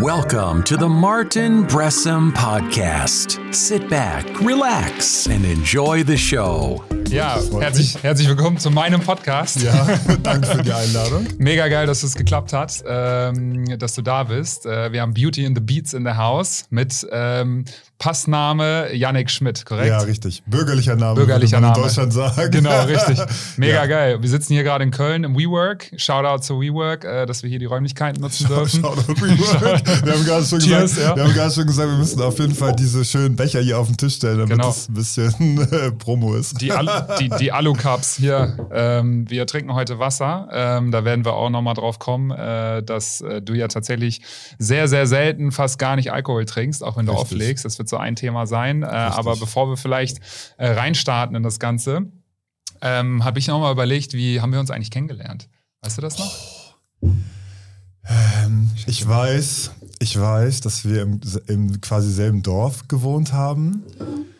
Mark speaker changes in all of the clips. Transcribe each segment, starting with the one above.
Speaker 1: Welcome to the Martin Bressum Podcast. Sit back, relax, and enjoy the show.
Speaker 2: Ja, herzlich, herzlich willkommen zu meinem Podcast.
Speaker 3: Ja, danke für die Einladung.
Speaker 2: Mega geil, dass es geklappt hat, ähm, dass du da bist. Äh, wir haben Beauty in the Beats in the House mit ähm, Passname Yannick Schmidt, korrekt?
Speaker 3: Ja, richtig. Bürgerlicher Name,
Speaker 2: Bürgerlicher Name.
Speaker 3: in Deutschland sagen.
Speaker 2: Genau, richtig. Mega
Speaker 3: Ja.
Speaker 2: geil. Wir sitzen hier gerade in Köln im WeWork. Shoutout zu WeWork, äh, dass wir hier die Räumlichkeiten nutzen dürfen.
Speaker 3: Shoutout WeWork. Wir haben gerade schon,
Speaker 2: Cheers,
Speaker 3: gesagt,
Speaker 2: ja.
Speaker 3: wir haben gerade schon gesagt, wir müssen auf jeden Fall diese schönen Becher hier auf den Tisch stellen, damit
Speaker 2: Genau.
Speaker 3: es ein bisschen äh, Promo ist.
Speaker 2: Die, Alu, die, die Alu-Cups hier. Ähm, wir trinken heute Wasser. Ähm, da werden wir auch nochmal drauf kommen, äh, dass äh, du ja tatsächlich sehr, sehr selten fast gar nicht Alkohol trinkst, auch wenn du
Speaker 3: Richtig.
Speaker 2: auflegst. Das wird so ein Thema sein. Äh, aber bevor wir vielleicht äh, reinstarten in das Ganze, ähm, habe ich nochmal überlegt, wie haben wir uns eigentlich kennengelernt? Weißt du das noch?
Speaker 3: Ähm, ich weiß, ich weiß, dass wir im, im quasi selben Dorf gewohnt haben.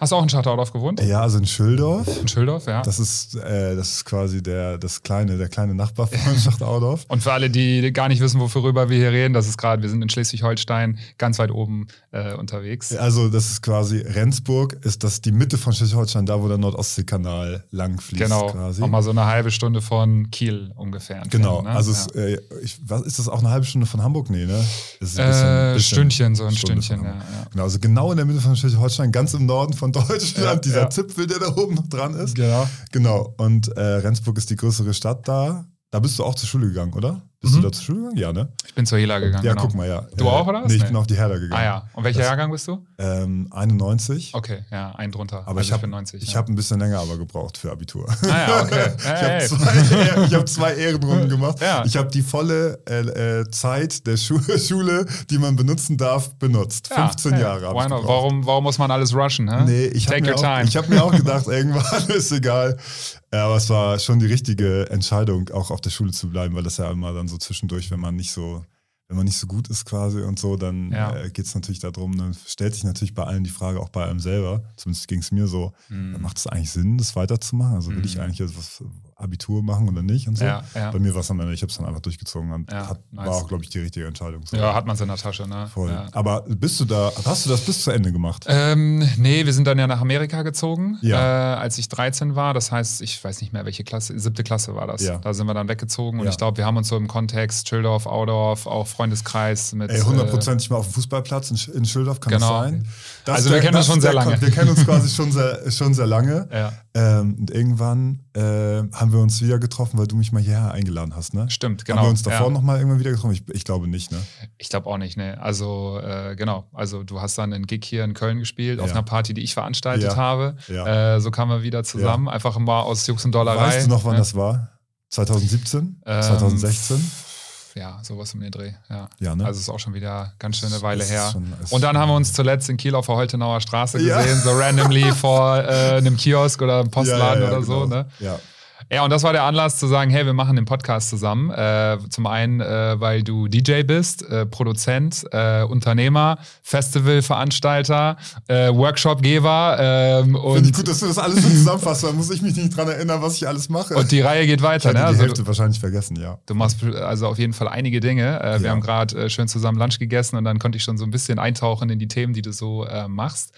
Speaker 2: Hast du auch in Schachtauerdorf gewohnt?
Speaker 3: Ja, also in Schildorf.
Speaker 2: In Schildorf, ja.
Speaker 3: Das ist, äh, das ist quasi der, das kleine, der kleine Nachbar von Schachtaudorf.
Speaker 2: Und für alle, die gar nicht wissen, worüber wir hier reden, das ist gerade, wir sind in Schleswig-Holstein ganz weit oben äh, unterwegs.
Speaker 3: Also das ist quasi Rendsburg, ist das die Mitte von Schleswig-Holstein, da wo der Nord-Ostsee-Kanal lang fließt
Speaker 2: Genau,
Speaker 3: quasi.
Speaker 2: nochmal so eine halbe Stunde von Kiel ungefähr. entfernt,
Speaker 3: Genau,
Speaker 2: ne?
Speaker 3: also
Speaker 2: ja.
Speaker 3: es, äh, ich, was, ist das auch eine halbe Stunde von Hamburg? Nee, ne? Ist
Speaker 2: Äh, Stündchen, so ein
Speaker 3: Stunde
Speaker 2: Stündchen, ja, ja.
Speaker 3: Genau, also genau in der Mitte von Schleswig-Holstein, ganz im Norden von Deutschland,
Speaker 2: Ja,
Speaker 3: dieser
Speaker 2: ja.
Speaker 3: Zipfel, der da oben noch dran ist.
Speaker 2: Genau.
Speaker 3: Genau, und äh, Rendsburg ist die größere Stadt da. Da bist du auch zur Schule gegangen, oder? Bist
Speaker 2: Mhm.
Speaker 3: du da zur Schule gegangen? Ja, ne?
Speaker 2: Ich bin zur Hela gegangen.
Speaker 3: Ja,
Speaker 2: genau.
Speaker 3: guck mal, ja.
Speaker 2: Du auch, oder?
Speaker 3: Nee, ich
Speaker 2: Nee.
Speaker 3: bin auf die Herder gegangen.
Speaker 2: Ah ja. Und welcher
Speaker 3: Das-
Speaker 2: Jahrgang bist du?
Speaker 3: Ähm, 91.
Speaker 2: Okay, ja, ein drunter.
Speaker 3: Aber
Speaker 2: Also
Speaker 3: ich habe
Speaker 2: bin 90.
Speaker 3: ich
Speaker 2: ja.
Speaker 3: hab ein bisschen länger aber gebraucht für Abitur.
Speaker 2: Ah ja, okay.
Speaker 3: Ich
Speaker 2: Hey,
Speaker 3: habe zwei, ich hab zwei Ehrenrunden gemacht.
Speaker 2: Ja.
Speaker 3: Ich habe die volle äh, äh, Zeit der Schu Schule, die man benutzen darf, benutzt.
Speaker 2: ja,
Speaker 3: 15
Speaker 2: hey,
Speaker 3: Jahre. hab ich.
Speaker 2: Warum, warum muss man alles rushen? Hä?
Speaker 3: Nee, ich habe mir, auch- ich hab mir auch gedacht, irgendwann ist egal. Ja, aber es war schon die richtige Entscheidung, auch auf der Schule zu bleiben, weil das ja immer dann so zwischendurch, wenn man nicht so, wenn man nicht so gut ist quasi und so, dann
Speaker 2: Ja.
Speaker 3: äh, geht es natürlich darum, dann stellt sich natürlich bei allen die Frage, auch bei einem selber, zumindest ging es mir so,
Speaker 2: Mhm.
Speaker 3: macht es eigentlich Sinn, das weiterzumachen? Also will ich eigentlich jetzt was Abitur machen oder nicht und so?
Speaker 2: Ja, ja.
Speaker 3: Bei mir war es am Ende, ich habe es dann einfach durchgezogen und
Speaker 2: Ja,
Speaker 3: hat,
Speaker 2: nice.
Speaker 3: war auch, glaube ich, die richtige Entscheidung. So.
Speaker 2: ja, hat man es in der Tasche, ne?
Speaker 3: Voll. Aber bist du da, hast du das bis zu Ende gemacht?
Speaker 2: Ähm, nee, wir sind dann ja nach Amerika gezogen,
Speaker 3: Ja.
Speaker 2: äh, als ich 13 war. Das heißt, ich weiß nicht mehr, welche Klasse, siebte Klasse war das.
Speaker 3: Ja.
Speaker 2: Da sind wir dann weggezogen und ich glaube, wir haben uns so im Kontext Schildorf, Audorf, auch Freundeskreis mit.
Speaker 3: Ey, hundertprozentig mal auf dem Fußballplatz in, in Schildorf, kann
Speaker 2: Genau.
Speaker 3: das sein? Das
Speaker 2: Also
Speaker 3: ist
Speaker 2: wir kennen uns schon sehr
Speaker 3: der
Speaker 2: lange.
Speaker 3: Kon- Wir kennen uns quasi schon sehr, schon sehr lange.
Speaker 2: Äh, ja,
Speaker 3: Ähm, und irgendwann äh, haben wir uns wieder getroffen, weil du mich mal hierher eingeladen hast, ne?
Speaker 2: stimmt, genau.
Speaker 3: Haben wir uns davor
Speaker 2: ja.
Speaker 3: noch mal irgendwann wieder getroffen? Ich, ich glaube nicht, ne?
Speaker 2: Ich glaube auch nicht, ne. Also, äh, genau. Also, du hast dann einen Gig hier in Köln gespielt, auf
Speaker 3: Ja.
Speaker 2: einer Party, die ich veranstaltet
Speaker 3: Ja.
Speaker 2: habe.
Speaker 3: Ja.
Speaker 2: Äh, so kamen wir wieder zusammen, einfach mal aus Jux und Dollerei.
Speaker 3: Weißt du noch, wann
Speaker 2: ne?
Speaker 3: das war? 2017?
Speaker 2: Ähm,
Speaker 3: 2016?
Speaker 2: Ja, sowas um den Dreh, ja.
Speaker 3: Ja, ne?
Speaker 2: Also ist auch schon wieder ganz schön eine
Speaker 3: Es
Speaker 2: Weile her.
Speaker 3: schon- es
Speaker 2: und dann haben wir uns zuletzt in Kiel auf der Holtenauer Straße
Speaker 3: Ja.
Speaker 2: gesehen, so randomly vor äh, einem Kiosk oder einem Postladen
Speaker 3: Ja, ja, ja,
Speaker 2: oder so.
Speaker 3: genau.
Speaker 2: Ne?
Speaker 3: Ja.
Speaker 2: Ja, und das war der Anlass zu sagen, hey, wir machen den Podcast zusammen. Äh, zum einen, äh, weil du DJ bist, äh, Produzent, äh, Unternehmer, Festivalveranstalter, äh, Workshopgeber ähm,
Speaker 3: Finde ich gut, dass du das alles so zusammenfasst, da muss ich mich nicht dran erinnern, was ich alles mache.
Speaker 2: und die Reihe geht
Speaker 3: ich
Speaker 2: weiter.
Speaker 3: hatte
Speaker 2: Ne?
Speaker 3: die
Speaker 2: Also,
Speaker 3: Hälfte wahrscheinlich vergessen, ja.
Speaker 2: Du machst also auf jeden Fall einige Dinge. Äh, Wir
Speaker 3: Ja.
Speaker 2: haben gerade schön zusammen Lunch gegessen und dann konnte ich schon so ein bisschen eintauchen in die Themen, die du so machst.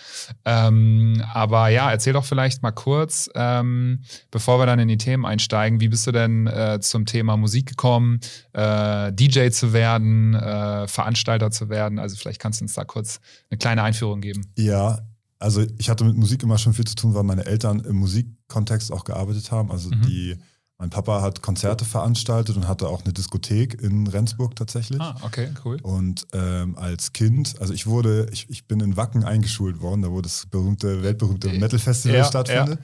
Speaker 2: Ähm, aber ja, erzähl doch vielleicht mal kurz, ähm, bevor wir dann in die Themen einsteigen, wie bist du denn äh, zum Thema Musik gekommen, äh, DJ zu werden, äh, Veranstalter zu werden? Also vielleicht kannst du uns da kurz eine kleine Einführung geben.
Speaker 3: Ja, also ich hatte mit Musik immer schon viel zu tun, weil meine Eltern im Musikkontext auch gearbeitet haben. Also
Speaker 2: Mhm.
Speaker 3: die, mein Papa hat Konzerte veranstaltet und hatte auch eine Diskothek in Rendsburg tatsächlich.
Speaker 2: Ah, okay, cool.
Speaker 3: Und ähm, als Kind, also ich wurde, ich, ich bin in Wacken eingeschult worden, da wo das berühmte, weltberühmte Metal Festival
Speaker 2: Ja,
Speaker 3: stattfindet.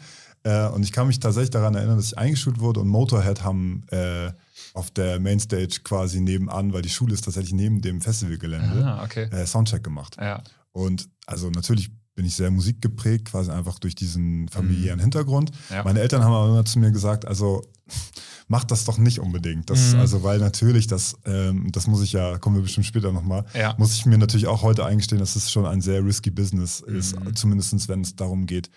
Speaker 3: Äh, und ich kann mich tatsächlich daran erinnern, dass ich eingeschult wurde und Motorhead haben äh, auf der Mainstage quasi nebenan, weil die Schule ist tatsächlich neben dem Festivalgelände,
Speaker 2: Ah, okay.
Speaker 3: äh, Soundcheck gemacht.
Speaker 2: Ja.
Speaker 3: Und also natürlich bin ich sehr musikgeprägt, quasi einfach durch diesen familiären Hintergrund.
Speaker 2: Mhm. Ja.
Speaker 3: Meine Eltern haben aber immer zu mir gesagt, also mach das doch nicht unbedingt. Das,
Speaker 2: Mhm.
Speaker 3: Also weil natürlich, das, ähm, das muss ich ja, kommen wir bestimmt später nochmal,
Speaker 2: Ja.
Speaker 3: muss ich mir natürlich auch heute eingestehen, dass es schon ein sehr risky Business ist,
Speaker 2: Mhm.
Speaker 3: zumindest wenn es darum geht,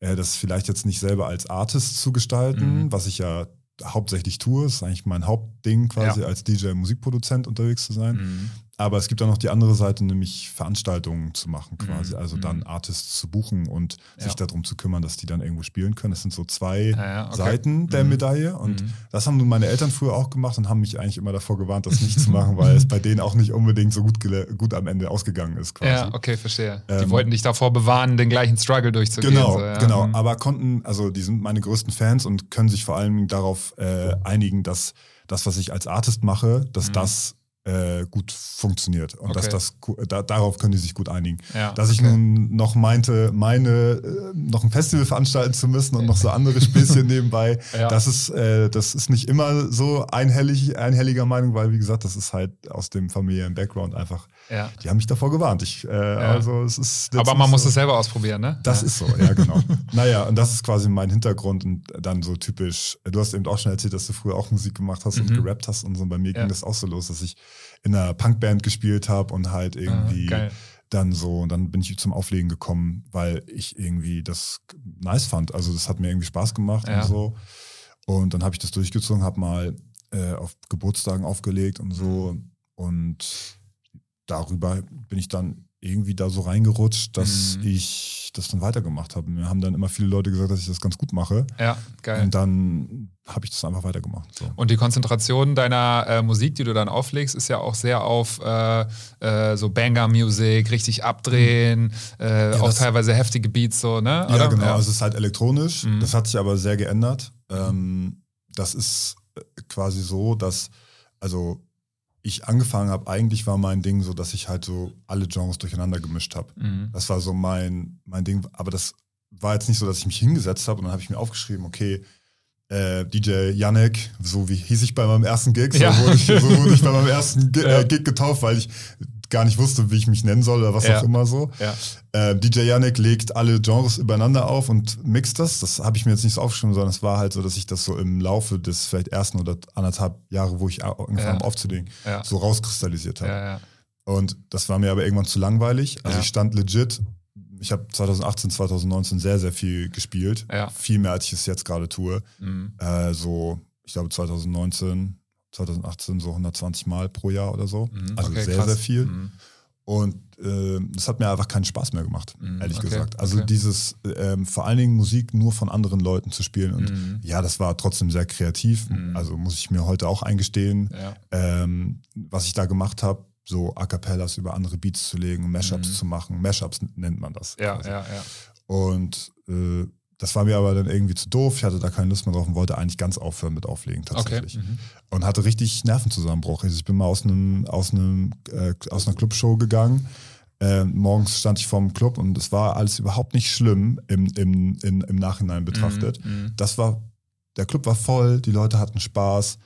Speaker 3: äh, das vielleicht jetzt nicht selber als Artist zu gestalten,
Speaker 2: Mhm.
Speaker 3: was ich ja hauptsächlich tue. Ist eigentlich mein Hauptding, quasi
Speaker 2: Ja.
Speaker 3: als DJ, Musikproduzent unterwegs zu sein.
Speaker 2: Mhm.
Speaker 3: Aber es gibt auch noch die andere Seite, nämlich Veranstaltungen zu machen quasi.
Speaker 2: Mhm.
Speaker 3: Also dann
Speaker 2: Mhm.
Speaker 3: Artists zu buchen und sich
Speaker 2: Ja.
Speaker 3: darum zu kümmern, dass die dann irgendwo spielen können. Das sind so zwei
Speaker 2: Ja, ja, okay.
Speaker 3: Seiten der
Speaker 2: Mhm.
Speaker 3: Medaille. Und
Speaker 2: Mhm.
Speaker 3: das haben nun meine Eltern früher auch gemacht und haben mich eigentlich immer davor gewarnt, das nicht zu machen, weil es bei denen auch nicht unbedingt so gut, gut am Ende ausgegangen ist quasi.
Speaker 2: Ja, okay, verstehe. die
Speaker 3: Ähm,
Speaker 2: wollten dich davor bewahren, den gleichen Struggle durchzugehen.
Speaker 3: Genau,
Speaker 2: so,
Speaker 3: genau.
Speaker 2: Mhm.
Speaker 3: Aber konnten, also die sind meine größten Fans und können sich vor allem darauf äh, einigen, dass das, was ich als Artist mache, dass
Speaker 2: Mhm.
Speaker 3: das äh, gut funktioniert und dass
Speaker 2: Okay.
Speaker 3: das gu- da, darauf können die sich gut einigen.
Speaker 2: Ja,
Speaker 3: Dass ich
Speaker 2: okay.
Speaker 3: nun noch meinte, meine äh, noch ein Festival veranstalten zu müssen und noch so andere Späßchen nebenbei,
Speaker 2: Ja.
Speaker 3: das ist äh, das ist nicht immer so einhellig, einhelliger Meinung, weil wie gesagt, das ist halt aus dem familiären Background einfach.
Speaker 2: Ja.
Speaker 3: Die haben mich davor gewarnt. Ich, äh, also es ist
Speaker 2: Aber man muss
Speaker 3: so-
Speaker 2: es selber ausprobieren, ne?
Speaker 3: das
Speaker 2: ja.
Speaker 3: ist so, ja, genau. naja, und das ist quasi mein Hintergrund und dann so typisch. Du hast eben auch schon erzählt, dass du früher auch Musik gemacht hast und
Speaker 2: Mhm.
Speaker 3: gerappt hast und so. Bei mir ging das auch so los, dass ich in einer Punkband gespielt habe und halt irgendwie
Speaker 2: Ah,
Speaker 3: dann so, und dann bin ich zum Auflegen gekommen, weil ich irgendwie das nice fand. Also das hat mir irgendwie Spaß gemacht
Speaker 2: Ja.
Speaker 3: und so. Und dann habe ich das durchgezogen, habe mal äh, auf Geburtstagen aufgelegt und so.
Speaker 2: Mhm.
Speaker 3: Und darüber bin ich dann irgendwie da so reingerutscht, dass
Speaker 2: Mhm.
Speaker 3: ich das dann weitergemacht habe. Mir haben dann immer viele Leute gesagt, dass ich das ganz gut mache.
Speaker 2: Ja, geil.
Speaker 3: Und dann habe ich das einfach weitergemacht. So.
Speaker 2: Und die Konzentration deiner äh, Musik, die du dann auflegst, ist ja auch sehr auf äh, äh, so Banger-Music, richtig abdrehen, äh, auch
Speaker 3: das-
Speaker 2: teilweise heftige Beats, so, ne?
Speaker 3: Ja,
Speaker 2: Oder?
Speaker 3: genau. Also es ist halt elektronisch.
Speaker 2: Mhm.
Speaker 3: Das hat sich aber sehr geändert. Ähm, das ist äh, quasi so, dass, also ich angefangen habe, eigentlich war mein Ding so, dass ich halt so alle Genres durcheinander gemischt habe.
Speaker 2: Mhm.
Speaker 3: Das war so mein, mein Ding. Aber das war jetzt nicht so, dass ich mich hingesetzt habe und dann habe ich mir aufgeschrieben, okay, äh, DJ Yannick, so wie hieß ich bei meinem ersten Gig, so,
Speaker 2: Ja.
Speaker 3: wurde, ich, so wurde ich bei meinem ersten Gi
Speaker 2: Ja.
Speaker 3: äh, Gig getauft, weil ich gar nicht wusste, wie ich mich nennen soll oder was
Speaker 2: Ja.
Speaker 3: auch immer so.
Speaker 2: Ja.
Speaker 3: Äh, DJ Yannick legt alle Genres übereinander auf und mixt das. Das habe ich mir jetzt nicht so aufgeschrieben, sondern es war halt so, dass ich das so im Laufe des vielleicht ersten oder anderthalb Jahre, wo ich angefangen
Speaker 2: Ja.
Speaker 3: habe aufzulegen, so rauskristallisiert habe. Und das war mir aber irgendwann zu langweilig. Also ich stand legit. Ich habe 2018, 2019 sehr, sehr viel gespielt.
Speaker 2: Ja.
Speaker 3: Viel mehr, als ich es jetzt gerade tue.
Speaker 2: Mhm.
Speaker 3: Äh, so, ich glaube 2019, 2018 so 120 Mal pro Jahr oder so.
Speaker 2: Mhm.
Speaker 3: Also
Speaker 2: Okay,
Speaker 3: sehr,
Speaker 2: krass.
Speaker 3: sehr viel.
Speaker 2: Mhm.
Speaker 3: Und äh, das hat mir einfach keinen Spaß mehr gemacht,
Speaker 2: Mhm,
Speaker 3: ehrlich
Speaker 2: okay,
Speaker 3: gesagt. Also
Speaker 2: okay.
Speaker 3: dieses, ähm, vor allen Dingen Musik nur von anderen Leuten zu spielen. Und
Speaker 2: Mhm.
Speaker 3: ja, das war trotzdem sehr kreativ.
Speaker 2: Mhm.
Speaker 3: Also muss ich mir heute auch eingestehen,
Speaker 2: Ja.
Speaker 3: ähm, was ich da gemacht habe, so A Cappellas über andere Beats zu legen, Mashups
Speaker 2: Mhm.
Speaker 3: zu machen. Mashups nennt man das.
Speaker 2: Ja,
Speaker 3: quasi.
Speaker 2: ja, ja.
Speaker 3: Und äh, das war mir aber dann irgendwie zu doof. Ich hatte da keine Lust mehr drauf und wollte eigentlich ganz aufhören mit Auflegen
Speaker 2: Okay.
Speaker 3: tatsächlich.
Speaker 2: Mhm.
Speaker 3: Und hatte richtig Nervenzusammenbruch. Also ich bin mal aus einem aus einem äh, aus einer Clubshow gegangen. Äh, morgens stand ich vorm Club und es war alles überhaupt nicht schlimm im, im, in, im Nachhinein betrachtet.
Speaker 2: Mhm.
Speaker 3: Das war, der Club war voll, die Leute hatten Spaß,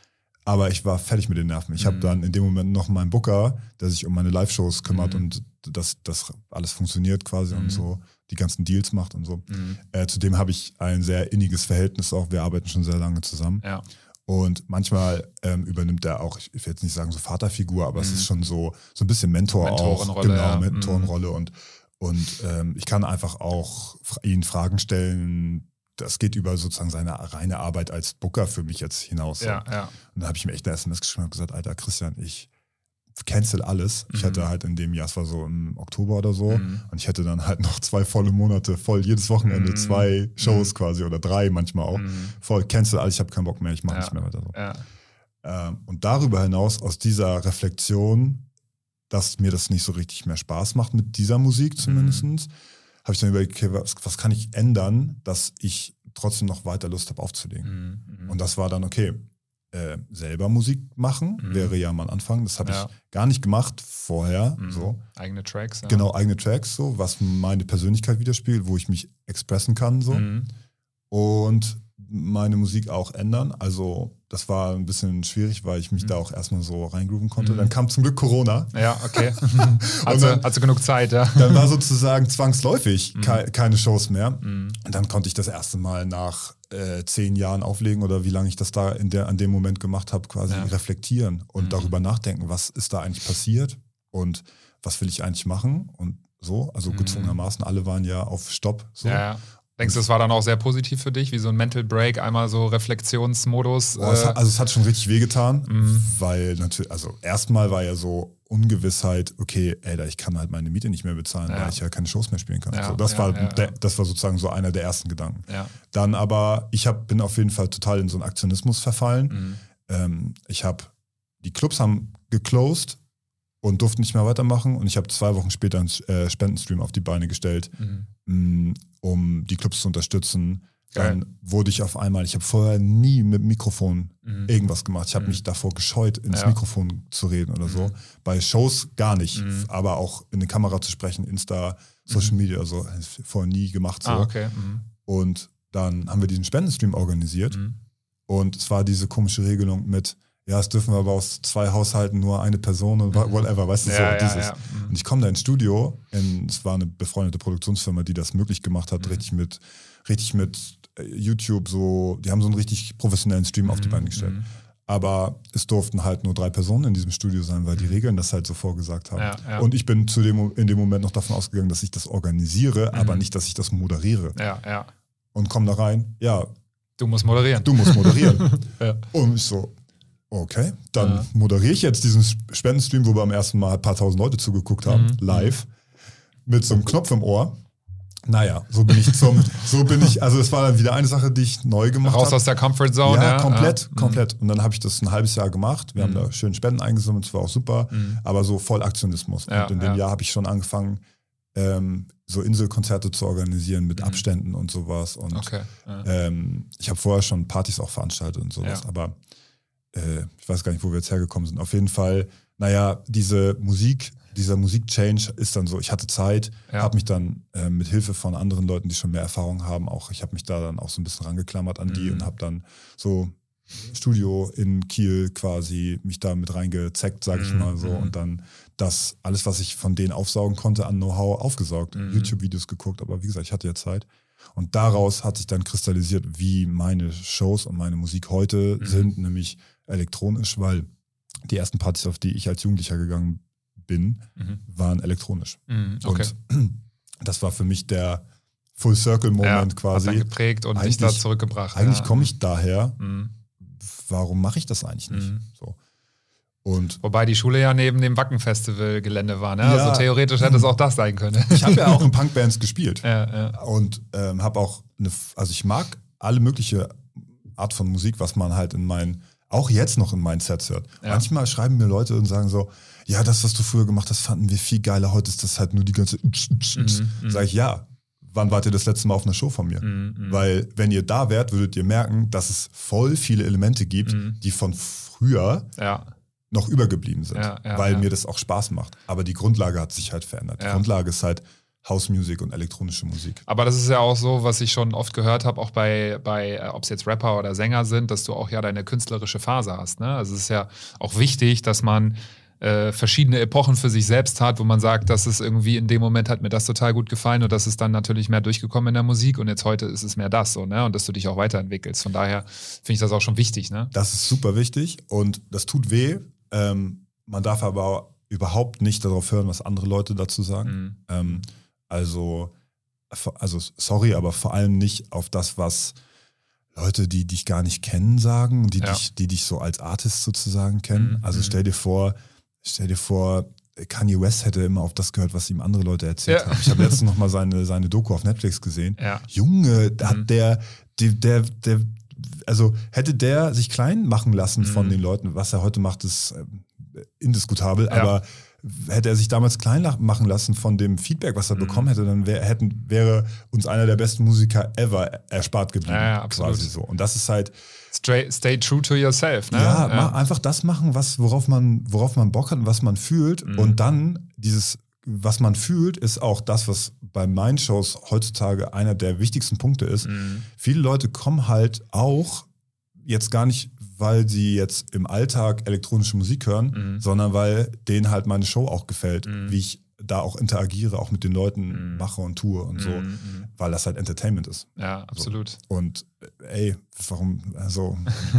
Speaker 3: aber ich war fertig mit den Nerven. Ich habe
Speaker 2: Mhm.
Speaker 3: dann in dem Moment noch meinen Booker, der sich um meine Live-Shows kümmert
Speaker 2: Mhm.
Speaker 3: und das, das alles funktioniert quasi
Speaker 2: Mhm.
Speaker 3: und so, die ganzen Deals macht und so.
Speaker 2: Mhm.
Speaker 3: Äh, zudem habe ich ein sehr inniges Verhältnis auch. Wir arbeiten schon sehr lange zusammen.
Speaker 2: Ja.
Speaker 3: Und manchmal ähm, übernimmt er auch, ich will jetzt nicht sagen so Vaterfigur, aber es
Speaker 2: Mhm.
Speaker 3: ist schon so, so ein bisschen Mentor auch. Genau,
Speaker 2: ja. Mhm.
Speaker 3: Mentorenrolle. Und, und ähm, ich kann einfach auch ihn Fragen stellen. Das geht über sozusagen seine reine Arbeit als Booker für mich jetzt hinaus.
Speaker 2: Ja, ja.
Speaker 3: Und dann habe ich mir echt eine SMS geschrieben und gesagt, Alter, Christian, ich cancel alles. Ich
Speaker 2: Mhm.
Speaker 3: hatte halt in dem Jahr, es war so im Oktober oder so,
Speaker 2: Mhm.
Speaker 3: und ich hätte dann halt noch zwei volle Monate, voll jedes Wochenende
Speaker 2: Mhm.
Speaker 3: zwei Shows
Speaker 2: Mhm.
Speaker 3: quasi oder drei manchmal auch.
Speaker 2: Mhm.
Speaker 3: Voll cancel alles, ich habe keinen Bock mehr, ich mache
Speaker 2: Ja.
Speaker 3: nicht mehr weiter so.
Speaker 2: Ja.
Speaker 3: Ähm, und darüber hinaus, aus dieser Reflexion, dass mir das nicht so richtig mehr Spaß macht mit dieser Musik zumindest,
Speaker 2: Mhm.
Speaker 3: habe ich dann überlegt, okay, was, was kann ich ändern, dass ich trotzdem noch weiter Lust habe aufzulegen.
Speaker 2: Mhm. Mhm.
Speaker 3: Und das war dann, okay, äh, selber Musik machen
Speaker 2: Mhm.
Speaker 3: wäre ja mal ein Anfang. Das habe
Speaker 2: Ja.
Speaker 3: ich gar nicht gemacht vorher.
Speaker 2: Mhm.
Speaker 3: So.
Speaker 2: Eigene Tracks. Ja.
Speaker 3: Genau, eigene Tracks, so, was meine Persönlichkeit widerspiegelt, wo ich mich expressen kann. So.
Speaker 2: Mhm.
Speaker 3: Und meine Musik auch ändern. Also das war ein bisschen schwierig, weil ich mich
Speaker 2: Mhm.
Speaker 3: da auch erstmal so reingrooven konnte.
Speaker 2: Mhm.
Speaker 3: Dann kam zum Glück Corona.
Speaker 2: Ja, okay. Also,
Speaker 3: dann-
Speaker 2: also genug Zeit, ja.
Speaker 3: Dann war sozusagen zwangsläufig
Speaker 2: Mhm.
Speaker 3: kei keine Shows mehr.
Speaker 2: Mhm.
Speaker 3: Und dann konnte ich das erste Mal nach äh, zehn Jahren auflegen oder wie lange ich das da in der, an dem Moment gemacht habe, quasi
Speaker 2: Ja.
Speaker 3: reflektieren und
Speaker 2: Mhm.
Speaker 3: darüber nachdenken, was ist da eigentlich passiert und was will ich eigentlich machen und so. Also
Speaker 2: Mhm.
Speaker 3: gezwungenermaßen, alle waren ja auf Stopp. So.
Speaker 2: Ja, ja. Denkst du, das war dann auch sehr positiv für dich, wie so ein Mental Break, einmal so Reflexionsmodus?
Speaker 3: Boah, es
Speaker 2: äh,
Speaker 3: hat, also es hat schon richtig wehgetan,
Speaker 2: Mhm.
Speaker 3: weil natürlich, also erstmal war ja so Ungewissheit, okay, ey, ich kann halt meine Miete nicht mehr bezahlen,
Speaker 2: Ja.
Speaker 3: weil ich ja keine Shows mehr spielen kann.
Speaker 2: Ja,
Speaker 3: so, das,
Speaker 2: ja,
Speaker 3: war der, das war sozusagen so einer der ersten Gedanken. Dann aber, ich hab, bin auf jeden Fall total in so einen Aktionismus verfallen.
Speaker 2: Mhm.
Speaker 3: Ähm, ich habe, die Clubs haben geclosed und durften nicht mehr weitermachen und ich habe zwei Wochen später einen äh, Spendenstream auf die Beine gestellt,
Speaker 2: Mhm.
Speaker 3: mh, um die Clubs zu unterstützen.
Speaker 2: Geil.
Speaker 3: Dann wurde ich auf einmal, ich habe vorher nie mit Mikrofon
Speaker 2: Mhm.
Speaker 3: irgendwas gemacht. Ich habe
Speaker 2: Mhm.
Speaker 3: mich davor gescheut, ins
Speaker 2: Ja.
Speaker 3: Mikrofon zu reden oder so.
Speaker 2: Mhm.
Speaker 3: Bei Shows gar nicht,
Speaker 2: Mhm.
Speaker 3: aber auch in die Kamera zu sprechen, Insta, Social Media, also vorher nie gemacht. So.
Speaker 2: Ah, okay. Mhm.
Speaker 3: Und dann haben wir diesen Spendenstream organisiert
Speaker 2: Mhm.
Speaker 3: und es war diese komische Regelung mit, ja, es dürfen wir aber aus zwei Haushalten nur eine Person und wa- whatever, weißt du,
Speaker 2: Ja,
Speaker 3: so
Speaker 2: ja,
Speaker 3: dieses.
Speaker 2: ja. Mhm.
Speaker 3: Und ich komme da ins Studio, in, es war eine befreundete Produktionsfirma, die das möglich gemacht hat,
Speaker 2: Mhm.
Speaker 3: richtig mit, richtig mit äh, YouTube so, die haben so einen richtig professionellen Stream auf die Beine gestellt.
Speaker 2: Mhm.
Speaker 3: Aber es durften halt nur drei Personen in diesem Studio sein, weil die Regeln das halt so vorgesagt haben.
Speaker 2: Ja, ja.
Speaker 3: Und ich bin zu dem, in dem Moment noch davon ausgegangen, dass ich das organisiere, aber
Speaker 2: Mhm.
Speaker 3: nicht, dass ich das moderiere.
Speaker 2: Ja, ja.
Speaker 3: Und komme da rein, ja,
Speaker 2: Du musst moderieren.
Speaker 3: du musst moderieren. Und ich so, okay, dann
Speaker 2: Ja.
Speaker 3: moderiere ich jetzt diesen Spendenstream, wo beim ersten Mal ein paar tausend Leute zugeguckt haben,
Speaker 2: Mhm.
Speaker 3: live, mit so einem Knopf im Ohr. Naja, so bin ich zum, so bin ich, also es war dann wieder eine Sache, die ich neu gemacht
Speaker 2: Raus
Speaker 3: habe.
Speaker 2: aus der Comfort Zone.
Speaker 3: Ja,
Speaker 2: Ja,
Speaker 3: komplett,
Speaker 2: Ja. Mhm.
Speaker 3: komplett. Und dann habe ich das ein halbes Jahr gemacht. Wir haben
Speaker 2: Mhm.
Speaker 3: da schön Spenden eingesammelt, es war auch super,
Speaker 2: Mhm.
Speaker 3: aber so voll Aktionismus. Und in dem
Speaker 2: ja.
Speaker 3: Jahr habe ich schon angefangen, ähm, so Inselkonzerte zu organisieren mit
Speaker 2: Mhm.
Speaker 3: Abständen und sowas. Und
Speaker 2: Okay.
Speaker 3: Ähm, ich habe vorher schon Partys auch veranstaltet und sowas, aber äh, ich weiß gar nicht, wo wir jetzt hergekommen sind. Auf jeden Fall, naja, diese Musik, dieser Musikchange ist dann so, ich hatte Zeit,
Speaker 2: Ja.
Speaker 3: habe mich dann äh, mit Hilfe von anderen Leuten, die schon mehr Erfahrung haben, auch, ich habe mich da dann auch so ein bisschen rangeklammert an die
Speaker 2: Mhm.
Speaker 3: und habe dann so Studio in Kiel quasi mich da mit reingezeckt, sage ich
Speaker 2: Mhm,
Speaker 3: mal so.
Speaker 2: mhm.
Speaker 3: Und dann das, alles, was ich von denen aufsaugen konnte, an Know-how aufgesaugt.
Speaker 2: Mhm.
Speaker 3: YouTube-Videos geguckt, aber wie gesagt, ich hatte ja Zeit. Und daraus hat sich dann kristallisiert, wie meine Shows und meine Musik heute
Speaker 2: Mhm.
Speaker 3: sind, nämlich elektronisch, weil die ersten Partys, auf die ich als Jugendlicher gegangen bin,
Speaker 2: Mhm.
Speaker 3: waren elektronisch.
Speaker 2: Mhm. Okay.
Speaker 3: Und das war für mich der Full Circle Moment
Speaker 2: ja, Hat
Speaker 3: quasi.
Speaker 2: geprägt und dich da
Speaker 3: Eigentlich-
Speaker 2: zurückgebracht.
Speaker 3: Eigentlich
Speaker 2: ja.
Speaker 3: komme ich daher,
Speaker 2: Mhm.
Speaker 3: warum mache ich das eigentlich nicht?
Speaker 2: Mhm.
Speaker 3: So. Und
Speaker 2: Wobei die Schule ja neben dem Wacken-Festival-Gelände war, ne?
Speaker 3: Ja.
Speaker 2: Also theoretisch hätte es auch das sein können.
Speaker 3: ich habe ja auch in Punkbands gespielt
Speaker 2: ja, ja.
Speaker 3: und ähm, habe auch eine, also ich mag alle mögliche Art von Musik, was man halt in meinen, auch jetzt noch in meinen Sets hört.
Speaker 2: Ja.
Speaker 3: Manchmal schreiben mir Leute und sagen so, ja, das, was du früher gemacht hast, fanden wir viel geiler. Heute ist das halt nur die ganze.
Speaker 2: Mhm, mhm.
Speaker 3: Sag ich, ja. Wann wart ihr das letzte Mal auf einer Show von mir?
Speaker 2: Mhm, mhm.
Speaker 3: Weil, wenn ihr da wärt, würdet ihr merken, dass es voll viele Elemente gibt,
Speaker 2: Mhm.
Speaker 3: die von früher
Speaker 2: ja.
Speaker 3: noch übergeblieben sind,
Speaker 2: Ja,
Speaker 3: weil mir das auch Spaß macht. Aber die Grundlage hat sich halt verändert. Die. Grundlage ist halt House Music und elektronische Musik.
Speaker 2: Aber das ist ja auch so, was ich schon oft gehört habe, auch bei, bei äh, ob es jetzt Rapper oder Sänger sind, dass du auch ja deine künstlerische Phase hast. Ne? Also es ist ja auch wichtig, dass man äh, verschiedene Epochen für sich selbst hat, wo man sagt, dass es irgendwie in dem Moment hat mir das total gut gefallen und das ist dann natürlich mehr durchgekommen in der Musik und jetzt heute ist es mehr das so, ne? Und dass du dich auch weiterentwickelst. Von daher finde ich das auch schon wichtig, ne?
Speaker 3: Das ist super wichtig und das tut weh. Ähm, man darf aber überhaupt nicht darauf hören, was andere Leute dazu sagen.
Speaker 2: Mhm.
Speaker 3: Ähm, also, also, sorry, aber vor allem nicht auf das, was Leute, die dich gar nicht kennen, sagen, die,
Speaker 2: Ja.
Speaker 3: dich, die dich so als Artist sozusagen kennen.
Speaker 2: Mhm,
Speaker 3: Also
Speaker 2: mhm.
Speaker 3: stell dir vor, stell dir vor, Kanye West hätte immer auf das gehört, was ihm andere Leute erzählt
Speaker 2: Ja.
Speaker 3: haben. Ich habe letztens noch mal seine, seine Doku auf Netflix gesehen.
Speaker 2: Ja.
Speaker 3: Junge, da
Speaker 2: Mhm.
Speaker 3: hat der, der, der, der, also hätte der sich klein machen lassen von
Speaker 2: Mhm.
Speaker 3: den Leuten, was er heute macht, ist ähm, indiskutabel, aber hätte er sich damals klein machen lassen von dem Feedback, was er
Speaker 2: Mhm.
Speaker 3: bekommen hätte, dann wär, hätten, wäre uns einer der besten Musiker ever erspart geblieben.
Speaker 2: Ja, ja, absolut.
Speaker 3: Quasi so. Und das ist halt,
Speaker 2: Stay, stay true to yourself, ne?
Speaker 3: ja, ma- einfach das machen, was, worauf man, worauf man Bock hat und was man fühlt.
Speaker 2: Mhm.
Speaker 3: Und dann dieses, was man fühlt, ist auch das, was bei meinen Shows heutzutage einer der wichtigsten Punkte ist.
Speaker 2: Mhm.
Speaker 3: Viele Leute kommen halt auch jetzt gar nicht, weil sie jetzt im Alltag elektronische Musik hören,
Speaker 2: Mhm.
Speaker 3: sondern weil denen halt meine Show auch gefällt,
Speaker 2: Mhm.
Speaker 3: wie ich da auch interagiere, auch mit den Leuten
Speaker 2: Mhm.
Speaker 3: mache und tue und so,
Speaker 2: Mhm, mhm.
Speaker 3: weil das halt Entertainment ist.
Speaker 2: Ja, absolut.
Speaker 3: Und äh, ey, warum, also,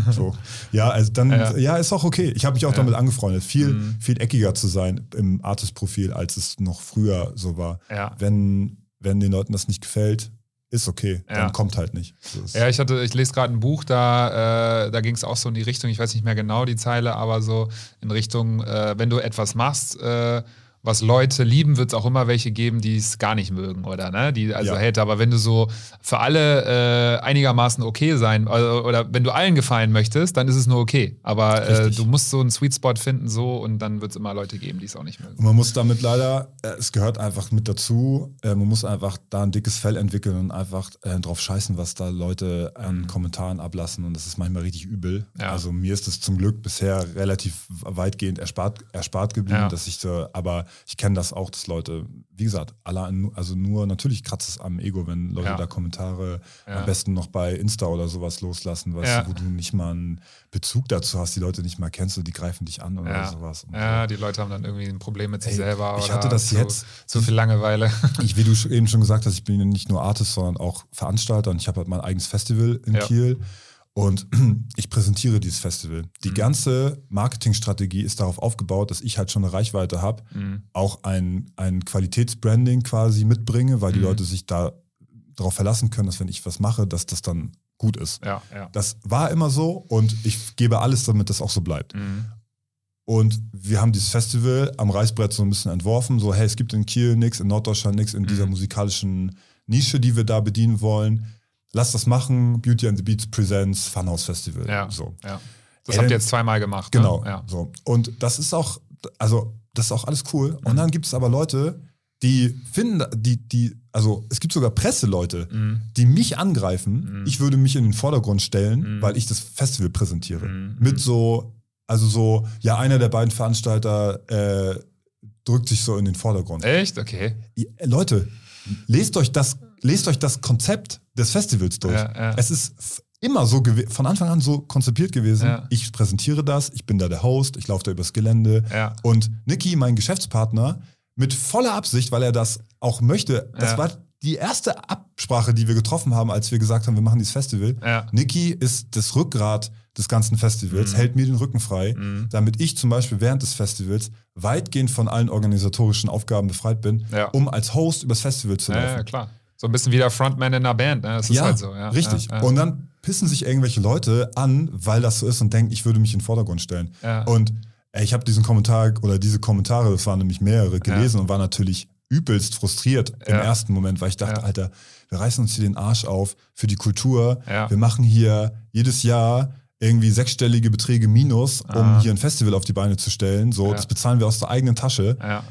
Speaker 3: so. Ja, also dann,
Speaker 2: Ja.
Speaker 3: ja, ist auch okay. Ich habe mich auch
Speaker 2: Ja.
Speaker 3: damit angefreundet, viel,
Speaker 2: Mhm.
Speaker 3: viel eckiger zu sein im Artist-Profil, als es noch früher so war.
Speaker 2: Ja.
Speaker 3: Wenn, wenn den Leuten das nicht gefällt, ist okay.
Speaker 2: Ja.
Speaker 3: Dann kommt halt nicht.
Speaker 2: Ja, ich hatte, ich lese gerade ein Buch, da, äh, da ging es auch so in die Richtung, ich weiß nicht mehr genau die Zeile, aber so in Richtung, äh, wenn du etwas machst, äh, was Leute lieben, wird es auch immer welche geben, die es gar nicht mögen, oder? Ne? Die, also
Speaker 3: Ja.
Speaker 2: Hater. Aber wenn du so für alle äh, einigermaßen okay sein, also, oder wenn du allen gefallen möchtest, dann ist es nur okay. Aber äh, du musst so einen Sweet Spot finden, so und dann wird es immer Leute geben, die es auch nicht mögen.
Speaker 3: Und man muss damit leider, äh, es gehört einfach mit dazu, äh, man muss einfach da ein dickes Fell entwickeln und einfach äh, drauf scheißen, was da Leute an Kommentaren ablassen. Und das ist manchmal richtig übel.
Speaker 2: Mhm. Ja.
Speaker 3: Also mir ist es zum Glück bisher relativ weitgehend erspart, erspart geblieben,
Speaker 2: Ja.
Speaker 3: dass ich so, aber ich kenne das auch, dass Leute, wie gesagt, alle, also nur, natürlich kratzt es am Ego, wenn Leute
Speaker 2: Ja.
Speaker 3: da Kommentare
Speaker 2: Ja.
Speaker 3: am besten noch bei Insta oder sowas loslassen, weißt
Speaker 2: Ja.
Speaker 3: du, wo du nicht mal einen Bezug dazu hast, die Leute nicht mal kennst und die greifen dich an oder
Speaker 2: Ja.
Speaker 3: sowas.
Speaker 2: Ja, die Leute haben dann irgendwie ein Problem mit sich
Speaker 3: Ey,
Speaker 2: selber.
Speaker 3: ich hatte das
Speaker 2: zu,
Speaker 3: jetzt-
Speaker 2: Zu viel Langeweile.
Speaker 3: Ich, wie du eben schon gesagt hast, ich bin ja nicht nur Artist, sondern auch Veranstalter und ich habe halt mein eigenes Festival in. Kiel und ich präsentiere dieses Festival. Die
Speaker 2: Mhm.
Speaker 3: ganze Marketingstrategie ist darauf aufgebaut, dass ich halt schon eine Reichweite habe,
Speaker 2: Mhm.
Speaker 3: auch ein, ein Qualitätsbranding quasi mitbringe, weil die
Speaker 2: Mhm.
Speaker 3: Leute sich da darauf verlassen können, dass wenn ich was mache, dass das dann gut ist.
Speaker 2: Ja, ja.
Speaker 3: Das war immer so und ich gebe alles, damit das auch so bleibt.
Speaker 2: Mhm.
Speaker 3: Und wir haben dieses Festival am Reißbrett so ein bisschen entworfen, so hey, es gibt in Kiel nichts, in Norddeutschland nichts, in dieser
Speaker 2: Mhm.
Speaker 3: musikalischen Nische, die wir da bedienen wollen. Lass das machen, Beauty and the Beats Presents Funhouse Festival.
Speaker 2: Ja.
Speaker 3: So.
Speaker 2: ja. Das
Speaker 3: Ey,
Speaker 2: habt ihr jetzt zweimal gemacht.
Speaker 3: Genau.
Speaker 2: Ne? Ja.
Speaker 3: So. Und das ist auch, also das ist auch alles cool.
Speaker 2: Mhm.
Speaker 3: Und dann gibt es aber Leute, die finden, die, die, also es gibt sogar Presseleute,
Speaker 2: Mhm.
Speaker 3: die mich angreifen.
Speaker 2: Mhm.
Speaker 3: Ich würde mich in den Vordergrund stellen,
Speaker 2: Mhm.
Speaker 3: weil ich das Festival präsentiere.
Speaker 2: Mhm.
Speaker 3: Mit so, also so, ja, einer der beiden Veranstalter äh, drückt sich so in den Vordergrund.
Speaker 2: Echt? Okay.
Speaker 3: Leute, lest euch das, lest euch das Konzept des Festivals durch.
Speaker 2: Ja, ja.
Speaker 3: Es ist immer so von Anfang an so konzipiert gewesen.
Speaker 2: Ja.
Speaker 3: Ich präsentiere das, ich bin da der Host, ich laufe da übers Gelände. Und Niki, mein Geschäftspartner, mit voller Absicht, weil er das auch möchte, das war die erste Absprache, die wir getroffen haben, als wir gesagt haben, wir machen dieses Festival. Niki ist das Rückgrat des ganzen Festivals,
Speaker 2: Mhm.
Speaker 3: hält mir den Rücken frei,
Speaker 2: Mhm.
Speaker 3: damit ich zum Beispiel während des Festivals weitgehend von allen organisatorischen Aufgaben befreit bin, um als Host übers Festival zu
Speaker 2: Ja,
Speaker 3: laufen.
Speaker 2: ja, klar. So ein bisschen wie der Frontman in einer Band. Ne? Das ist
Speaker 3: ja,
Speaker 2: halt so. Ja.
Speaker 3: richtig.
Speaker 2: Ja, ja.
Speaker 3: Und dann pissen sich irgendwelche Leute an, weil das so ist und denken, ich würde mich in den Vordergrund stellen. Und ey, ich habe diesen Kommentar oder diese Kommentare, das waren nämlich mehrere, gelesen und war natürlich übelst frustriert im ersten Moment, weil ich dachte. Alter, wir reißen uns hier den Arsch auf für die Kultur. Wir machen hier jedes Jahr irgendwie sechsstellige Beträge minus, um
Speaker 2: Ah.
Speaker 3: hier ein Festival auf die Beine zu stellen. So, das bezahlen wir aus der eigenen Tasche.
Speaker 2: ja.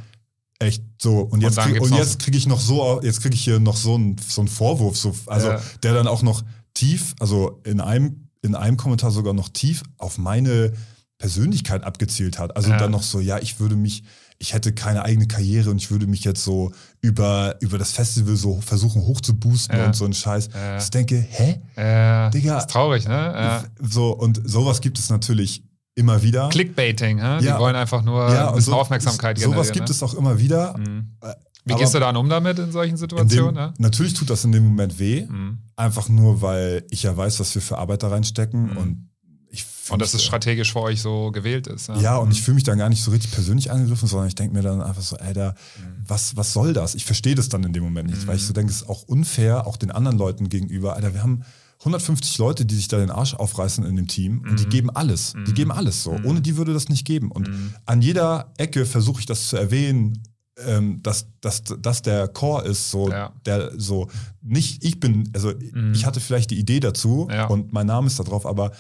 Speaker 3: Echt so. Und jetzt,
Speaker 2: dann
Speaker 3: krieg, und jetzt kriege ich noch so, jetzt kriege ich hier noch so einen so einen Vorwurf, so, also
Speaker 2: Ja.
Speaker 3: der dann auch noch tief, also in einem, in einem Kommentar sogar noch tief auf meine Persönlichkeit abgezielt hat. Also
Speaker 2: Ja.
Speaker 3: dann noch so, ja, ich würde mich, ich hätte keine eigene Karriere und ich würde mich jetzt so über, über das Festival so versuchen hochzuboosten
Speaker 2: Ja.
Speaker 3: und so ein Scheiß.
Speaker 2: Ja.
Speaker 3: Ich denke, hä?
Speaker 2: Äh,
Speaker 3: Digga.
Speaker 2: Ist traurig, ne? Ja.
Speaker 3: So, und sowas gibt es natürlich immer wieder.
Speaker 2: Clickbaiting, hä? Die
Speaker 3: Ja.
Speaker 2: wollen einfach nur
Speaker 3: ja,
Speaker 2: ein bisschen
Speaker 3: so,
Speaker 2: Aufmerksamkeit
Speaker 3: Sowas
Speaker 2: generieren.
Speaker 3: gibt
Speaker 2: ne?
Speaker 3: es auch immer wieder.
Speaker 2: Mhm.
Speaker 3: Äh,
Speaker 2: Wie
Speaker 3: aber
Speaker 2: gehst du dann um damit in solchen
Speaker 3: in dem,
Speaker 2: Situationen? ne?
Speaker 3: Natürlich tut das in dem Moment weh.
Speaker 2: Mhm.
Speaker 3: Einfach nur, weil ich ja weiß, was wir für Arbeit da reinstecken
Speaker 2: Mhm.
Speaker 3: und ich
Speaker 2: Und dass es strategisch für euch so gewählt ist.
Speaker 3: Ja, und ich fühle mich dann gar nicht so richtig persönlich angegriffen, sondern ich denke mir dann einfach so, Alter,
Speaker 2: Mhm.
Speaker 3: was, was soll das? Ich verstehe das dann in dem Moment nicht, weil ich so denke, es ist auch unfair, auch den anderen Leuten gegenüber. Alter, wir haben 150 Leute, die sich da den Arsch aufreißen in dem Team und die
Speaker 2: Mhm.
Speaker 3: geben alles. Die geben alles so. Ohne die würde das nicht geben. Und
Speaker 2: Mhm.
Speaker 3: an jeder Ecke versuche ich das zu erwähnen, ähm, dass, dass, dass der Core ist, so,
Speaker 2: Ja.
Speaker 3: der so, nicht ich bin, also
Speaker 2: Mhm.
Speaker 3: ich hatte vielleicht die Idee dazu
Speaker 2: Ja.
Speaker 3: und mein Name ist da drauf, aber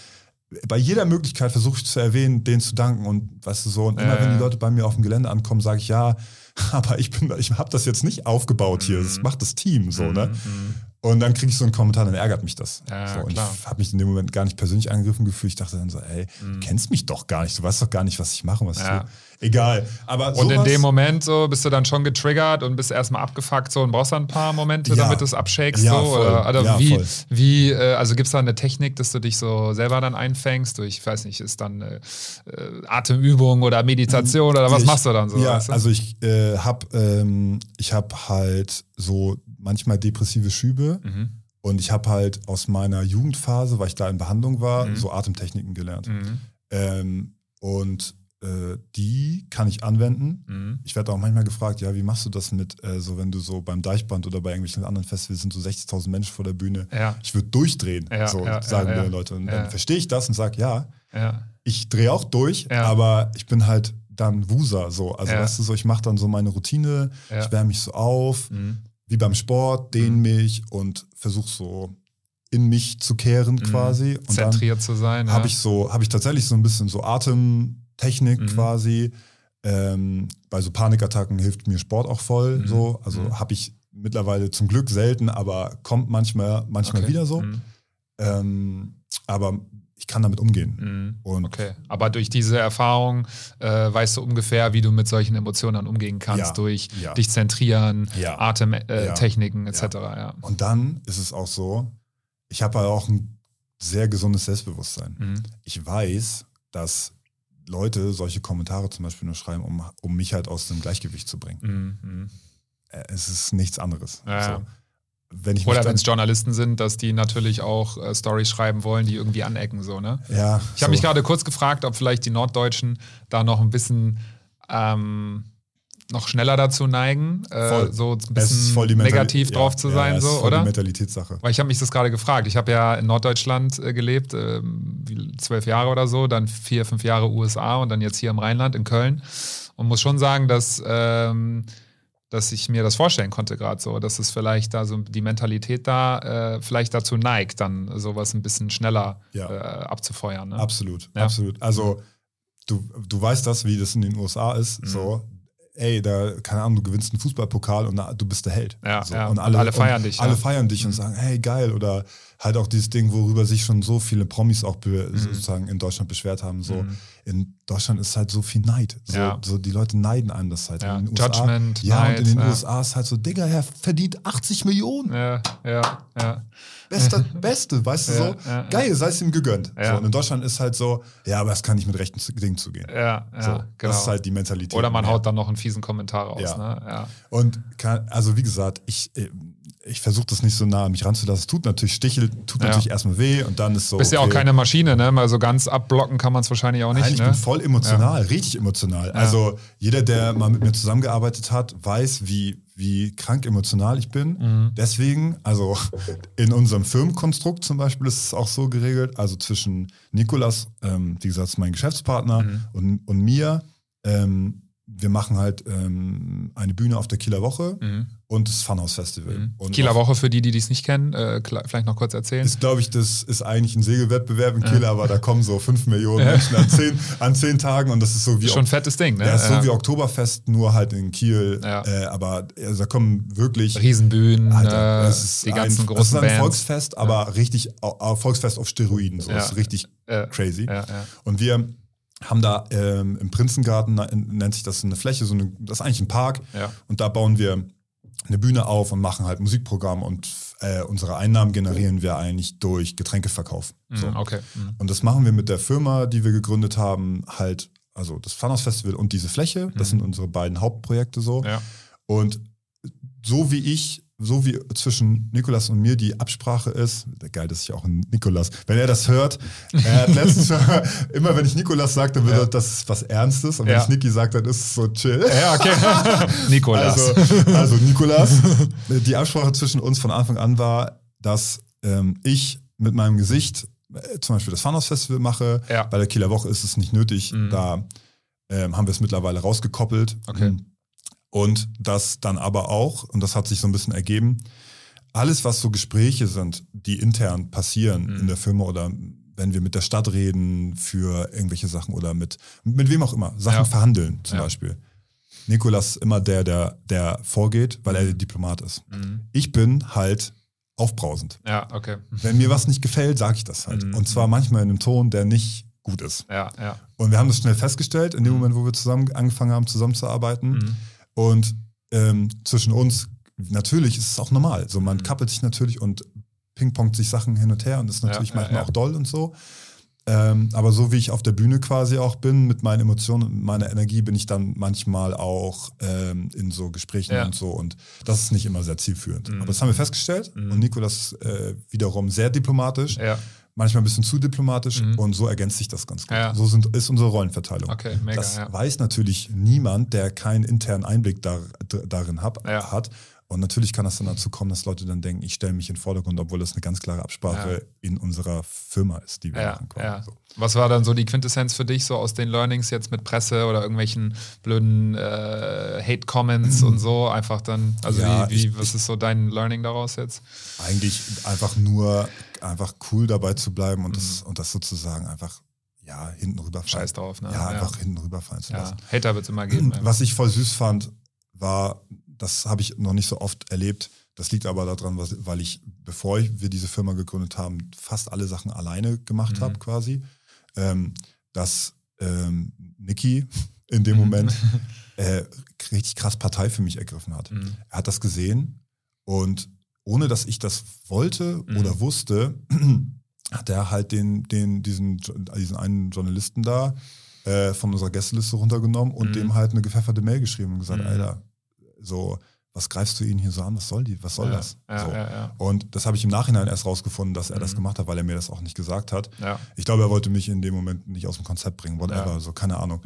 Speaker 3: bei jeder Möglichkeit versuche ich zu erwähnen, denen zu danken und weißt du so, und immer wenn die Leute bei mir auf dem Gelände ankommen, sage ich ja, aber ich bin, ich habe das jetzt nicht aufgebaut hier, das macht das Team so, ne?
Speaker 2: Mhm.
Speaker 3: Und dann kriege ich so einen Kommentar, dann ärgert mich das.
Speaker 2: Ja,
Speaker 3: so, und
Speaker 2: klar.
Speaker 3: ich habe mich in dem Moment gar nicht persönlich angegriffen gefühlt. Ich dachte dann so, ey, du kennst mich doch gar nicht, du weißt doch gar nicht, was ich mache, was
Speaker 2: Mhm. Ja.
Speaker 3: ich tue. Egal. Aber
Speaker 2: Und in dem Moment so bist du dann schon getriggert und bist erstmal abgefuckt so und brauchst dann ein paar Momente,
Speaker 3: Ja.
Speaker 2: damit du es abshakest.
Speaker 3: Ja,
Speaker 2: so, oder, oder
Speaker 3: Ja,
Speaker 2: wie,
Speaker 3: voll.
Speaker 2: wie äh, also gibt es da eine Technik, dass du dich so selber dann einfängst durch, ich weiß nicht, ist dann äh, äh, Atemübung oder Meditation oder was
Speaker 3: Ich-
Speaker 2: machst du dann so?
Speaker 3: Ja,
Speaker 2: weißt du?
Speaker 3: also ich äh, habe ähm, ich hab halt so manchmal depressive Schübe
Speaker 2: Mhm.
Speaker 3: und ich habe halt aus meiner Jugendphase, weil ich da in Behandlung war,
Speaker 2: Mhm.
Speaker 3: so Atemtechniken gelernt.
Speaker 2: Mhm.
Speaker 3: Ähm, und äh, die kann ich anwenden.
Speaker 2: Mhm.
Speaker 3: Ich werde auch manchmal gefragt, ja, wie machst du das mit, äh, so wenn du so beim Deichband oder bei irgendwelchen anderen Festivals sind so 60.000 Menschen vor der Bühne.
Speaker 2: Ja.
Speaker 3: Ich würde durchdrehen,
Speaker 2: Ja,
Speaker 3: so
Speaker 2: ja,
Speaker 3: sagen
Speaker 2: ja, ja.
Speaker 3: Leute. Und
Speaker 2: Ja.
Speaker 3: dann verstehe ich das und sage, ja,
Speaker 2: Ja.
Speaker 3: ich drehe auch durch,
Speaker 2: Ja.
Speaker 3: aber ich bin halt dann Wuser so. Also
Speaker 2: Ja.
Speaker 3: weißt du so, ich mache dann so meine Routine,
Speaker 2: Ja.
Speaker 3: ich wärme mich so auf,
Speaker 2: Mhm.
Speaker 3: wie beim Sport, dehne
Speaker 2: Mhm.
Speaker 3: mich und versuche so in mich zu kehren quasi. Und dann
Speaker 2: Zentriert zu sein. ja.
Speaker 3: habe ich so, habe ich tatsächlich so ein bisschen so Atemtechnik
Speaker 2: Mhm.
Speaker 3: quasi. Ähm, bei so Panikattacken hilft mir Sport auch voll.
Speaker 2: Mhm.
Speaker 3: So, also
Speaker 2: Mhm.
Speaker 3: habe ich mittlerweile zum Glück selten, aber kommt manchmal, manchmal
Speaker 2: Okay.
Speaker 3: wieder so.
Speaker 2: Mhm.
Speaker 3: Ähm, aber ich kann damit umgehen.
Speaker 2: Mhm.
Speaker 3: Und
Speaker 2: Okay, aber durch diese Erfahrung äh, weißt du ungefähr, wie du mit solchen Emotionen dann umgehen kannst,
Speaker 3: Ja,
Speaker 2: durch
Speaker 3: ja.
Speaker 2: dich zentrieren,
Speaker 3: Ja.
Speaker 2: Atemtechniken äh, etc. Ja.
Speaker 3: Und dann ist es auch so, ich habe auch ein sehr gesundes Selbstbewusstsein.
Speaker 2: Mhm.
Speaker 3: Ich weiß, dass Leute solche Kommentare zum Beispiel nur schreiben, um, um mich halt aus dem Gleichgewicht zu bringen.
Speaker 2: Mhm. Mhm.
Speaker 3: Äh, Es ist nichts anderes.
Speaker 2: Ja.
Speaker 3: So. Wenn ich
Speaker 2: Oder wenn es Journalisten sind, dass die natürlich auch äh, Stories schreiben wollen, die irgendwie anecken, so, ne?
Speaker 3: ja,
Speaker 2: Ich habe
Speaker 3: so.
Speaker 2: mich gerade kurz gefragt, ob vielleicht die Norddeutschen da noch ein bisschen ähm, noch schneller dazu neigen, äh, so ein bisschen negativ
Speaker 3: ja,
Speaker 2: drauf zu
Speaker 3: ja,
Speaker 2: sein,
Speaker 3: ist
Speaker 2: so,
Speaker 3: voll
Speaker 2: oder?
Speaker 3: Die Mentalitätssache.
Speaker 2: Weil ich habe mich das gerade gefragt. Ich habe ja in Norddeutschland äh, gelebt, ähm, zwölf Jahre oder so, dann vier, fünf Jahre USA und dann jetzt hier im Rheinland in Köln. Und muss schon sagen, dass, ähm, dass ich mir das vorstellen konnte gerade so, dass es vielleicht da so die Mentalität da äh, vielleicht dazu neigt, dann sowas ein bisschen schneller
Speaker 3: Ja.
Speaker 2: äh, abzufeuern. Ne?
Speaker 3: Absolut,
Speaker 2: Ja.
Speaker 3: absolut. Also du, du weißt das, wie das in den USA ist.
Speaker 2: Mhm.
Speaker 3: So, ey, da, keine Ahnung, du gewinnst einen Fußballpokal und du bist der Held.
Speaker 2: Ja,
Speaker 3: so.
Speaker 2: ja.
Speaker 3: Und alle,
Speaker 2: Alle feiern
Speaker 3: und
Speaker 2: dich,
Speaker 3: Alle
Speaker 2: ja.
Speaker 3: feiern dich und
Speaker 2: Mhm.
Speaker 3: sagen, hey, geil. Oder halt auch dieses Ding, worüber sich schon so viele Promis auch be sozusagen in Deutschland beschwert haben. So,
Speaker 2: Mhm.
Speaker 3: in Deutschland ist halt so viel Neid. So,
Speaker 2: Ja.
Speaker 3: so die Leute neiden einem das halt.
Speaker 2: Ja,
Speaker 3: In den USA,
Speaker 2: Judgment,
Speaker 3: ja,
Speaker 2: Neid,
Speaker 3: und in den
Speaker 2: ja.
Speaker 3: USA ist halt so, Digga, er verdient 80 Millionen.
Speaker 2: Ja, ja, ja.
Speaker 3: Beste, Beste, weißt du so? Geil, sei es ihm gegönnt. So, und in Deutschland ist halt so, ja, aber es kann nicht mit rechten Dingen zugehen.
Speaker 2: Ja, ja,
Speaker 3: so,
Speaker 2: genau.
Speaker 3: Das ist halt die Mentalität.
Speaker 2: Oder man haut dann noch einen fiesen Kommentar raus.
Speaker 3: Ja.
Speaker 2: Ne? Ja.
Speaker 3: Und kann, also wie gesagt, ich, äh, ich versuche das nicht so nah an mich ranzulassen. Es tut natürlich stichelt, tut
Speaker 2: Ja.
Speaker 3: natürlich erstmal weh und dann ist so.
Speaker 2: Bist ja auch
Speaker 3: okay.
Speaker 2: keine Maschine, ne? Mal so ganz abblocken kann man es wahrscheinlich auch nicht.
Speaker 3: Nein, ich
Speaker 2: ne?
Speaker 3: bin voll emotional, richtig emotional. Also jeder, der mal mit mir zusammengearbeitet hat, weiß, wie, wie krank emotional ich bin.
Speaker 2: Mhm.
Speaker 3: Deswegen, also in unserem Firmenkonstrukt zum Beispiel ist es auch so geregelt, also zwischen Nikolas, ähm, wie gesagt, mein Geschäftspartner
Speaker 2: Mhm.
Speaker 3: und, und mir, ähm, wir machen halt ähm, eine Bühne auf der Kieler Woche
Speaker 2: Mhm.
Speaker 3: Und das Funhouse Festival.
Speaker 2: Mhm. Kieler Woche für die, die dies nicht kennen, äh, vielleicht noch kurz erzählen.
Speaker 3: ist, glaube ich, das ist eigentlich ein Segelwettbewerb in Kiel, aber da kommen so fünf Millionen Menschen an zehn, an zehn Tagen und das ist so wie
Speaker 2: Schon ein fettes Ding, ne?
Speaker 3: Ja, ist so
Speaker 2: Ja.
Speaker 3: wie Oktoberfest, nur halt in Kiel.
Speaker 2: Ja.
Speaker 3: Äh, aber also, da kommen wirklich.
Speaker 2: Riesenbühnen,
Speaker 3: Alter,
Speaker 2: äh,
Speaker 3: das ist
Speaker 2: die
Speaker 3: ein,
Speaker 2: ganzen
Speaker 3: Das ist
Speaker 2: großen
Speaker 3: ein
Speaker 2: Bands.
Speaker 3: Volksfest, aber richtig Volksfest auf Steroiden. So.
Speaker 2: Ja.
Speaker 3: Das ist richtig crazy.
Speaker 2: Ja, ja.
Speaker 3: Und wir haben da ähm, im Prinzengarten, nennt sich das eine Fläche, so eine, das ist eigentlich ein Park.
Speaker 2: Ja.
Speaker 3: Und da bauen wir eine Bühne auf und machen halt Musikprogramm und äh, unsere Einnahmen generieren wir eigentlich durch Getränkeverkauf. So.
Speaker 2: Mhm, okay. Mhm.
Speaker 3: Und das machen wir mit der Firma, die wir gegründet haben, halt, also das Funhouse Festival und diese Fläche. Das sind unsere beiden Hauptprojekte so.
Speaker 2: Mhm. Ja.
Speaker 3: Und so wie ich, so wie zwischen Nikolas und mir die Absprache ist, geil, dass ich auch ein Nikolas, wenn er das hört, er hat letztens, immer wenn ich Nikolas sage, dann wird
Speaker 2: Ja.
Speaker 3: das ist was Ernstes. Und
Speaker 2: Ja.
Speaker 3: wenn ich Niki sage, dann ist es so chill.
Speaker 2: Ja, okay. Nikolas.
Speaker 3: Also, also Nikolas, die Absprache zwischen uns von Anfang an war, dass ähm, ich mit meinem Gesicht äh, zum Beispiel das Funhouse Festival mache.
Speaker 2: Ja.
Speaker 3: Bei der Kieler Woche ist es nicht nötig.
Speaker 2: Mhm.
Speaker 3: Da ähm, haben wir es mittlerweile rausgekoppelt.
Speaker 2: Okay.
Speaker 3: Und das dann aber auch, und das hat sich so ein bisschen ergeben, alles, was so Gespräche sind, die intern passieren
Speaker 2: Mhm.
Speaker 3: in der Firma oder wenn wir mit der Stadt reden für irgendwelche Sachen oder mit, mit wem auch immer, Sachen
Speaker 2: Ja.
Speaker 3: verhandeln zum
Speaker 2: Ja.
Speaker 3: Beispiel. Nikolas ist immer der, der, der vorgeht, weil er der Diplomat ist.
Speaker 2: Mhm.
Speaker 3: Ich bin halt aufbrausend.
Speaker 2: Ja, okay.
Speaker 3: Wenn mir was nicht gefällt, sage ich das halt.
Speaker 2: Mhm.
Speaker 3: Und zwar manchmal in einem Ton, der nicht gut ist.
Speaker 2: Ja, ja.
Speaker 3: Und wir haben das schnell festgestellt, in dem
Speaker 2: Mhm.
Speaker 3: Moment, wo wir zusammen angefangen haben, zusammenzuarbeiten.
Speaker 2: Mhm.
Speaker 3: Und ähm, zwischen uns, natürlich ist es auch normal. So, man
Speaker 2: Mhm.
Speaker 3: kappelt sich natürlich und pingpongt sich Sachen hin und her und das ist natürlich
Speaker 2: Ja, ja,
Speaker 3: manchmal
Speaker 2: ja.
Speaker 3: auch doll und so. Ähm, aber so wie ich auf der Bühne quasi auch bin, mit meinen Emotionen und meiner Energie, bin ich dann manchmal auch ähm, in so Gesprächen
Speaker 2: Ja.
Speaker 3: und so. Und das ist nicht immer sehr zielführend.
Speaker 2: Mhm.
Speaker 3: Aber das haben wir festgestellt.
Speaker 2: Mhm.
Speaker 3: Und Nikolas ist äh, wiederum sehr diplomatisch.
Speaker 2: Ja.
Speaker 3: Manchmal ein bisschen zu diplomatisch
Speaker 2: Mhm.
Speaker 3: und so ergänzt sich das ganz gut.
Speaker 2: Ja.
Speaker 3: So sind, ist unsere Rollenverteilung.
Speaker 2: Okay, mega,
Speaker 3: das
Speaker 2: ja.
Speaker 3: weiß natürlich niemand, der keinen internen Einblick da, d- darin hab,
Speaker 2: Ja.
Speaker 3: hat. Und natürlich kann das dann dazu kommen, dass Leute dann denken, ich stelle mich in den Vordergrund, obwohl das eine ganz klare Absprache in unserer Firma ist, die wir machen.
Speaker 2: ja.
Speaker 3: So.
Speaker 2: Was war dann so die Quintessenz für dich, so aus den Learnings jetzt mit Presse oder irgendwelchen blöden äh, Hate-Comments und so? Einfach dann, also wie, wie was ist so dein Learning daraus jetzt?
Speaker 3: Eigentlich einfach nur einfach cool dabei zu bleiben und,
Speaker 2: Mhm.
Speaker 3: das, und das sozusagen einfach ja, hinten rüberfallen.
Speaker 2: Scheiß drauf, ne?
Speaker 3: Ja, einfach hinten rüberfallen zu
Speaker 2: Ja,
Speaker 3: lassen.
Speaker 2: Hater wird es immer geben.
Speaker 3: Was ich voll süß fand, war, das habe ich noch nicht so oft erlebt. Das liegt aber daran, weil ich, bevor wir diese Firma gegründet haben, fast alle Sachen alleine gemacht
Speaker 2: Mhm.
Speaker 3: habe, quasi. Ähm, dass ähm, Niki in dem
Speaker 2: Mhm.
Speaker 3: Moment äh, richtig krass Partei für mich ergriffen hat.
Speaker 2: Mhm.
Speaker 3: Er hat das gesehen und ohne dass ich das wollte
Speaker 2: Mhm.
Speaker 3: oder wusste, hat er halt den, den, diesen, diesen einen Journalisten da äh, von unserer Gästeliste runtergenommen und
Speaker 2: Mhm.
Speaker 3: dem halt eine gepfefferte Mail geschrieben und gesagt,
Speaker 2: Mhm.
Speaker 3: Alter, so, was greifst du ihn hier so an? Was soll die? Was soll
Speaker 2: ja,
Speaker 3: das?
Speaker 2: Ja,
Speaker 3: so.
Speaker 2: ja.
Speaker 3: Und das habe ich im Nachhinein erst rausgefunden, dass er das
Speaker 2: Mhm.
Speaker 3: gemacht hat, weil er mir das auch nicht gesagt hat. Ich glaube, er wollte mich in dem Moment nicht aus dem Konzept bringen, whatever, so, keine Ahnung.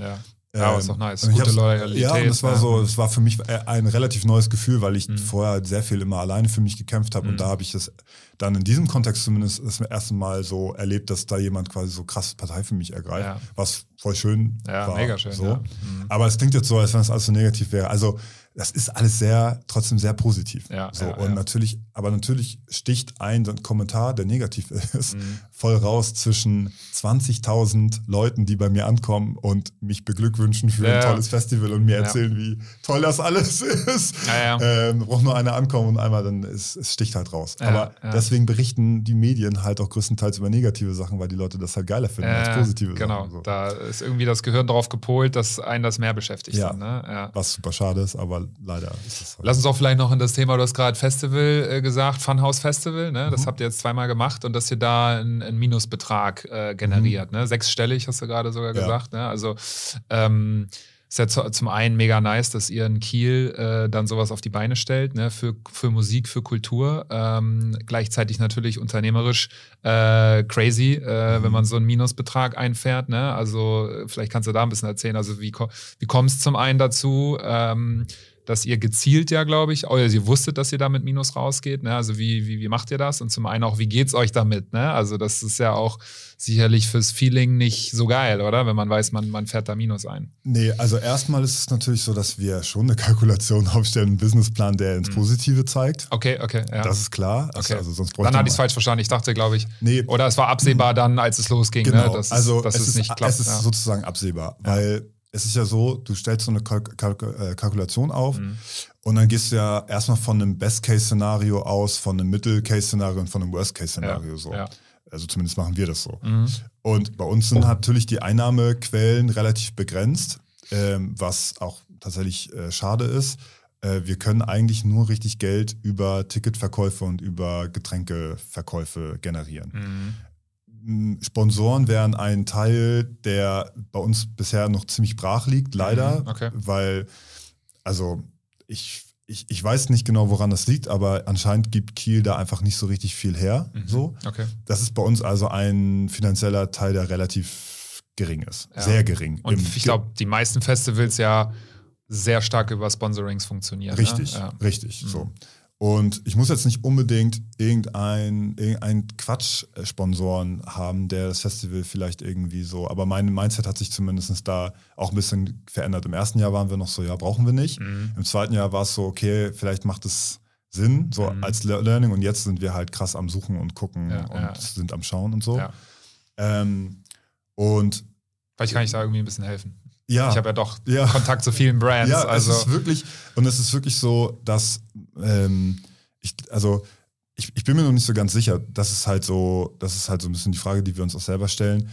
Speaker 2: Ja. Aber ist
Speaker 3: Ähm,
Speaker 2: doch nice.
Speaker 3: und ich
Speaker 2: Gute Loyalität.
Speaker 3: Ja, und es war
Speaker 2: ja.
Speaker 3: so, es war für mich ein relativ neues Gefühl, weil ich
Speaker 2: Mhm.
Speaker 3: vorher sehr viel immer alleine für mich gekämpft habe
Speaker 2: Mhm.
Speaker 3: und da habe ich das dann in diesem Kontext zumindest das erste Mal so erlebt, dass da jemand quasi so krass Partei für mich ergreift,
Speaker 2: Ja.
Speaker 3: was voll schön
Speaker 2: Ja,
Speaker 3: war.
Speaker 2: mega schön.
Speaker 3: So.
Speaker 2: Ja. Mhm.
Speaker 3: Aber es klingt jetzt so, als wenn es alles so negativ wäre. Also das ist alles sehr, trotzdem sehr positiv.
Speaker 2: Ja,
Speaker 3: so,
Speaker 2: ja,
Speaker 3: und
Speaker 2: ja.
Speaker 3: natürlich, aber natürlich sticht ein so ein Kommentar, der negativ ist,
Speaker 2: Mhm.
Speaker 3: voll raus zwischen 20.000 Leuten, die bei mir ankommen und mich beglückwünschen für ein tolles Festival und mir erzählen, wie toll das alles ist.
Speaker 2: Ja.
Speaker 3: Ähm, braucht nur einer ankommen und einmal dann ist, es sticht halt raus. Aber deswegen berichten die Medien halt auch größtenteils über negative Sachen, weil die Leute das halt geiler finden als positive
Speaker 2: genau,
Speaker 3: Sachen. So.
Speaker 2: da ist irgendwie das Gehirn drauf gepolt, dass einen das mehr beschäftigt.
Speaker 3: Ja.
Speaker 2: Dann, ne?
Speaker 3: Was super schade ist, aber leider ist halt.
Speaker 2: Lass uns auch vielleicht noch in das Thema, du hast gerade Festival äh, gesagt, Funhouse Festival, ne? das
Speaker 3: Mhm.
Speaker 2: habt ihr jetzt zweimal gemacht und dass ihr da einen, einen Minusbetrag äh, generiert. Ne? Sechsstellig hast du gerade sogar
Speaker 3: Mhm. Ja.
Speaker 2: gesagt. Ne? Also ähm, ist ja zu, zum einen mega nice, dass ihr in Kiel äh, dann sowas auf die Beine stellt, ne? für, für Musik, für Kultur. Ähm, gleichzeitig natürlich unternehmerisch äh, crazy, äh,
Speaker 3: Mhm.
Speaker 2: wenn man so einen Minusbetrag einfährt. Ne? Also äh, vielleicht kannst du da ein bisschen erzählen. Also wie, wie kommt es zum einen dazu? Ähm, dass ihr gezielt ja, glaube ich, oder ihr wusstet, dass ihr da mit Minus rausgeht. Ne? Also wie, wie, wie macht ihr das? Und zum einen auch, wie geht's euch damit? Ne? Also das ist ja auch sicherlich fürs Feeling nicht so geil, oder? Wenn man weiß, man, man fährt da Minus ein.
Speaker 3: Nee, also erstmal ist es natürlich so, dass wir schon eine Kalkulation aufstellen, einen Businessplan, der ins Positive zeigt.
Speaker 2: Okay, okay, ja.
Speaker 3: Das ist klar. Also,
Speaker 2: Okay.
Speaker 3: also sonst
Speaker 2: dann hatte ich es falsch verstanden. Ich dachte, glaube ich,
Speaker 3: Nee,
Speaker 2: oder es war absehbar dann, als es losging,
Speaker 3: genau.
Speaker 2: ne? dass, es-
Speaker 3: also
Speaker 2: dass
Speaker 3: es,
Speaker 2: es,
Speaker 3: ist,
Speaker 2: nicht klappt.
Speaker 3: es ist
Speaker 2: ja.
Speaker 3: sozusagen absehbar, weil es ist ja so, du stellst so eine Kalk Kalk äh, Kalkulation auf
Speaker 2: Mhm.
Speaker 3: und dann gehst du ja erstmal von einem Best-Case-Szenario aus, von einem Middle-Case-Szenario und von einem Worst-Case-Szenario
Speaker 2: ja,
Speaker 3: so.
Speaker 2: ja.
Speaker 3: Also zumindest machen wir das so.
Speaker 2: Mhm.
Speaker 3: Und bei uns sind natürlich die Einnahmequellen relativ begrenzt, ähm, was auch tatsächlich äh, schade ist. Äh, wir können eigentlich nur richtig Geld über Ticketverkäufe und über Getränkeverkäufe generieren.
Speaker 2: Mhm.
Speaker 3: Sponsoren wären ein Teil, der bei uns bisher noch ziemlich brach liegt, leider,
Speaker 2: Mhm, okay.
Speaker 3: weil, also ich, ich, ich weiß nicht genau, woran das liegt, aber anscheinend gibt Kiel da einfach nicht so richtig viel her.
Speaker 2: Mhm.
Speaker 3: So.
Speaker 2: Okay.
Speaker 3: Das ist bei uns also ein finanzieller Teil, der relativ gering ist.
Speaker 2: Ja.
Speaker 3: Sehr gering.
Speaker 2: Und ich glaube, die meisten Festivals ja sehr stark über Sponsorings funktionieren.
Speaker 3: Richtig,
Speaker 2: Ne? Ja.
Speaker 3: richtig.
Speaker 2: Mhm.
Speaker 3: So. Und ich muss jetzt nicht unbedingt irgendein, irgendein Quatsch-Sponsoren haben, der das Festival vielleicht irgendwie so, aber mein Mindset hat sich zumindest da auch ein bisschen verändert. Im ersten Jahr waren wir noch so, ja, brauchen wir nicht.
Speaker 2: Mhm.
Speaker 3: Im zweiten Jahr war es so, okay, vielleicht macht es Sinn, so
Speaker 2: Mhm.
Speaker 3: als Le- Learning. Und jetzt sind wir halt krass am Suchen und gucken
Speaker 2: Ja,
Speaker 3: und
Speaker 2: ja.
Speaker 3: sind am Schauen und so.
Speaker 2: Ja.
Speaker 3: Ähm, und
Speaker 2: Vielleicht kann ich da irgendwie ein bisschen helfen.
Speaker 3: Ja,
Speaker 2: Ich habe ja doch
Speaker 3: Ja.
Speaker 2: Kontakt zu vielen Brands.
Speaker 3: Ja,
Speaker 2: also,
Speaker 3: es ist wirklich, und es ist wirklich so, dass ähm, ich, also ich, ich bin mir noch nicht so ganz sicher. Das ist halt so, das ist halt so ein bisschen die Frage, die wir uns auch selber stellen.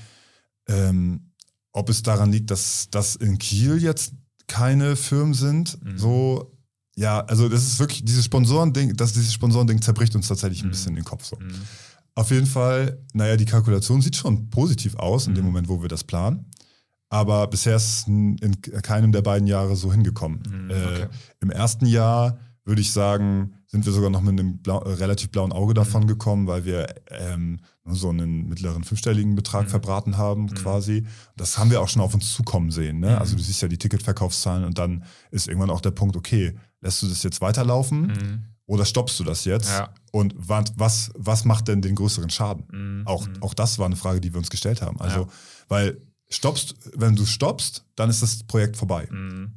Speaker 3: Ähm, ob es daran liegt, dass das in Kiel jetzt keine Firmen sind,
Speaker 2: Mhm.
Speaker 3: so ja, also das ist wirklich dieses Sponsorending, dass dieses Sponsorending zerbricht uns tatsächlich ein
Speaker 2: Mhm.
Speaker 3: bisschen den Kopf so.
Speaker 2: Mhm.
Speaker 3: Auf jeden Fall, naja, die Kalkulation sieht schon positiv aus in dem
Speaker 2: Mhm.
Speaker 3: Moment, wo wir das planen. Aber bisher ist in in keinem der beiden Jahre so hingekommen.
Speaker 2: Mhm,
Speaker 3: Äh,
Speaker 2: okay.
Speaker 3: Im ersten Jahr würde ich sagen, sind wir sogar noch mit einem blau, äh, relativ blauen Auge davon gekommen, weil wir ähm, nur so einen mittleren fünfstelligen Betrag verbraten haben quasi. Das haben wir auch schon auf uns zukommen sehen. Ne? Also du siehst ja die Ticketverkaufszahlen und dann ist irgendwann auch der Punkt, okay, lässt du das jetzt weiterlaufen oder stoppst du das jetzt?
Speaker 2: Ja.
Speaker 3: Und was, was, was macht denn den größeren Schaden? Auch, auch das war eine Frage, die wir uns gestellt haben. Also,
Speaker 2: Ja.
Speaker 3: weil stoppst, wenn du stoppst, dann ist das Projekt vorbei.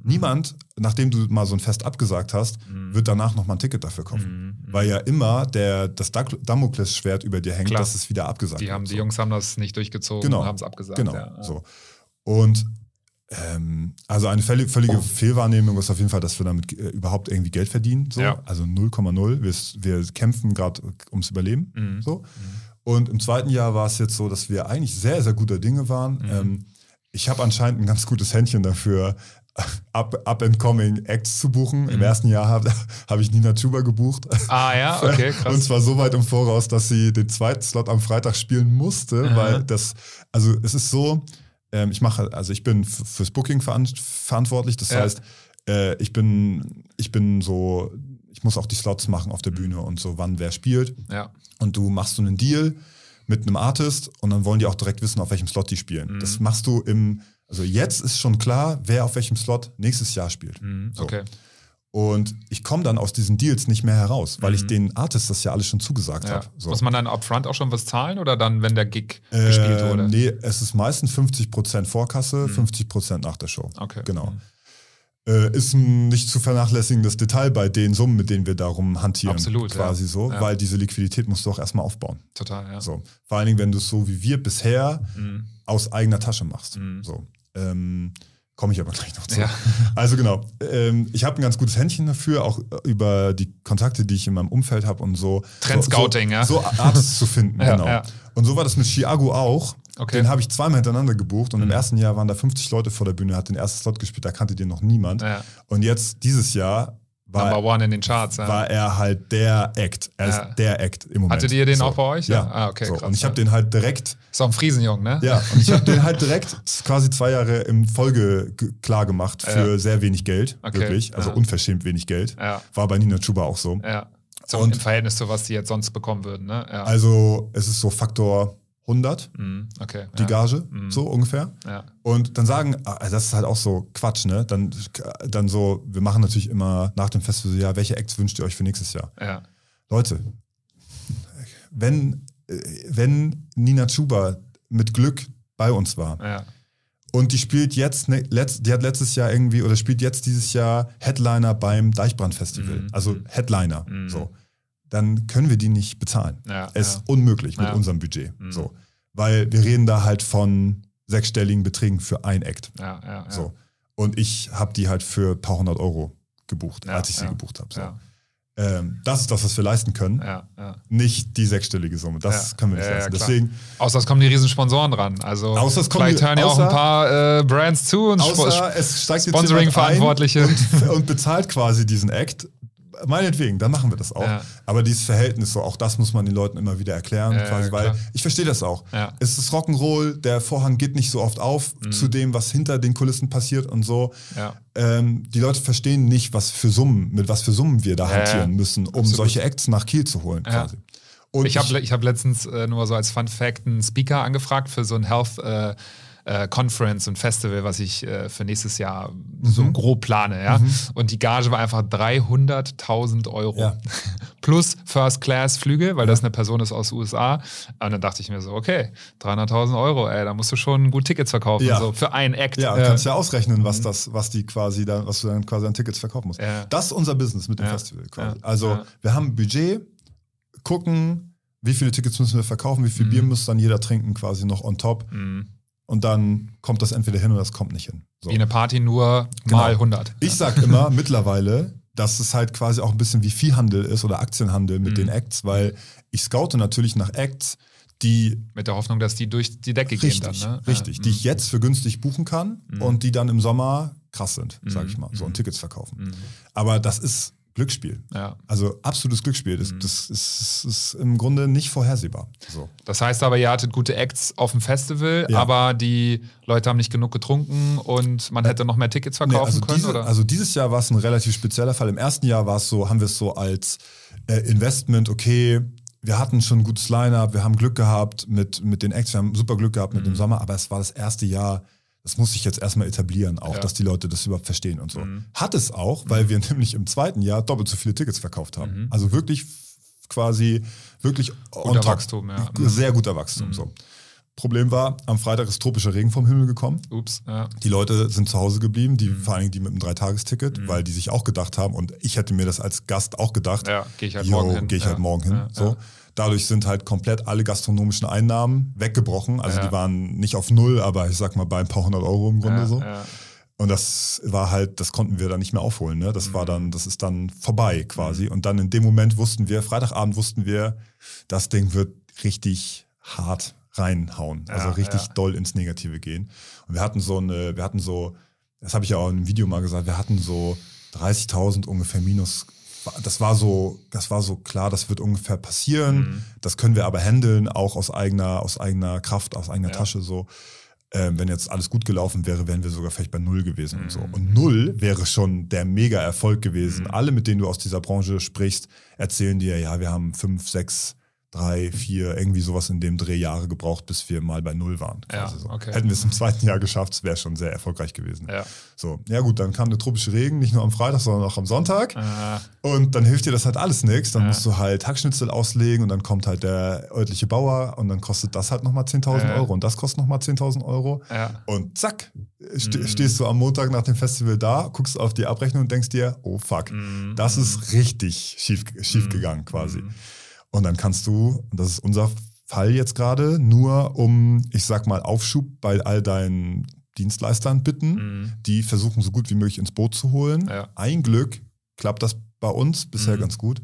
Speaker 3: Niemand, nachdem du mal so ein Fest abgesagt hast, wird danach nochmal ein Ticket dafür kaufen. Weil ja immer der, das Damoklesschwert über dir hängt,
Speaker 2: Klar.
Speaker 3: dass es wieder abgesagt
Speaker 2: Die,
Speaker 3: wird.
Speaker 2: haben, die
Speaker 3: So.
Speaker 2: Jungs haben das nicht durchgezogen
Speaker 3: Genau.
Speaker 2: und haben es abgesagt.
Speaker 3: Genau,
Speaker 2: ja.
Speaker 3: so. Und ähm, also eine völlig, völlige Fehlwahrnehmung ist auf jeden Fall, dass wir damit äh, überhaupt irgendwie Geld verdienen. So.
Speaker 2: Ja.
Speaker 3: Also 0,0. Wir, wir kämpfen gerade ums Überleben.
Speaker 2: Mhm.
Speaker 3: So. Und im zweiten Jahr war es jetzt so, dass wir eigentlich sehr, sehr guter Dinge waren.
Speaker 2: Mhm.
Speaker 3: Ähm, ich habe anscheinend ein ganz gutes Händchen dafür, up, up and coming Acts zu buchen. Im ersten Jahr habe hab ich Nina Chuba gebucht.
Speaker 2: Mhm. Ah ja, okay,
Speaker 3: Und
Speaker 2: krass.
Speaker 3: zwar so weit im Voraus, dass sie den zweiten Slot am Freitag spielen musste,
Speaker 2: Aha.
Speaker 3: weil das, also es ist so, ähm, ich mache, also ich bin fürs Booking veran verantwortlich. Das
Speaker 2: Ja.
Speaker 3: heißt, äh, ich bin, ich bin so, ich muss auch die Slots machen auf der
Speaker 2: Mhm.
Speaker 3: Bühne und so, wann wer spielt.
Speaker 2: Ja,
Speaker 3: Und du machst so einen Deal mit einem Artist und dann wollen die auch direkt wissen, auf welchem Slot die spielen.
Speaker 2: Mhm.
Speaker 3: Das machst du im, also jetzt ist schon klar, wer auf welchem Slot nächstes Jahr spielt.
Speaker 2: mhm,
Speaker 3: So.
Speaker 2: okay.
Speaker 3: Und ich komme dann aus diesen Deals nicht mehr heraus, weil ich den Artists das ja alles schon zugesagt
Speaker 2: Mhm. Ja.
Speaker 3: habe. So.
Speaker 2: Muss man dann upfront auch schon was zahlen oder dann, wenn der Gig gespielt
Speaker 3: Äh,
Speaker 2: wurde?
Speaker 3: Nee, es ist meistens 50% Vorkasse, 50% nach der Show.
Speaker 2: Mhm. Okay.
Speaker 3: Genau. Äh, ist ein nicht zu vernachlässigendes Detail bei den Summen, mit denen wir darum hantieren.
Speaker 2: Absolut,
Speaker 3: Quasi
Speaker 2: ja.
Speaker 3: so,
Speaker 2: Ja.
Speaker 3: weil diese Liquidität musst du auch erstmal aufbauen.
Speaker 2: Total, ja.
Speaker 3: So. Vor allen Dingen, wenn du es so wie wir bisher
Speaker 2: Mhm.
Speaker 3: aus eigener Tasche machst.
Speaker 2: Mhm.
Speaker 3: So. Ähm, Komme ich aber gleich noch zu.
Speaker 2: Ja.
Speaker 3: Also genau, ähm, ich habe ein ganz gutes Händchen dafür, auch äh, über die Kontakte, die ich in meinem Umfeld habe und so.
Speaker 2: Trendscouting,
Speaker 3: so,
Speaker 2: ja.
Speaker 3: So Artists zu finden,
Speaker 2: Ja,
Speaker 3: genau.
Speaker 2: ja.
Speaker 3: Und so war das mit Chiago auch.
Speaker 2: Okay.
Speaker 3: Den habe ich zweimal hintereinander gebucht und im
Speaker 2: Mhm.
Speaker 3: ersten Jahr waren da 50 Leute vor der Bühne, hat den ersten Slot gespielt, da kannte den noch niemand.
Speaker 2: Ja.
Speaker 3: Und jetzt, dieses Jahr, war,
Speaker 2: Number one in den Charts. Ja.
Speaker 3: war er halt der Act. Er ist
Speaker 2: Ja.
Speaker 3: der Act im Moment.
Speaker 2: Hattet ihr den
Speaker 3: so.
Speaker 2: auch bei euch?
Speaker 3: Ja.
Speaker 2: Ah, okay,
Speaker 3: so.
Speaker 2: krass,
Speaker 3: Und ich habe
Speaker 2: ja.
Speaker 3: den halt direkt
Speaker 2: Ist auch ein Friesenjung, ne?
Speaker 3: ja, und ich habe den halt direkt quasi zwei Jahre in Folge ge- klar gemacht für sehr wenig Geld,
Speaker 2: Okay,
Speaker 3: wirklich, also unverschämt wenig Geld.
Speaker 2: Ja.
Speaker 3: War bei Nina Chuba auch so.
Speaker 2: Ja. So
Speaker 3: Und-
Speaker 2: im Verhältnis zu was die jetzt sonst bekommen würden, ne? Ja.
Speaker 3: Also es ist so Faktor 100
Speaker 2: Mhm, okay.
Speaker 3: die
Speaker 2: ja.
Speaker 3: Gage,
Speaker 2: Mhm.
Speaker 3: so ungefähr.
Speaker 2: Ja.
Speaker 3: Und dann sagen, ah, das ist halt auch so Quatsch, ne? Dann, dann so, wir machen natürlich immer nach dem Festival, so, ja, welche Acts wünscht ihr euch für nächstes Jahr?
Speaker 2: Ja.
Speaker 3: Leute, wenn, äh, wenn Nina Chuba mit Glück bei uns war,
Speaker 2: Ja.
Speaker 3: Und die spielt jetzt, ne, letzt, die hat letztes Jahr irgendwie oder spielt jetzt dieses Jahr Headliner beim Deichbrand-Festival.
Speaker 2: Mhm.
Speaker 3: Also Headliner.
Speaker 2: Mhm.
Speaker 3: So. Dann können wir die nicht bezahlen.
Speaker 2: Ja,
Speaker 3: es ist unmöglich mit unserem Budget.
Speaker 2: Mhm.
Speaker 3: So. Weil wir reden da halt von sechsstelligen Beträgen für ein Act. So. Und ich habe die halt für ein paar hundert Euro gebucht, als ich sie gebucht habe. So. Ähm, das ist das, was wir leisten können.
Speaker 2: ja, ja.
Speaker 3: Nicht die sechsstellige Summe. Das
Speaker 2: Ja.
Speaker 3: können wir nicht leisten. Deswegen,
Speaker 2: Außer es kommen die riesen Sponsoren dran. Also
Speaker 3: Außer es kommen
Speaker 2: vielleicht
Speaker 3: die-
Speaker 2: hören ja auch ein paar äh, Brands zu und Sp-
Speaker 3: Außer es steigt jetzt
Speaker 2: Sponsoring-Verantwortliche.
Speaker 3: jemand ein und, und bezahlt quasi diesen Act. Meinetwegen, dann machen wir das auch.
Speaker 2: Ja.
Speaker 3: Aber dieses Verhältnis, so auch das muss man den Leuten immer wieder erklären,
Speaker 2: Ja,
Speaker 3: quasi, weil ich verstehe das auch. Es ist Rock'n'Roll, der Vorhang geht nicht so oft auf
Speaker 2: Mhm.
Speaker 3: zu dem, was hinter den Kulissen passiert und so. Ähm, die Leute verstehen nicht, was für Summen, mit was für Summen wir da hantieren müssen, um
Speaker 2: Absolut.
Speaker 3: solche Acts nach Kiel zu holen, quasi. Und
Speaker 2: Ich habe ich hab letztens äh, nur so als Fun Fact einen Speaker angefragt für so ein Health äh, äh, Conference und Festival, was ich äh, für nächstes Jahr so
Speaker 3: Mhm.
Speaker 2: grob plane. Ja? Und die Gage war einfach 300.000 Euro.
Speaker 3: Ja.
Speaker 2: Plus First-Class-Flüge, weil das eine Person ist aus den USA. Und dann dachte ich mir so, okay, 300.000 Euro, ey, da musst du schon gut Tickets verkaufen.
Speaker 3: Ja.
Speaker 2: So, für einen Act.
Speaker 3: Ja,
Speaker 2: Äh,
Speaker 3: kannst ja ausrechnen, was das, was die quasi dann, was du dann quasi an Tickets verkaufen musst.
Speaker 2: Ja.
Speaker 3: Das ist unser Business mit dem
Speaker 2: Ja.
Speaker 3: Festival quasi.
Speaker 2: Ja.
Speaker 3: Also
Speaker 2: Ja.
Speaker 3: wir haben ein Budget, gucken, wie viele Tickets müssen wir verkaufen, wie viel
Speaker 2: Mhm.
Speaker 3: Bier muss dann jeder trinken, quasi noch on top.
Speaker 2: mh,
Speaker 3: Und dann kommt das entweder hin oder das kommt nicht hin. So.
Speaker 2: Wie eine Party nur
Speaker 3: Genau.
Speaker 2: mal 100.
Speaker 3: Ich sag immer mittlerweile, dass es halt quasi auch ein bisschen wie Viehhandel ist oder Aktienhandel mit
Speaker 2: Mhm.
Speaker 3: den Acts, weil ich scoute natürlich nach Acts, die
Speaker 2: Mit der Hoffnung, dass die durch die Decke
Speaker 3: richtig,
Speaker 2: gehen dann. Ne?
Speaker 3: richtig,
Speaker 2: Ja,
Speaker 3: die ich jetzt für günstig buchen kann
Speaker 2: Mhm.
Speaker 3: und die dann im Sommer krass sind, sag
Speaker 2: Mhm.
Speaker 3: ich mal, so und
Speaker 2: Mhm.
Speaker 3: Tickets verkaufen.
Speaker 2: Mhm.
Speaker 3: Aber das ist Glücksspiel.
Speaker 2: Ja.
Speaker 3: Also absolutes Glücksspiel.
Speaker 2: Mhm.
Speaker 3: Das, das, ist, das ist im Grunde nicht vorhersehbar. So.
Speaker 2: Das heißt aber, ihr hattet gute Acts auf dem Festival,
Speaker 3: Ja.
Speaker 2: aber die Leute haben nicht genug getrunken und man hätte noch mehr Tickets
Speaker 3: Nee,
Speaker 2: verkaufen
Speaker 3: also,
Speaker 2: können,
Speaker 3: diese,
Speaker 2: oder?
Speaker 3: also dieses Jahr war es ein relativ spezieller Fall. Im ersten Jahr war es so, haben wir es so als Äh, Investment, okay, wir hatten schon ein gutes Line-Up, wir haben Glück gehabt mit, mit den Acts, wir haben super Glück gehabt mit
Speaker 2: Mhm.
Speaker 3: dem Sommer, aber es war das erste Jahr, das muss ich jetzt erstmal etablieren, auch,
Speaker 2: Ja.
Speaker 3: dass die Leute das überhaupt verstehen und so.
Speaker 2: Mhm.
Speaker 3: Hat es auch, weil wir nämlich im zweiten Jahr doppelt so viele Tickets verkauft haben.
Speaker 2: Mhm.
Speaker 3: Also wirklich quasi, wirklich
Speaker 2: Guter
Speaker 3: top.
Speaker 2: Wachstum, ja. Mhm.
Speaker 3: Sehr guter Wachstum, so. Problem war, am Freitag ist tropischer Regen vom Himmel gekommen.
Speaker 2: Ups, ja.
Speaker 3: Die Leute sind zu Hause geblieben,
Speaker 2: Mhm.
Speaker 3: die, vor allem die mit einem Dreitagesticket, weil die sich auch gedacht haben, und ich hätte mir das als Gast auch gedacht,
Speaker 2: Ja, gehe ich halt
Speaker 3: Jo,
Speaker 2: morgen hin.
Speaker 3: gehe ich
Speaker 2: ja.
Speaker 3: halt morgen hin.
Speaker 2: Ja,
Speaker 3: so. Dadurch sind halt komplett alle gastronomischen Einnahmen weggebrochen. Also
Speaker 2: Ja.
Speaker 3: die waren nicht auf null, aber ich sag mal bei ein paar hundert Euro im Grunde
Speaker 2: ja,
Speaker 3: so.
Speaker 2: Ja.
Speaker 3: Und das war halt, das konnten wir dann nicht mehr aufholen. Ne? Das
Speaker 2: Mhm.
Speaker 3: war dann, das ist dann vorbei quasi. Und dann in dem Moment wussten wir, Freitagabend wussten wir, das Ding wird richtig hart reinhauen. Also richtig doll ins Negative gehen. Und wir hatten so eine, wir hatten so, das habe ich ja auch in einem Video mal gesagt, wir hatten so 30.000 ungefähr minus. Das war so, das war so klar, das wird ungefähr passieren.
Speaker 2: Mhm.
Speaker 3: Das können wir aber handeln, auch aus eigener, aus eigener Kraft, aus eigener
Speaker 2: Ja.
Speaker 3: Tasche so. Ähm, wenn jetzt alles gut gelaufen wäre, wären wir sogar vielleicht bei Null gewesen und so.
Speaker 2: Mhm.
Speaker 3: Und Null wäre schon der Mega-Erfolg gewesen.
Speaker 2: Mhm.
Speaker 3: Alle, mit denen du aus dieser Branche sprichst, erzählen dir, ja, wir haben fünf, sechs, drei, vier, irgendwie sowas in dem Dreh Jahre gebraucht, bis wir mal bei Null waren.
Speaker 2: Ja,
Speaker 3: so.
Speaker 2: okay.
Speaker 3: Hätten wir es im zweiten Jahr geschafft, wäre schon sehr erfolgreich gewesen.
Speaker 2: Ja.
Speaker 3: So, ja gut, dann kam der tropische Regen, nicht nur am Freitag, sondern auch am Sonntag.
Speaker 2: Äh,
Speaker 3: Und dann hilft dir das halt alles nichts. Dann
Speaker 2: Ja.
Speaker 3: musst du halt Hackschnitzel auslegen und dann kommt halt der örtliche Bauer und dann kostet das halt nochmal 10.000
Speaker 2: Ja.
Speaker 3: Euro und das kostet nochmal 10.000 Euro. Und zack, ste
Speaker 2: Mhm.
Speaker 3: stehst du am Montag nach dem Festival da, guckst auf die Abrechnung und denkst dir, oh fuck,
Speaker 2: Mhm.
Speaker 3: das ist richtig schief, schief
Speaker 2: Mhm.
Speaker 3: gegangen quasi.
Speaker 2: Mhm.
Speaker 3: Und dann kannst du, und das ist unser Fall jetzt gerade, nur um, ich sag mal, Aufschub bei all deinen Dienstleistern bitten,
Speaker 2: Mhm.
Speaker 3: die versuchen so gut wie möglich ins Boot zu holen.
Speaker 2: Ja.
Speaker 3: Ein Glück klappt das bei uns bisher
Speaker 2: Mhm.
Speaker 3: ganz gut.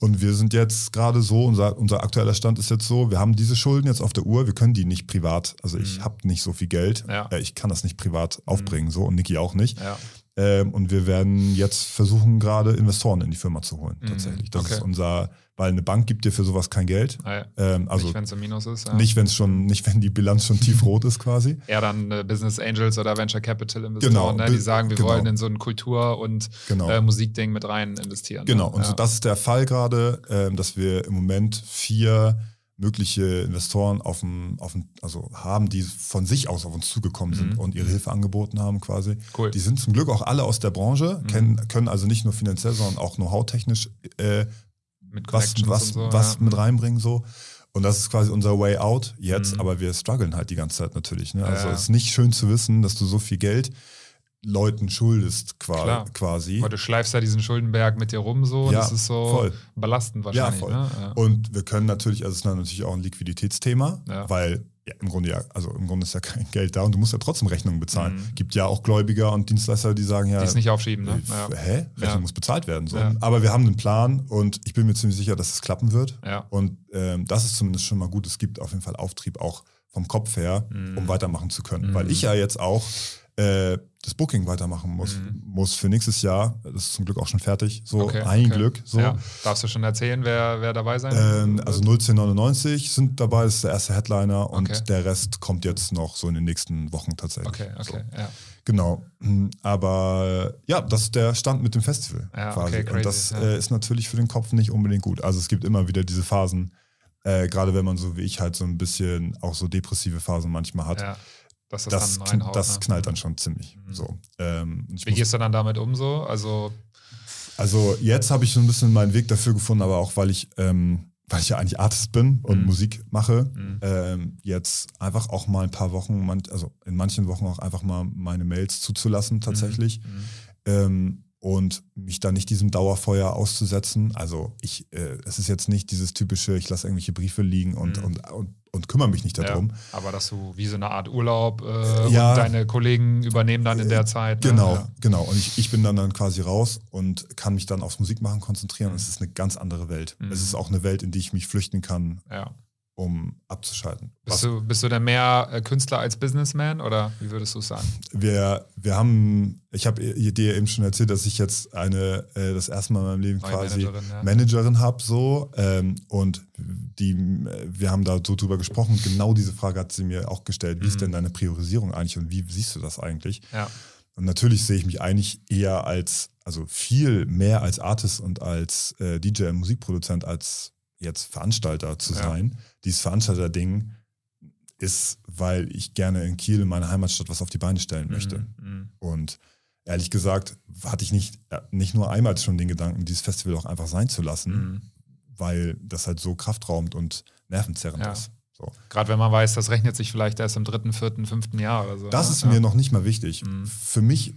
Speaker 3: Und wir sind jetzt gerade so, unser, unser aktueller Stand ist jetzt so, wir haben diese Schulden jetzt auf der Uhr, wir können die nicht privat, also ich
Speaker 2: Mhm.
Speaker 3: habe nicht so viel Geld,
Speaker 2: Ja.
Speaker 3: äh, ich kann das nicht privat aufbringen so und Niki auch nicht.
Speaker 2: Ja.
Speaker 3: Ähm, und wir werden jetzt versuchen, gerade Investoren in die Firma zu holen,
Speaker 2: Mhm.
Speaker 3: tatsächlich. Das
Speaker 2: Okay.
Speaker 3: ist unser, weil eine Bank gibt dir für sowas kein Geld.
Speaker 2: Ah, ja.
Speaker 3: Ähm, also
Speaker 2: nicht, wenn es im Minus ist. Ja.
Speaker 3: nicht, wenn es schon, nicht, wenn die Bilanz schon tiefrot ist quasi.
Speaker 2: Eher dann äh, Business Angels oder Venture Capital Investoren,
Speaker 3: Genau,
Speaker 2: ne, die sagen, wir
Speaker 3: genau.
Speaker 2: wollen in so ein Kultur- und
Speaker 3: Genau.
Speaker 2: äh, Musikding mit rein investieren.
Speaker 3: Genau,
Speaker 2: ne?
Speaker 3: und
Speaker 2: ja.
Speaker 3: so das ist der Fall gerade, ähm, dass wir im Moment vier mögliche Investoren auf dem, auf dem, also haben, die von sich aus auf uns zugekommen sind
Speaker 2: Mhm.
Speaker 3: und ihre Hilfe angeboten haben quasi.
Speaker 2: Cool.
Speaker 3: Die sind zum Glück auch alle aus der Branche,
Speaker 2: Mhm.
Speaker 3: kennen, können also nicht nur finanziell, sondern auch know-how-technisch äh,
Speaker 2: mit
Speaker 3: was, was,
Speaker 2: so.
Speaker 3: was
Speaker 2: ja.
Speaker 3: mit reinbringen so. Und das ist quasi unser Way out jetzt,
Speaker 2: Mhm.
Speaker 3: aber wir strugglen halt die ganze Zeit natürlich. Ne? Also
Speaker 2: Ja.
Speaker 3: es ist nicht schön zu wissen, dass du so viel Geld Leuten schuldest qua
Speaker 2: Klar.
Speaker 3: quasi.
Speaker 2: Aber du schleifst ja diesen Schuldenberg mit dir rum so.
Speaker 3: Ja,
Speaker 2: das ist so
Speaker 3: voll.
Speaker 2: belastend wahrscheinlich.
Speaker 3: voll.
Speaker 2: Ne? Ja.
Speaker 3: Und wir können natürlich, also es ist natürlich auch ein Liquiditätsthema,
Speaker 2: Ja.
Speaker 3: weil ja, im Grunde ja, also im Grunde ist ja kein Geld da und du musst ja trotzdem Rechnungen bezahlen.
Speaker 2: Mhm.
Speaker 3: Gibt ja auch Gläubiger und Dienstleister, die sagen ja,
Speaker 2: Die es nicht aufschieben. Ne?
Speaker 3: äh,
Speaker 2: Ja.
Speaker 3: hä? Rechnung
Speaker 2: Ja.
Speaker 3: muss bezahlt werden. So.
Speaker 2: Ja.
Speaker 3: Aber wir haben einen Plan und ich bin mir ziemlich sicher, dass es klappen wird.
Speaker 2: Ja.
Speaker 3: Und ähm, das ist zumindest schon mal gut. Es gibt auf jeden Fall Auftrieb auch vom Kopf her,
Speaker 2: Mhm.
Speaker 3: um weitermachen zu können.
Speaker 2: Mhm.
Speaker 3: Weil ich ja jetzt auch äh, das Booking weitermachen muss,
Speaker 2: Mhm.
Speaker 3: muss für nächstes Jahr. Das ist zum Glück auch schon fertig. So
Speaker 2: Okay,
Speaker 3: ein
Speaker 2: okay.
Speaker 3: Glück. So.
Speaker 2: Ja. Darfst du schon erzählen, wer, wer dabei sein
Speaker 3: Ähm,
Speaker 2: wird?
Speaker 3: also 01099 sind dabei, das ist der erste Headliner und
Speaker 2: Okay.
Speaker 3: der Rest kommt jetzt noch so in den nächsten Wochen tatsächlich.
Speaker 2: Okay, okay,
Speaker 3: So,
Speaker 2: ja.
Speaker 3: genau. Aber ja, das ist der Stand mit dem Festival
Speaker 2: Ja,
Speaker 3: quasi.
Speaker 2: okay, crazy,
Speaker 3: und das
Speaker 2: ja.
Speaker 3: äh, ist natürlich für den Kopf nicht unbedingt gut. Also es gibt immer wieder diese Phasen, äh, gerade wenn man so wie ich halt so ein bisschen auch so depressive Phasen manchmal hat.
Speaker 2: ja. Dass das,
Speaker 3: das
Speaker 2: dann reinhaut.
Speaker 3: das
Speaker 2: ne?
Speaker 3: knallt dann schon ziemlich.
Speaker 2: Mhm.
Speaker 3: So. Ähm,
Speaker 2: Wie gehst du dann damit um so? Also,
Speaker 3: Also jetzt habe ich so ein bisschen meinen Weg dafür gefunden, aber auch weil ich, ähm, weil ich ja eigentlich Artist bin und
Speaker 2: Mhm.
Speaker 3: Musik mache,
Speaker 2: Mhm.
Speaker 3: ähm, jetzt einfach auch mal ein paar Wochen, also in manchen Wochen auch einfach mal meine Mails zuzulassen tatsächlich
Speaker 2: Mhm.
Speaker 3: ähm, und mich da nicht diesem Dauerfeuer auszusetzen. Also ich, äh, es ist jetzt nicht dieses typische, ich lasse irgendwelche Briefe liegen und,
Speaker 2: Mhm.
Speaker 3: und, und, und kümmere mich nicht darum.
Speaker 2: Ja, aber dass du wie so eine Art Urlaub äh,
Speaker 3: Ja.
Speaker 2: und deine Kollegen übernehmen dann in der Zeit. ne?
Speaker 3: Genau,
Speaker 2: Ja.
Speaker 3: genau. Und ich, ich bin dann, dann quasi raus und kann mich dann aufs Musikmachen konzentrieren. Und es ist eine ganz andere Welt.
Speaker 2: Mhm.
Speaker 3: Es ist auch eine Welt, in die ich mich flüchten kann,
Speaker 2: ja.
Speaker 3: Um abzuschalten.
Speaker 2: Bist, du, bist du denn mehr äh, Künstler als Businessman oder wie würdest du es sagen?
Speaker 3: wir, wir haben, ich habe dir eben schon erzählt, dass ich jetzt eine, äh, das erste Mal in meinem Leben
Speaker 2: Neue
Speaker 3: quasi
Speaker 2: Managerin, ja.
Speaker 3: Managerin habe, so. Ähm, und die, äh, wir haben da so drüber gesprochen. Und genau diese Frage hat sie mir auch gestellt. Wie ist
Speaker 2: Mhm.
Speaker 3: denn deine Priorisierung eigentlich und wie siehst du das eigentlich?
Speaker 2: Ja.
Speaker 3: Und natürlich sehe ich mich eigentlich eher als, also viel mehr als Artist und als DJ und Musikproduzent als jetzt Veranstalter zu
Speaker 2: Ja.
Speaker 3: sein. Dieses Veranstalter-Ding ist, weil ich gerne in Kiel, in meiner Heimatstadt, was auf die Beine stellen möchte.
Speaker 2: Mhm.
Speaker 3: Und ehrlich gesagt hatte ich nicht, äh, nicht nur einmal schon den Gedanken, dieses Festival auch einfach sein zu lassen,
Speaker 2: Mhm.
Speaker 3: weil das halt so kraftraumt und nervenzerrend
Speaker 2: Ja.
Speaker 3: ist. So.
Speaker 2: Gerade wenn man weiß, das rechnet sich vielleicht erst im dritten, vierten, fünften Jahr oder so.
Speaker 3: Das
Speaker 2: ne?
Speaker 3: ist
Speaker 2: ja.
Speaker 3: mir noch nicht mal wichtig.
Speaker 2: Mhm.
Speaker 3: Für, mich,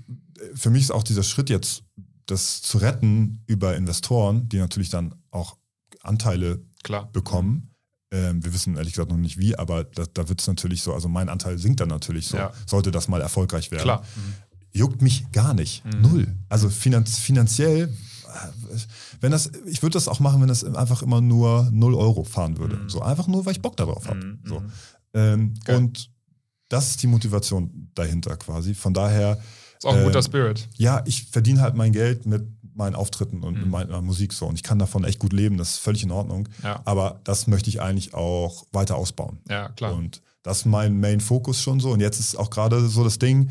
Speaker 3: für mich ist auch dieser Schritt jetzt, das zu retten über Investoren, die natürlich dann auch Anteile
Speaker 2: klar.
Speaker 3: bekommen. Ähm, wir wissen ehrlich gesagt noch nicht wie, aber da, da wird es natürlich so, also mein Anteil sinkt dann natürlich so,
Speaker 2: Ja.
Speaker 3: sollte das mal erfolgreich werden.
Speaker 2: Klar. Mhm.
Speaker 3: Juckt mich gar nicht.
Speaker 2: Mhm.
Speaker 3: Null. Also finanz, finanziell, äh, wenn das, ich würde das auch machen, wenn das einfach immer nur 0 Euro fahren würde.
Speaker 2: Mhm.
Speaker 3: So einfach nur, weil ich Bock darauf habe.
Speaker 2: Mhm.
Speaker 3: So.
Speaker 2: Mhm.
Speaker 3: Ähm, und das ist die Motivation dahinter quasi. Von daher,
Speaker 2: Ist auch ein guter
Speaker 3: Ähm,
Speaker 2: Spirit.
Speaker 3: ja, ich verdiene halt mein Geld mit meinen Auftritten und
Speaker 2: Mhm.
Speaker 3: meiner Musik so. Und ich kann davon echt gut leben, das ist völlig in Ordnung.
Speaker 2: Ja,
Speaker 3: Aber das möchte ich eigentlich auch weiter ausbauen.
Speaker 2: ja klar.
Speaker 3: Und das ist mein Main-Fokus schon so. Und jetzt ist auch gerade so das Ding,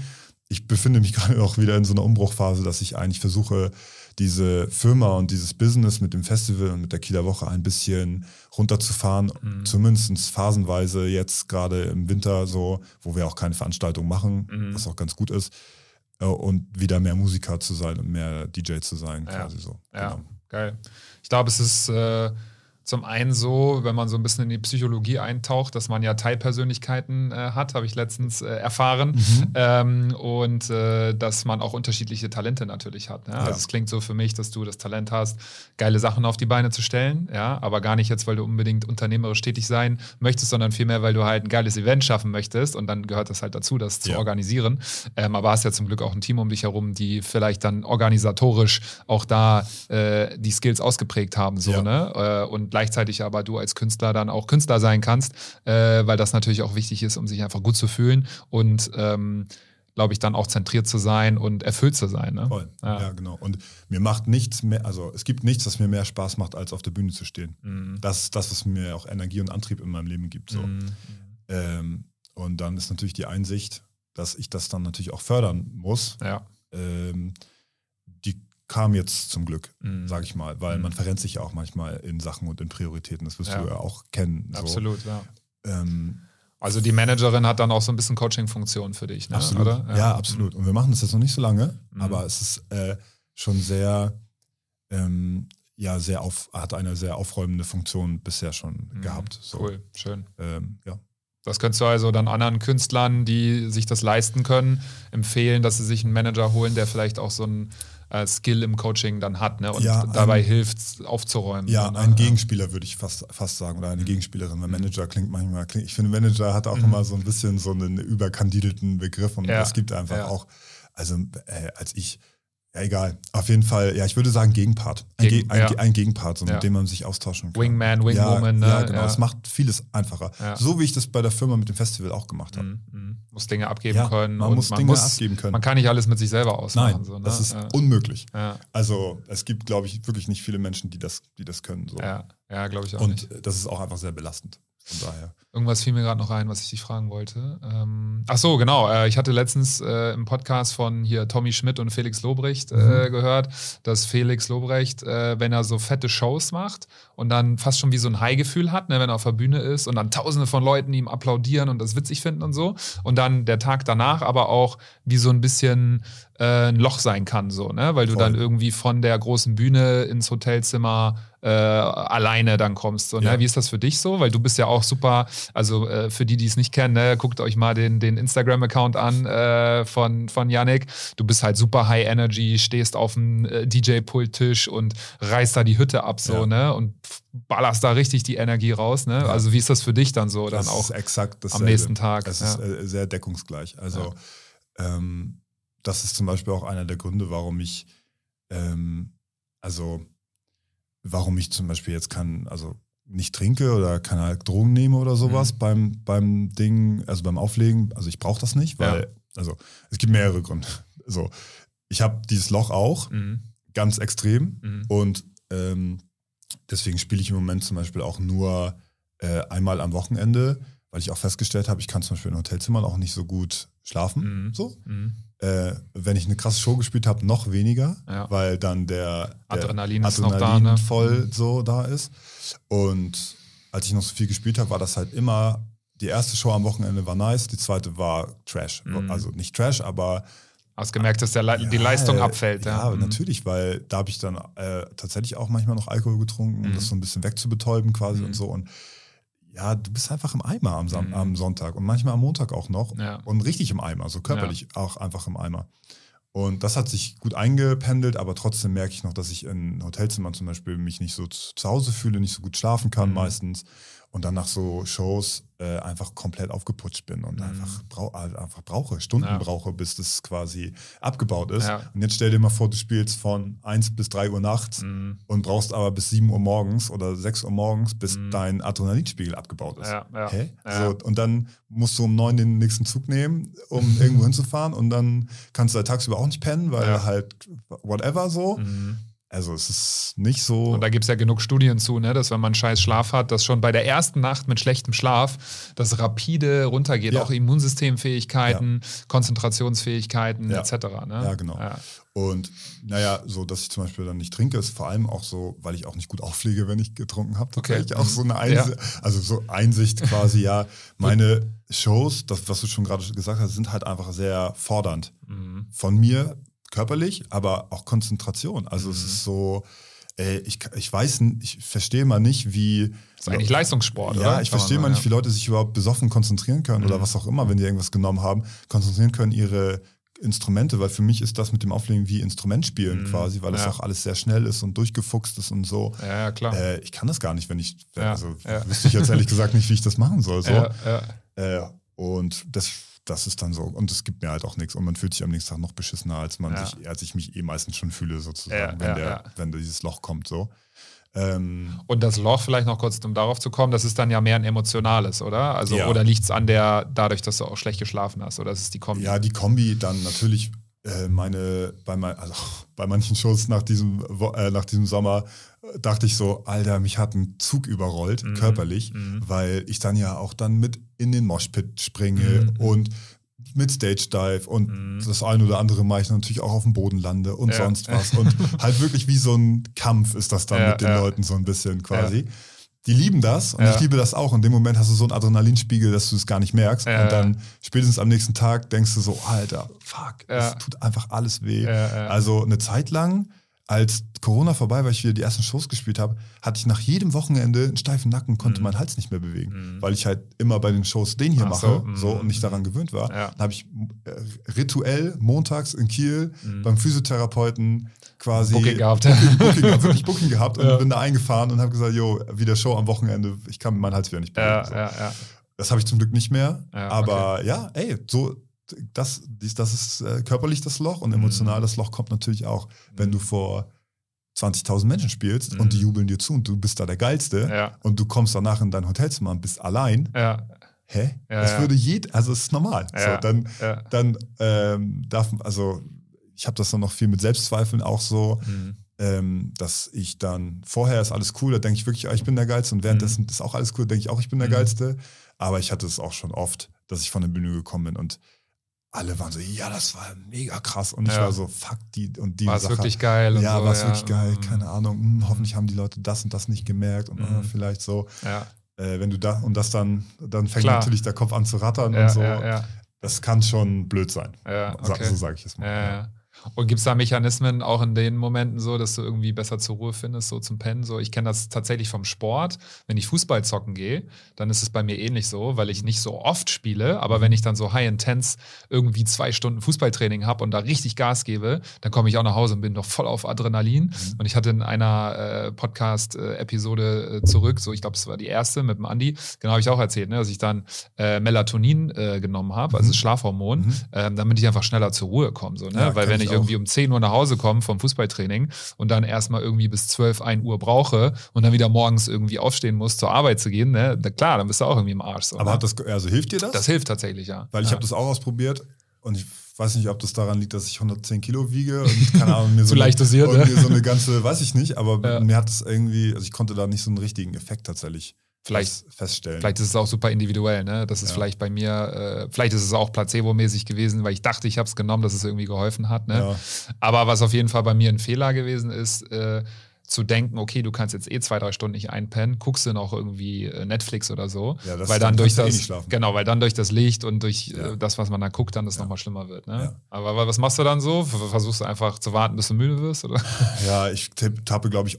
Speaker 3: ich befinde mich gerade auch wieder in so einer Umbruchphase, dass ich eigentlich versuche, diese Firma und dieses Business mit dem Festival und mit der Kieler Woche ein bisschen runterzufahren,
Speaker 2: Mhm.
Speaker 3: zumindest phasenweise jetzt gerade im Winter so, wo wir auch keine Veranstaltung machen,
Speaker 2: Mhm.
Speaker 3: was auch ganz gut ist, und wieder mehr Musiker zu sein und mehr DJ zu sein,
Speaker 2: Ja.
Speaker 3: quasi so.
Speaker 2: Ja,
Speaker 3: Genau.
Speaker 2: geil. Ich glaube, es ist äh, zum einen so, wenn man so ein bisschen in die Psychologie eintaucht, dass man ja Teilpersönlichkeiten äh, hat, habe ich letztens äh, erfahren.
Speaker 3: Mhm.
Speaker 2: Ähm, und äh, dass man auch unterschiedliche Talente natürlich hat. Ne? Also
Speaker 3: Ja.
Speaker 2: es klingt so für mich, dass du das Talent hast, geile Sachen auf die Beine zu stellen, ja, aber gar nicht jetzt, weil du unbedingt unternehmerisch tätig sein möchtest, sondern vielmehr, weil du halt ein geiles Event schaffen möchtest und dann gehört das halt dazu, das zu
Speaker 3: Ja.
Speaker 2: organisieren. Ähm, aber hast ja zum Glück auch ein Team um dich herum, die vielleicht dann organisatorisch auch da äh, die Skills ausgeprägt haben, so,
Speaker 3: Ja.
Speaker 2: ne? Äh, und gleichzeitig aber du als Künstler dann auch Künstler sein kannst, äh, weil das natürlich auch wichtig ist, um sich einfach gut zu fühlen und ähm, glaube ich, dann auch zentriert zu sein und erfüllt zu sein. Ne?
Speaker 3: Voll.
Speaker 2: Ja.
Speaker 3: Ja. genau. Und mir macht nichts mehr, also es gibt nichts, was mir mehr Spaß macht, als auf der Bühne zu stehen.
Speaker 2: Mhm.
Speaker 3: Das ist das, was mir auch Energie und Antrieb in meinem Leben gibt. So.
Speaker 2: Mhm.
Speaker 3: Ähm, und dann ist natürlich die Einsicht, dass ich das dann natürlich auch fördern muss.
Speaker 2: Ja.
Speaker 3: Ähm, kam jetzt zum Glück,
Speaker 2: Mhm.
Speaker 3: sage ich mal, weil
Speaker 2: Mhm.
Speaker 3: man verrennt sich ja auch manchmal in Sachen und in Prioritäten. Das wirst
Speaker 2: Ja.
Speaker 3: du ja auch kennen. So.
Speaker 2: Absolut, ja.
Speaker 3: Ähm,
Speaker 2: Also die Managerin hat dann auch so ein bisschen Coaching-Funktion für dich, ne?
Speaker 3: absolut.
Speaker 2: oder?
Speaker 3: Ja. absolut. Und wir machen das jetzt noch nicht so lange,
Speaker 2: Mhm.
Speaker 3: aber es ist äh, schon sehr, ähm, ja, sehr auf, hat eine sehr aufräumende Funktion bisher schon
Speaker 2: Mhm.
Speaker 3: gehabt. So.
Speaker 2: Cool, schön.
Speaker 3: Ähm, ja.
Speaker 2: Das könntest du also dann anderen Künstlern, die sich das leisten können, empfehlen, dass sie sich einen Manager holen, der vielleicht auch so einen äh, Skill im Coaching dann hat ne? und
Speaker 3: Ja,
Speaker 2: dabei hilft, aufzuräumen.
Speaker 3: Ja,
Speaker 2: ne?
Speaker 3: ein Gegenspieler würde ich fast, fast sagen oder
Speaker 2: Mhm.
Speaker 3: eine Gegenspielerin. Weil Manager klingt manchmal, klingt, ich finde Manager hat auch immer so ein bisschen so einen überkandidelten Begriff und
Speaker 2: Ja,
Speaker 3: es gibt einfach
Speaker 2: ja.
Speaker 3: auch, also äh, als ich, ja egal, auf jeden Fall, ja, ich würde sagen Gegenpart. Ein,
Speaker 2: Gegen-
Speaker 3: Ge ein,
Speaker 2: ja.
Speaker 3: Ein Gegenpart, so,
Speaker 2: Ja.
Speaker 3: mit dem man sich austauschen kann.
Speaker 2: Wingman, Wingwoman,
Speaker 3: ja,
Speaker 2: ne?
Speaker 3: Ja, genau,
Speaker 2: Ja.
Speaker 3: es macht vieles einfacher.
Speaker 2: Ja.
Speaker 3: So wie ich das bei der Firma mit dem Festival auch gemacht habe.
Speaker 2: Mhm, mhm. Muss Dinge abgeben
Speaker 3: Ja,
Speaker 2: können.
Speaker 3: man
Speaker 2: und
Speaker 3: muss
Speaker 2: man
Speaker 3: Dinge
Speaker 2: muss,
Speaker 3: abgeben können.
Speaker 2: Man kann nicht alles mit sich selber ausmachen.
Speaker 3: Nein,
Speaker 2: so, ne?
Speaker 3: das ist
Speaker 2: ja.
Speaker 3: unmöglich.
Speaker 2: Ja,
Speaker 3: Also es gibt, glaube ich, wirklich nicht viele Menschen, die das, die das können. So.
Speaker 2: ja, ja glaube ich auch
Speaker 3: Und
Speaker 2: nicht.
Speaker 3: das ist auch einfach sehr belastend. Von daher.
Speaker 2: Irgendwas fiel mir gerade noch ein, was ich dich fragen wollte. Ähm, ach so, genau. Äh, ich hatte letztens äh, im Podcast von hier Tommy Schmidt und Felix Lobrecht äh,
Speaker 3: Mhm.
Speaker 2: gehört, dass Felix Lobrecht, äh, wenn er so fette Shows macht und dann fast schon wie so ein High-Gefühl hat, ne, wenn er auf der Bühne ist und dann tausende von Leuten ihm applaudieren und das witzig finden und so. Und dann der Tag danach aber auch wie so ein bisschen äh, ein Loch sein kann, so, ne? Weil du
Speaker 3: Voll.
Speaker 2: dann irgendwie von der großen Bühne ins Hotelzimmer äh, alleine dann kommst. So, ne?
Speaker 3: Ja.
Speaker 2: Wie ist das für dich so? Weil du bist ja auch super, also äh, für die, die es nicht kennen, ne, guckt euch mal den, den Instagram-Account an äh, von, von Yannick. Du bist halt super High Energy, stehst auf dem äh, DJ-Pulttisch und reißt da die Hütte ab so,
Speaker 3: Ja.
Speaker 2: ne? Und ballerst da richtig die Energie raus, ne?
Speaker 3: Ja.
Speaker 2: Also wie ist das für dich dann so? Dann
Speaker 3: das
Speaker 2: auch
Speaker 3: ist exakt das
Speaker 2: am nächsten Tag.
Speaker 3: Es ist äh, sehr deckungsgleich. Also ähm, das ist zum Beispiel auch einer der Gründe, warum ich ähm, also warum ich zum Beispiel jetzt kann, also nicht trinke oder keine Drogen nehme oder sowas
Speaker 2: Mhm.
Speaker 3: beim, beim Ding, also beim Auflegen. Also ich brauche das nicht, weil,
Speaker 2: Ja.
Speaker 3: also es gibt mehrere Gründe. So, ich habe dieses Loch auch,
Speaker 2: Mhm.
Speaker 3: ganz extrem.
Speaker 2: Mhm.
Speaker 3: Und ähm, deswegen spiele ich im Moment zum Beispiel auch nur äh, einmal am Wochenende, weil ich auch festgestellt habe, ich kann zum Beispiel in Hotelzimmern auch nicht so gut schlafen.
Speaker 2: Mhm.
Speaker 3: So. Äh, wenn ich eine krasse Show gespielt habe, noch weniger,
Speaker 2: Ja.
Speaker 3: weil dann der, der
Speaker 2: Adrenalin ist noch
Speaker 3: Adrenalin
Speaker 2: da, ne?
Speaker 3: voll
Speaker 2: Mhm.
Speaker 3: so da ist. Und als ich noch so viel gespielt habe, war das halt immer, die erste Show am Wochenende war nice, die zweite war Trash.
Speaker 2: Mhm.
Speaker 3: Also nicht Trash, aber
Speaker 2: Hast gemerkt, dass der Le die
Speaker 3: ja,
Speaker 2: Leistung
Speaker 3: äh,
Speaker 2: abfällt.
Speaker 3: Ja,
Speaker 2: Ja, Mhm.
Speaker 3: natürlich, weil da habe ich dann äh, tatsächlich auch manchmal noch Alkohol getrunken, um
Speaker 2: Mhm.
Speaker 3: das so ein bisschen wegzubetäuben quasi
Speaker 2: Mhm.
Speaker 3: und so. Und ja, du bist einfach im Eimer am, Sam
Speaker 2: Mhm.
Speaker 3: am Sonntag und manchmal am Montag auch noch.
Speaker 2: Ja.
Speaker 3: Und richtig im Eimer, so körperlich auch einfach im Eimer. Und das hat sich gut eingependelt, aber trotzdem merke ich noch, dass ich in Hotelzimmern zum Beispiel mich nicht so zu zu Hause fühle, nicht so gut schlafen kann
Speaker 2: Mhm.
Speaker 3: meistens. Und dann nach so Shows äh, einfach komplett aufgeputscht bin und
Speaker 2: Mhm.
Speaker 3: einfach, brau äh, einfach brauche, Stunden
Speaker 2: Ja.
Speaker 3: brauche, bis das quasi abgebaut ist.
Speaker 2: Ja.
Speaker 3: Und jetzt stell dir mal vor, du spielst von 1 bis 3 Uhr nachts
Speaker 2: Mhm.
Speaker 3: und brauchst aber bis 7 Uhr morgens oder 6 Uhr morgens, bis
Speaker 2: Mhm.
Speaker 3: dein Adrenalinspiegel abgebaut ist.
Speaker 2: Ja? Ja.
Speaker 3: So, und dann musst du um 9 den nächsten Zug nehmen, um irgendwo hinzufahren und dann kannst du halt tagsüber auch nicht pennen, weil halt whatever so. Also es ist nicht so.
Speaker 2: Und da gibt es ja genug Studien zu, ne, dass wenn man scheiß Schlaf hat, dass schon bei der ersten Nacht mit schlechtem Schlaf das rapide runtergeht,
Speaker 3: Ja.
Speaker 2: auch Immunsystemfähigkeiten, Konzentrationsfähigkeiten
Speaker 3: Ja.
Speaker 2: etc. Ne?
Speaker 3: Ja, genau.
Speaker 2: Ja.
Speaker 3: Und naja, so dass ich zum Beispiel dann nicht trinke, ist vor allem auch so, weil ich auch nicht gut auflege, wenn ich getrunken habe.
Speaker 2: Okay.
Speaker 3: Auch so eine
Speaker 2: Ja.
Speaker 3: Einsicht, also so Einsicht quasi, ja, meine Shows, das, was du schon gerade gesagt hast, sind halt einfach sehr fordernd.
Speaker 2: Mhm.
Speaker 3: Von mir körperlich, aber auch Konzentration. Also es
Speaker 2: Mhm.
Speaker 3: ist so, ey, ich, ich weiß, ich verstehe mal nicht, wie.
Speaker 2: Das ist eigentlich Leistungssport,
Speaker 3: ja,
Speaker 2: oder?
Speaker 3: ich
Speaker 2: Kann man
Speaker 3: verstehe mal nicht, wie Leute sich überhaupt besoffen konzentrieren können oder
Speaker 2: Mhm.
Speaker 3: was auch immer, wenn die irgendwas genommen haben, konzentrieren können ihre Instrumente, weil für mich ist das mit dem Auflegen wie Instrumentspielen
Speaker 2: Mhm.
Speaker 3: quasi, weil das
Speaker 2: Ja.
Speaker 3: auch alles sehr schnell ist und durchgefuchst ist und so.
Speaker 2: Ja, ja, klar.
Speaker 3: Äh, ich kann das gar nicht, wenn ich,
Speaker 2: Ja,
Speaker 3: also
Speaker 2: ja.
Speaker 3: wüsste ich jetzt ehrlich gesagt nicht, wie ich das machen soll. So.
Speaker 2: ja, ja.
Speaker 3: Äh, und das, das ist dann so. Und es gibt mir halt auch nichts. Und man fühlt sich am nächsten Tag noch beschissener, als man
Speaker 2: Ja.
Speaker 3: sich, als ich mich eh meistens schon fühle, sozusagen,
Speaker 2: Ja,
Speaker 3: wenn,
Speaker 2: ja,
Speaker 3: der, wenn dieses Loch kommt. So. Ähm,
Speaker 2: Und das Loch, vielleicht noch kurz, um darauf zu kommen, das ist dann ja mehr ein emotionales, oder? Also, oder liegt es an der, dadurch, dass du auch schlecht geschlafen hast, oder ist es die Kombi?
Speaker 3: ja, die Kombi dann natürlich äh, meine, bei, mein, also bei manchen Shows nach diesem, äh, nach diesem Sommer äh, dachte ich so, Alter, mich hat ein Zug überrollt,
Speaker 2: Mhm.
Speaker 3: körperlich,
Speaker 2: Mhm.
Speaker 3: weil ich dann ja auch dann mit in den Moshpit springe
Speaker 2: Mhm.
Speaker 3: und mit Stage Dive und
Speaker 2: Mhm.
Speaker 3: das ein oder andere mache ich natürlich auch auf dem Boden lande und
Speaker 2: Ja.
Speaker 3: sonst was. Und halt wirklich wie so ein Kampf ist das dann
Speaker 2: Ja,
Speaker 3: mit den
Speaker 2: ja.
Speaker 3: Leuten so ein bisschen quasi. Die lieben das und ich liebe das auch. In dem Moment hast du so einen Adrenalinspiegel, dass du es gar nicht merkst. Und dann spätestens am nächsten Tag denkst du so, Alter, fuck, es tut einfach alles weh. Also eine Zeit lang, als Corona vorbei, weil ich wieder die ersten Shows gespielt habe, hatte ich nach jedem Wochenende einen steifen Nacken, konnte
Speaker 2: Mhm.
Speaker 3: meinen Hals nicht mehr bewegen,
Speaker 2: Mhm.
Speaker 3: weil ich halt immer bei den Shows den hier
Speaker 2: Ach
Speaker 3: mache
Speaker 2: so,
Speaker 3: so,
Speaker 2: mhm.
Speaker 3: und nicht daran gewöhnt war.
Speaker 2: Ja.
Speaker 3: Dann habe ich äh, rituell montags in Kiel
Speaker 2: Mhm.
Speaker 3: beim Physiotherapeuten quasi
Speaker 2: Booking gehabt.
Speaker 3: Booking, Booking, gehabt, wirklich Booking gehabt und
Speaker 2: Ja.
Speaker 3: bin da eingefahren und habe gesagt, jo, wieder Show am Wochenende, ich kann meinen Hals wieder nicht bewegen.
Speaker 2: ja,
Speaker 3: so. Das habe ich zum Glück nicht mehr. Aber ja, ey, so das, dies- das ist äh, körperlich das Loch und emotional
Speaker 2: Mhm.
Speaker 3: das Loch kommt natürlich auch, wenn du vor 20.000 Menschen spielst
Speaker 2: Mhm.
Speaker 3: und die jubeln dir zu und du bist da der Geilste
Speaker 2: Ja,
Speaker 3: und du kommst danach in dein Hotelzimmer und bist allein.
Speaker 2: ja,
Speaker 3: Hä?
Speaker 2: Ja,
Speaker 3: das würde jed, also es ist normal. So, dann dann ähm, darf, also ich habe das dann noch viel mit Selbstzweifeln auch so,
Speaker 2: Mhm.
Speaker 3: ähm, dass ich dann, vorher ist alles cool, da denke ich wirklich, ah, ich bin der Geilste und währenddessen ist auch alles cool, denke ich auch, ich bin der
Speaker 2: Mhm.
Speaker 3: Geilste. Aber ich hatte es auch schon oft, dass ich von der Bühne gekommen bin und alle waren so, ja, das war mega krass. Und ich
Speaker 2: Ja.
Speaker 3: war so, fuck, die und die
Speaker 2: War es wirklich geil?
Speaker 3: ja,
Speaker 2: so,
Speaker 3: war es wirklich geil,
Speaker 2: Mhm.
Speaker 3: keine Ahnung. Hm, hoffentlich haben die Leute das und das nicht gemerkt und
Speaker 2: Mhm.
Speaker 3: äh, vielleicht so.
Speaker 2: Ja,
Speaker 3: Äh, wenn du da und das dann, dann fängt
Speaker 2: Klar.
Speaker 3: natürlich der Kopf an zu rattern
Speaker 2: ja,
Speaker 3: und so.
Speaker 2: ja, ja,
Speaker 3: Das kann schon blöd sein.
Speaker 2: ja, okay.
Speaker 3: So sage ich es mal.
Speaker 2: Und gibt es da Mechanismen auch in den Momenten so, dass du irgendwie besser zur Ruhe findest, so zum Pennen? So, ich kenne das tatsächlich vom Sport. Wenn ich Fußball zocken gehe, dann ist es bei mir ähnlich so, weil ich nicht so oft spiele, aber wenn ich dann so high-intense irgendwie zwei Stunden Fußballtraining habe und da richtig Gas gebe, dann komme ich auch nach Hause und bin noch voll auf Adrenalin. Und ich hatte in einer äh, Podcast-Episode äh, zurück, so ich glaube, es war die erste mit dem Andi, genau habe ich auch erzählt, ne, dass ich dann äh, Melatonin äh, genommen habe, also
Speaker 3: Mhm.
Speaker 2: Schlafhormon,
Speaker 3: Mhm.
Speaker 2: ähm, damit ich einfach schneller zur Ruhe komme. So, ne?
Speaker 3: Ja,
Speaker 2: Weil wenn
Speaker 3: ich
Speaker 2: ich irgendwie um 10 Uhr nach Hause komme vom Fußballtraining und dann erstmal irgendwie bis 12, 1 Uhr brauche und dann wieder morgens irgendwie aufstehen muss, zur Arbeit zu gehen, ne? da, klar, dann bist du auch irgendwie im Arsch. So,
Speaker 3: Aber
Speaker 2: ne?
Speaker 3: hat das, also hilft dir das?
Speaker 2: das hilft tatsächlich, ja.
Speaker 3: Weil ich
Speaker 2: ja.
Speaker 3: habe das auch ausprobiert und ich weiß nicht, ob das daran liegt, dass ich 110 Kilo wiege und keine Ahnung, mir so,
Speaker 2: leicht dosiert,
Speaker 3: und
Speaker 2: ne?
Speaker 3: mir so eine ganze, weiß ich nicht, aber
Speaker 2: Ja.
Speaker 3: mir hat das irgendwie, also ich konnte da nicht so einen richtigen Effekt tatsächlich
Speaker 2: Vielleicht,
Speaker 3: fest- feststellen.
Speaker 2: vielleicht ist es auch super individuell, ne? Das ist
Speaker 3: Ja.
Speaker 2: vielleicht bei mir, äh, vielleicht ist es auch placebo-mäßig gewesen, weil ich dachte, ich habe es genommen, dass es irgendwie geholfen hat, ne?
Speaker 3: Ja.
Speaker 2: Aber was auf jeden Fall bei mir ein Fehler gewesen ist, äh, zu denken, okay, du kannst jetzt eh zwei, drei Stunden nicht einpennen, guckst du noch irgendwie äh, Netflix oder so.
Speaker 3: Ja, das-
Speaker 2: weil
Speaker 3: dann
Speaker 2: dann durch
Speaker 3: eh
Speaker 2: das,
Speaker 3: schlafen.
Speaker 2: genau, weil dann durch das Licht und durch
Speaker 3: Ja.
Speaker 2: äh, das, was man da guckt, dann das
Speaker 3: Ja.
Speaker 2: nochmal schlimmer wird. Ne?
Speaker 3: Ja.
Speaker 2: Aber wa- was machst du dann so? Ver- Versuchst du einfach zu warten, bis du müde wirst? Oder?
Speaker 3: Ja, ich tappe, glaube ich,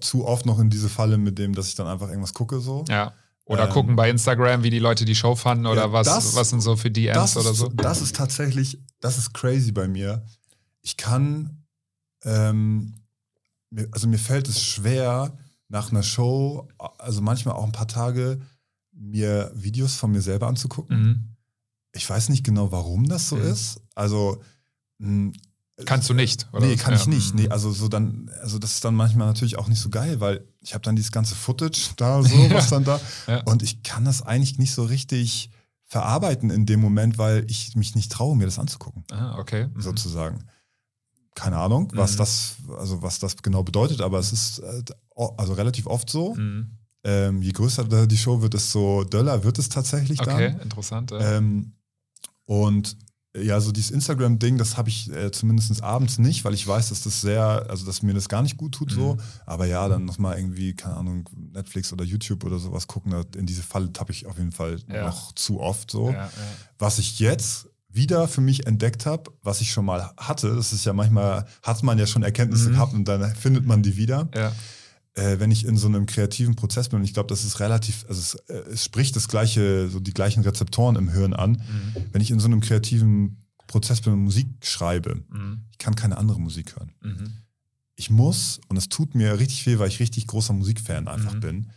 Speaker 3: zu oft noch in diese Falle mit dem, dass ich dann einfach irgendwas gucke so.
Speaker 2: Ja. Oder
Speaker 3: Ähm,
Speaker 2: gucken bei Instagram, wie die Leute die Show fanden oder
Speaker 3: Ja,
Speaker 2: was,
Speaker 3: das-
Speaker 2: was sind so für DMs oder
Speaker 3: ist,
Speaker 2: so.
Speaker 3: Das ist tatsächlich, das ist crazy bei mir. Ich kann, ähm, also mir fällt es schwer, nach einer Show, also manchmal auch ein paar Tage, mir Videos von mir selber anzugucken.
Speaker 2: Mhm.
Speaker 3: Ich weiß nicht genau, warum das so
Speaker 2: Mhm.
Speaker 3: ist. Also mh,
Speaker 2: Kannst du nicht? Oder?
Speaker 3: Nee, kann
Speaker 2: Ja.
Speaker 3: ich nicht.
Speaker 2: Mhm.
Speaker 3: Nee, also so dann, also das ist dann manchmal natürlich auch nicht so geil, weil ich habe dann dieses ganze Footage da so, was dann da.
Speaker 2: Ja.
Speaker 3: Und ich kann das eigentlich nicht so richtig verarbeiten in dem Moment, weil ich mich nicht traue, mir das anzugucken,
Speaker 2: Ah, okay. Mhm.
Speaker 3: sozusagen. Keine Ahnung, was
Speaker 2: Mhm.
Speaker 3: das, also was das genau bedeutet, aber es ist äh, also relativ oft so.
Speaker 2: Mhm.
Speaker 3: Ähm, je größer die Show wird, desto döller wird es tatsächlich
Speaker 2: Okay,
Speaker 3: dann.
Speaker 2: interessant. Ja.
Speaker 3: Ähm, und äh, ja, so dieses Instagram-Ding, das habe ich äh, zumindest abends nicht, weil ich weiß, dass das sehr, also dass mir das gar nicht gut tut so.
Speaker 2: Mhm.
Speaker 3: Aber ja, dann nochmal irgendwie, keine Ahnung, Netflix oder YouTube oder sowas gucken, in diese Falle tappe ich auf jeden Fall
Speaker 2: Ja.
Speaker 3: noch zu oft so.
Speaker 2: ja.
Speaker 3: Was ich jetzt wieder für mich entdeckt habe, was ich schon mal hatte, das ist ja manchmal, hat man ja schon Erkenntnisse
Speaker 2: Mhm.
Speaker 3: gehabt und dann findet man die wieder
Speaker 2: ja.
Speaker 3: äh, wenn ich in so einem kreativen Prozess bin, und ich glaube, das ist relativ, also es, äh, es spricht das gleiche, so die gleichen Rezeptoren im Hirn an.
Speaker 2: Mhm.
Speaker 3: Wenn ich in so einem kreativen Prozess bin und Musik schreibe,
Speaker 2: Mhm.
Speaker 3: ich kann keine andere Musik hören.
Speaker 2: Mhm.
Speaker 3: Ich muss, und es tut mir richtig weh, weil ich richtig großer Musikfan einfach
Speaker 2: Mhm.
Speaker 3: bin,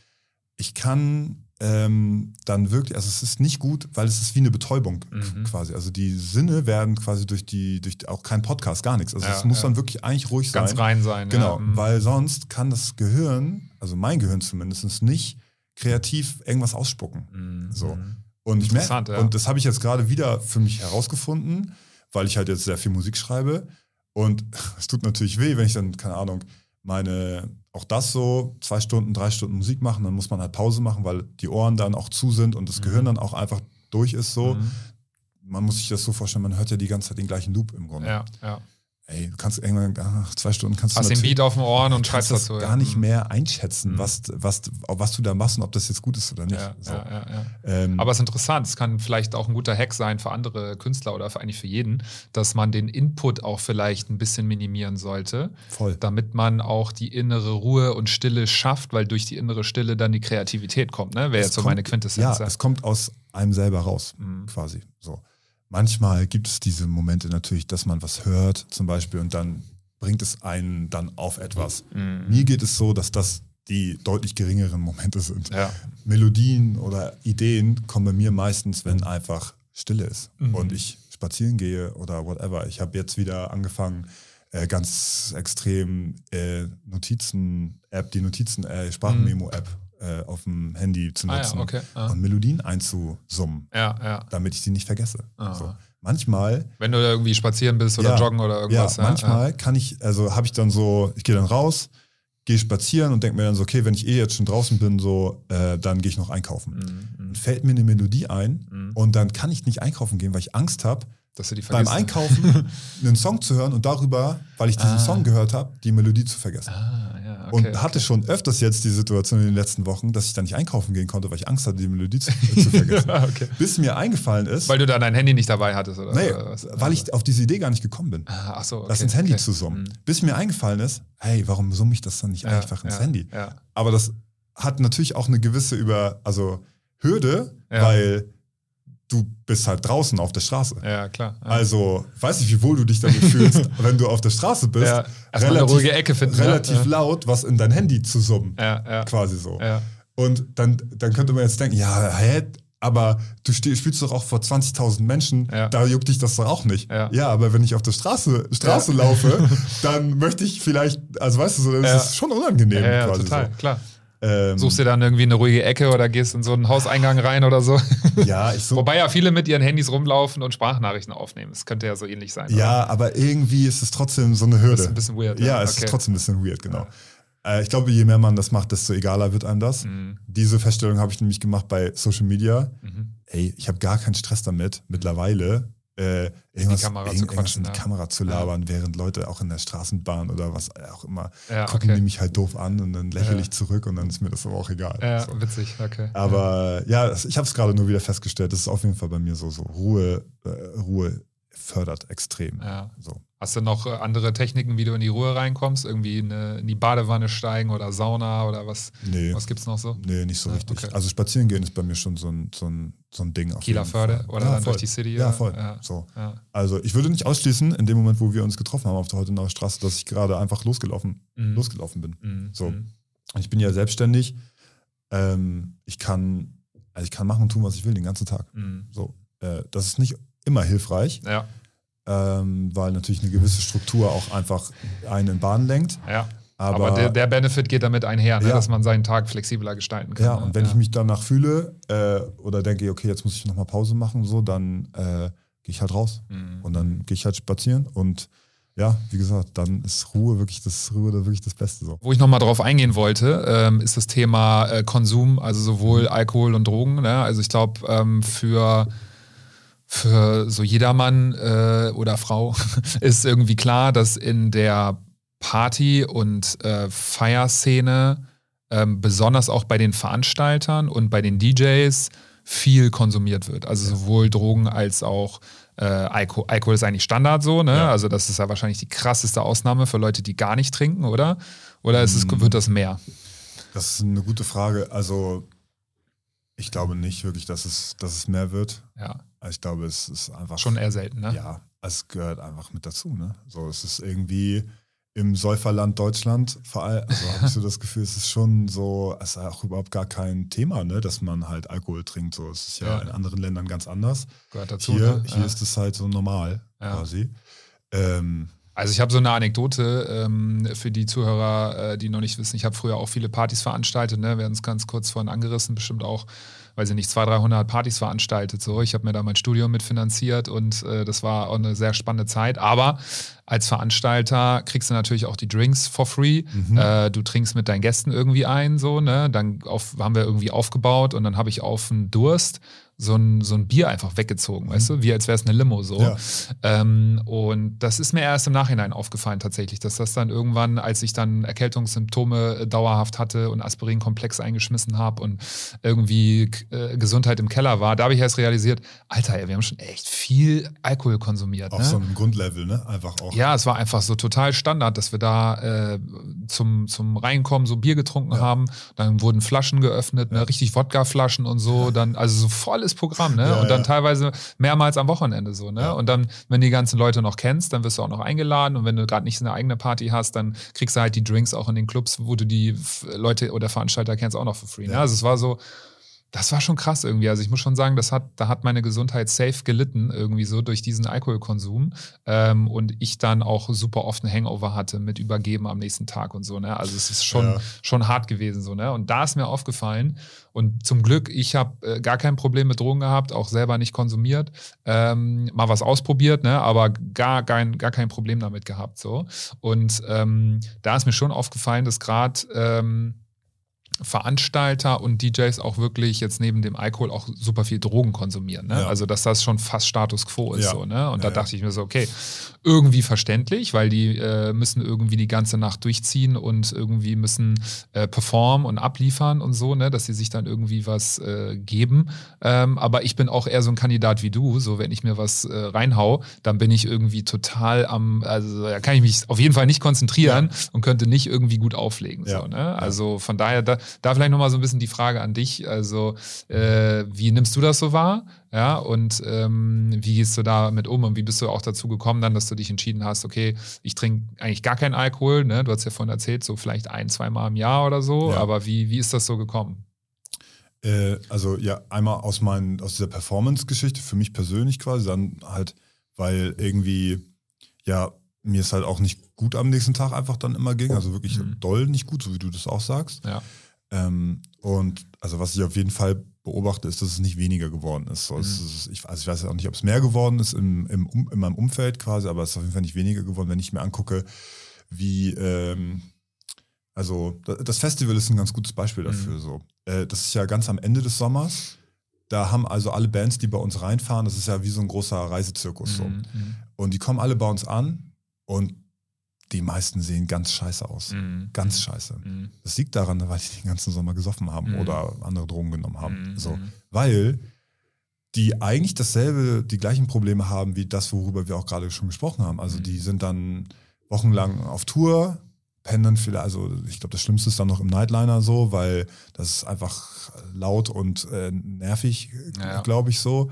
Speaker 3: ich kann ähm, dann wirklich, also es ist nicht gut, weil es ist wie eine Betäubung
Speaker 2: Mhm.
Speaker 3: quasi. Also die Sinne werden quasi durch die, durch auch kein Podcast, gar nichts. Also
Speaker 2: Ja,
Speaker 3: es muss
Speaker 2: ja.
Speaker 3: dann wirklich eigentlich ruhig sein.
Speaker 2: Ganz rein sein.
Speaker 3: Genau,
Speaker 2: ja. Mhm.
Speaker 3: weil sonst kann das Gehirn, also mein Gehirn zumindest, nicht kreativ irgendwas ausspucken.
Speaker 2: Mhm.
Speaker 3: So.
Speaker 2: Mhm.
Speaker 3: Und ich merke,
Speaker 2: ja.
Speaker 3: und das habe ich jetzt gerade wieder für mich herausgefunden, weil ich halt jetzt sehr viel Musik schreibe. Und es tut natürlich weh, wenn ich dann, keine Ahnung, meine, auch das so, zwei Stunden, drei Stunden Musik machen, dann muss man halt Pause machen, weil die Ohren dann auch zu sind und das
Speaker 2: Mhm.
Speaker 3: Gehirn dann auch einfach durch ist so.
Speaker 2: Mhm.
Speaker 3: Man muss sich das so vorstellen, man hört ja die ganze Zeit den gleichen Loop im Grunde.
Speaker 2: Ja, ja.
Speaker 3: Ey, du kannst irgendwann, ach, zwei Stunden kannst
Speaker 2: Hast
Speaker 3: du
Speaker 2: den
Speaker 3: natürlich-
Speaker 2: Beat auf den Ohren und schreibst
Speaker 3: das
Speaker 2: dazu.
Speaker 3: gar
Speaker 2: ja.
Speaker 3: nicht
Speaker 2: Mhm.
Speaker 3: mehr einschätzen,
Speaker 2: Mhm.
Speaker 3: was, was, was du da machst und ob das jetzt gut ist oder nicht.
Speaker 2: Ja,
Speaker 3: so.
Speaker 2: ja.
Speaker 3: Ähm,
Speaker 2: Aber es ist interessant, es kann vielleicht auch ein guter Hack sein für andere Künstler oder für, eigentlich für jeden, dass man den Input auch vielleicht ein bisschen minimieren sollte,
Speaker 3: voll.
Speaker 2: damit man auch die innere Ruhe und Stille schafft, weil durch die innere Stille dann die Kreativität kommt, ne? Wäre jetzt so
Speaker 3: kommt-
Speaker 2: meine Quintessenz.
Speaker 3: Ja, es kommt aus einem selber raus,
Speaker 2: Mhm.
Speaker 3: quasi. So. Manchmal gibt es diese Momente natürlich, dass man was hört, zum Beispiel, und dann bringt es einen dann auf etwas.
Speaker 2: Mhm.
Speaker 3: Mir geht es so, dass das die deutlich geringeren Momente sind.
Speaker 2: Ja.
Speaker 3: Melodien oder Ideen kommen bei mir meistens, wenn einfach Stille ist
Speaker 2: Mhm.
Speaker 3: und ich spazieren gehe oder whatever. Ich habe jetzt wieder angefangen, äh, ganz extrem äh, Notizen-App, die Notizen, äh, Sprachmemo-App äh, auf dem Handy zu
Speaker 2: Mhm. Ah
Speaker 3: nutzen
Speaker 2: ja, okay. Ah.
Speaker 3: und Melodien einzusummen,
Speaker 2: Ja, ja.
Speaker 3: damit ich sie nicht vergesse.
Speaker 2: Ah.
Speaker 3: So. Manchmal
Speaker 2: Wenn du da irgendwie spazieren bist oder joggen oder irgendwas.
Speaker 3: ja, manchmal kann ich, also habe ich dann so, ich gehe dann raus, gehe spazieren und denke mir dann so, okay, wenn ich eh jetzt schon draußen bin, so, äh, dann gehe ich noch einkaufen.
Speaker 2: Mhm,
Speaker 3: Dann
Speaker 2: mhm,
Speaker 3: fällt mir eine Melodie ein
Speaker 2: mhm.
Speaker 3: und dann kann ich nicht einkaufen gehen, weil ich Angst habe,
Speaker 2: Dass du die
Speaker 3: beim
Speaker 2: vergisst.
Speaker 3: Einkaufen einen Song zu hören und darüber, weil ich diesen
Speaker 2: Ah.
Speaker 3: Song gehört habe, die Melodie zu vergessen.
Speaker 2: Ah, ja, okay.
Speaker 3: und hatte schon öfters jetzt die Situation in den letzten Wochen, dass ich dann nicht einkaufen gehen konnte, weil ich Angst hatte, die Melodie zu, zu vergessen.
Speaker 2: Okay.
Speaker 3: Bis mir eingefallen ist,
Speaker 2: Weil du da dein Handy nicht dabei hattest, oder?
Speaker 3: nee,
Speaker 2: oder
Speaker 3: weil ich auf diese Idee gar nicht gekommen bin.
Speaker 2: Ah, ach so, okay.
Speaker 3: das ins Handy
Speaker 2: okay.
Speaker 3: zu summen.
Speaker 2: Mhm.
Speaker 3: Bis mir eingefallen ist, hey, warum summe ich das dann nicht
Speaker 2: Ja,
Speaker 3: einfach ins Handy? Aber das hat natürlich auch eine gewisse über, also Hürde, weil du bist halt draußen auf der Straße.
Speaker 2: ja, klar. Ja.
Speaker 3: Also, weiß nicht, wie wohl du dich damit fühlst, wenn du auf der Straße bist,
Speaker 2: ja, erstmal eine ruhige Ecke finden.
Speaker 3: relativ
Speaker 2: ja.
Speaker 3: laut was in dein Handy zu summen.
Speaker 2: Ja, ja,
Speaker 3: Quasi so.
Speaker 2: ja.
Speaker 3: Und dann, dann könnte man jetzt denken, ja, hä, aber du spielst doch auch vor 20.000 Menschen,
Speaker 2: Ja.
Speaker 3: da juckt dich das doch auch nicht.
Speaker 2: Ja.
Speaker 3: aber wenn ich auf der Straße, Straße
Speaker 2: Ja.
Speaker 3: laufe, dann möchte ich vielleicht, also weißt du, so, das
Speaker 2: Ja.
Speaker 3: ist schon unangenehm
Speaker 2: Ja, ja,
Speaker 3: quasi
Speaker 2: total, klar.
Speaker 3: Ähm,
Speaker 2: Suchst dir dann irgendwie eine ruhige Ecke oder gehst in so einen Hauseingang rein oder so.
Speaker 3: ja, ich so,
Speaker 2: Wobei ja viele mit ihren Handys rumlaufen und Sprachnachrichten aufnehmen. Das könnte ja so ähnlich sein.
Speaker 3: ja, aber irgendwie ist es trotzdem so eine Hürde.
Speaker 2: Ist ein bisschen weird,
Speaker 3: Ja,
Speaker 2: ja,
Speaker 3: es
Speaker 2: okay.
Speaker 3: ist trotzdem ein bisschen weird, genau. Äh, ich glaube, je mehr man das macht, desto egaler wird einem das.
Speaker 2: Mhm.
Speaker 3: Diese Feststellung habe ich nämlich gemacht bei Social Media.
Speaker 2: Mhm.
Speaker 3: Ey, ich habe gar keinen Stress damit, mittlerweile äh, irgendwas,
Speaker 2: Kamera zu quatschen,
Speaker 3: in die
Speaker 2: ja.
Speaker 3: Kamera zu labern, während Leute auch in der Straßenbahn oder was auch immer
Speaker 2: Ja,
Speaker 3: gucken
Speaker 2: okay.
Speaker 3: die mich halt doof an und dann lächle
Speaker 2: Ja.
Speaker 3: ich zurück und dann ist mir das aber auch egal.
Speaker 2: Ja,
Speaker 3: So.
Speaker 2: witzig, okay.
Speaker 3: Aber ja, ich habe es gerade nur wieder festgestellt, das ist auf jeden Fall bei mir so, so Ruhe, äh, Ruhe fördert extrem.
Speaker 2: Ja.
Speaker 3: So.
Speaker 2: Hast du noch äh, andere Techniken, wie du in die Ruhe reinkommst? Irgendwie in, eine, in die Badewanne steigen oder Sauna oder was?
Speaker 3: Nee,
Speaker 2: Was gibt's noch so?
Speaker 3: nee, nicht so
Speaker 2: Ja,
Speaker 3: richtig.
Speaker 2: okay.
Speaker 3: Also spazieren gehen ist bei mir schon so ein, so ein, so ein Ding. Auf
Speaker 2: Kieler Förde oder
Speaker 3: ja,
Speaker 2: dann
Speaker 3: voll.
Speaker 2: durch die City?
Speaker 3: Ja, voll.
Speaker 2: Ja.
Speaker 3: So. Also ich würde nicht ausschließen, in dem Moment, wo wir uns getroffen haben auf der Heutenacher Straße, dass ich gerade einfach losgelaufen,
Speaker 2: Mhm.
Speaker 3: losgelaufen bin.
Speaker 2: Mhm.
Speaker 3: So.
Speaker 2: Mhm.
Speaker 3: Ich bin ja selbstständig. Ähm, ich kann, also ich kann machen und tun, was ich will, den ganzen Tag.
Speaker 2: Mhm.
Speaker 3: So. Äh, das ist nicht immer hilfreich,
Speaker 2: Ja,
Speaker 3: ähm, weil natürlich eine gewisse Struktur auch einfach einen in Bahn lenkt.
Speaker 2: ja.
Speaker 3: Aber,
Speaker 2: Aber, der, der Benefit geht damit einher, ne?
Speaker 3: Ja.
Speaker 2: dass man seinen Tag flexibler gestalten kann.
Speaker 3: ja, und wenn
Speaker 2: ja.
Speaker 3: ich mich danach fühle äh, oder denke, okay, jetzt muss ich nochmal Pause machen, so, dann äh, gehe ich halt raus.
Speaker 2: Mhm.
Speaker 3: Und dann gehe ich halt spazieren und ja, wie gesagt, dann ist Ruhe wirklich das Ruhe da wirklich das Beste so.
Speaker 2: Wo ich nochmal drauf eingehen wollte, ähm, ist das Thema äh, Konsum, also sowohl
Speaker 3: Mhm.
Speaker 2: Alkohol und Drogen. Ne? Also ich glaube, ähm, für, für so jedermann äh, oder Frau ist irgendwie klar, dass in der Party- und äh, Feierszene, ähm, besonders auch bei den Veranstaltern und bei den DJs, viel konsumiert wird. Also sowohl Drogen als auch äh, Alkohol. Alkohol ist eigentlich Standard so, ne?
Speaker 3: Ja.
Speaker 2: Also das ist ja wahrscheinlich die krasseste Ausnahme für Leute, die gar nicht trinken, oder? Oder ist es,
Speaker 3: Mm.
Speaker 2: wird das mehr?
Speaker 3: Das ist eine gute Frage. Also ich glaube nicht wirklich, dass es, dass es mehr wird.
Speaker 2: Ja,
Speaker 3: Also Ich glaube, es ist einfach
Speaker 2: schon eher selten, ne?
Speaker 3: Ja, es gehört einfach mit dazu. Ne? So, es ist irgendwie im Säuferland Deutschland, vor allem, also habe ich so das Gefühl, es ist schon so, es ist auch überhaupt gar kein Thema, ne, dass man halt Alkohol trinkt. So, es ist ja,
Speaker 2: Ja.
Speaker 3: in anderen Ländern ganz anders.
Speaker 2: Gehört dazu.
Speaker 3: Hier,
Speaker 2: ne?
Speaker 3: hier
Speaker 2: ja.
Speaker 3: ist es halt so normal
Speaker 2: Ja.
Speaker 3: quasi. Ähm,
Speaker 2: Also ich habe so eine Anekdote ähm, für die Zuhörer, äh, die noch nicht wissen. Ich habe früher auch viele Partys veranstaltet. Ne? Wir haben es ganz kurz vorhin angerissen, bestimmt auch, weiß ich nicht, 200, 300 Partys veranstaltet. So, ich habe mir da mein Studium mitfinanziert und äh, das war auch eine sehr spannende Zeit. Aber als Veranstalter kriegst du natürlich auch die Drinks for free.
Speaker 3: Mhm.
Speaker 2: Äh, du trinkst mit deinen Gästen irgendwie ein, so, ne? Dann auf, haben wir irgendwie aufgebaut und dann habe ich auf den Durst so ein, so ein Bier einfach weggezogen, weißt du? Wie als wäre es eine Limo so.
Speaker 3: Mhm. Ja.
Speaker 2: Ähm, und das ist mir erst im Nachhinein aufgefallen tatsächlich, dass das dann irgendwann, als ich dann Erkältungssymptome äh, dauerhaft hatte und Aspirin-Komplex eingeschmissen habe und irgendwie äh, Gesundheit im Keller war, da habe ich erst realisiert, Alter, ey, wir haben schon echt viel Alkohol konsumiert.
Speaker 3: auf
Speaker 2: ne?
Speaker 3: so einem Grundlevel, ne? Einfach auch.
Speaker 2: Ja, es war einfach so total Standard, dass wir da äh, zum, zum Reinkommen so Bier getrunken
Speaker 3: Ja.
Speaker 2: haben. Dann wurden Flaschen geöffnet, ne, richtig Wodkaflaschen und so. Dann, also so volles Programm, ne?
Speaker 3: Ja,
Speaker 2: und dann
Speaker 3: ja.
Speaker 2: teilweise mehrmals am Wochenende so, ne?
Speaker 3: Ja.
Speaker 2: Und dann, wenn du die ganzen Leute noch kennst, dann wirst du auch noch eingeladen. Und wenn du gerade nicht eine eigene Party hast, dann kriegst du halt die Drinks auch in den Clubs, wo du die Leute oder Veranstalter kennst, auch noch für free. Ne? Also es war so. Das war schon krass irgendwie. Also ich muss schon sagen, das hat, da hat meine Gesundheit safe gelitten, irgendwie so durch diesen Alkoholkonsum. Ähm, und ich dann auch super oft einen Hangover hatte mit Übergeben am nächsten Tag und so. Ne? Also es ist schon,
Speaker 3: Ja.
Speaker 2: schon hart gewesen. So, ne? Und da ist mir aufgefallen, und zum Glück, ich habe äh, gar kein Problem mit Drogen gehabt, auch selber nicht konsumiert, ähm, mal was ausprobiert, ne? aber gar kein, gar kein Problem damit gehabt. So. Und ähm, da ist mir schon aufgefallen, dass gerade ähm, Veranstalter und DJs auch wirklich jetzt neben dem Alkohol auch super viel Drogen konsumieren. Ne?
Speaker 3: Ja.
Speaker 2: Also, dass das schon fast Status quo ist.
Speaker 3: Ja.
Speaker 2: So, ne? Und
Speaker 3: Ja,
Speaker 2: da dachte ich mir so, okay, irgendwie verständlich, weil die äh, müssen irgendwie die ganze Nacht durchziehen und irgendwie müssen äh, performen und abliefern und so, ne? dass sie sich dann irgendwie was äh, geben. Ähm, aber ich bin auch eher so ein Kandidat wie du. So, wenn ich mir was äh, reinhau, dann bin ich irgendwie total am, also da kann ich mich auf jeden Fall nicht konzentrieren und könnte nicht irgendwie gut auflegen.
Speaker 3: Ja.
Speaker 2: So, ne? Also von daher, da, da vielleicht nochmal so ein bisschen die Frage an dich. Also, äh, wie nimmst du das so wahr? Ja, und ähm, wie gehst du damit um und wie bist du auch dazu gekommen, dann, dass du dich entschieden hast, okay, ich trinke eigentlich gar keinen Alkohol, ne? Du hast ja vorhin erzählt, so vielleicht ein, zweimal im Jahr oder so,
Speaker 3: Ja.
Speaker 2: aber wie, wie ist das so gekommen?
Speaker 3: Äh, also ja, einmal aus, meinen, aus dieser Performance-Geschichte, für mich persönlich quasi, dann halt, weil irgendwie, ja, mir es halt auch nicht gut am nächsten Tag einfach dann immer ging, also wirklich
Speaker 2: Mhm.
Speaker 3: doll nicht gut, so wie du das auch sagst.
Speaker 2: Ja.
Speaker 3: Ähm, und also was ich auf jeden Fall beobachte, ist, dass es nicht weniger geworden ist. So,
Speaker 2: Mhm.
Speaker 3: ist ich, also ich weiß auch nicht, ob es mehr geworden ist im, im, um, in meinem Umfeld quasi, aber es ist auf jeden Fall nicht weniger geworden, wenn ich mir angucke, wie, ähm, Also da- das Festival ist ein ganz gutes Beispiel dafür. So. Äh, Das ist ja ganz am Ende des Sommers. Da haben also alle Bands, die bei uns reinfahren, das ist ja wie so ein großer Reisezirkus. So.
Speaker 2: Mhm, mhm,
Speaker 3: Und die kommen alle bei uns an und die meisten sehen ganz scheiße aus.
Speaker 2: mhm,
Speaker 3: Ganz scheiße.
Speaker 2: mhm,
Speaker 3: Das liegt daran, weil die den ganzen Sommer gesoffen haben
Speaker 2: Mhm.
Speaker 3: oder andere Drogen genommen haben.
Speaker 2: mhm,
Speaker 3: So.
Speaker 2: mhm.
Speaker 3: Weil die eigentlich dasselbe, die gleichen Probleme haben wie das, worüber wir auch gerade schon gesprochen haben. Also
Speaker 2: Mhm.
Speaker 3: die sind dann wochenlang auf Tour, pennen dann vielleicht, also ich glaube, das Schlimmste ist dann noch im Nightliner so, weil das ist einfach laut und äh, nervig,
Speaker 2: Ja.
Speaker 3: glaube ich so.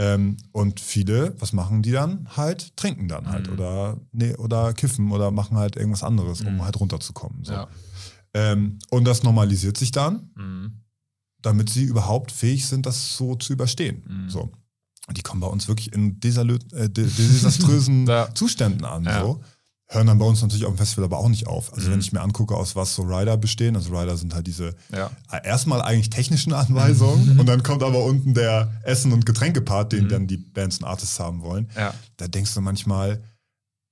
Speaker 3: Ähm, und viele, was machen die dann? Halt, trinken dann halt
Speaker 2: Mhm.
Speaker 3: oder, nee, oder kiffen oder machen halt irgendwas anderes, um
Speaker 2: Mhm.
Speaker 3: halt runterzukommen. So.
Speaker 2: Ja.
Speaker 3: Ähm, und das normalisiert sich dann
Speaker 2: Mhm.
Speaker 3: damit sie überhaupt fähig sind, das so zu überstehen.
Speaker 2: Mhm.
Speaker 3: So. Und die kommen bei uns wirklich in desalö äh, de- desaströsen
Speaker 2: Ja.
Speaker 3: Zuständen an.
Speaker 2: Ja.
Speaker 3: So. Hören dann bei uns natürlich auf dem Festival aber auch nicht auf. Also
Speaker 2: Mhm.
Speaker 3: wenn ich mir angucke, aus was so Rider bestehen, also Rider sind halt diese
Speaker 2: Ja.
Speaker 3: äh, erstmal eigentlich technischen Anweisungen und dann kommt aber unten der Essen- und Getränkepart, den
Speaker 2: Mhm.
Speaker 3: dann die Bands und Artists haben wollen.
Speaker 2: Ja.
Speaker 3: Da denkst du manchmal,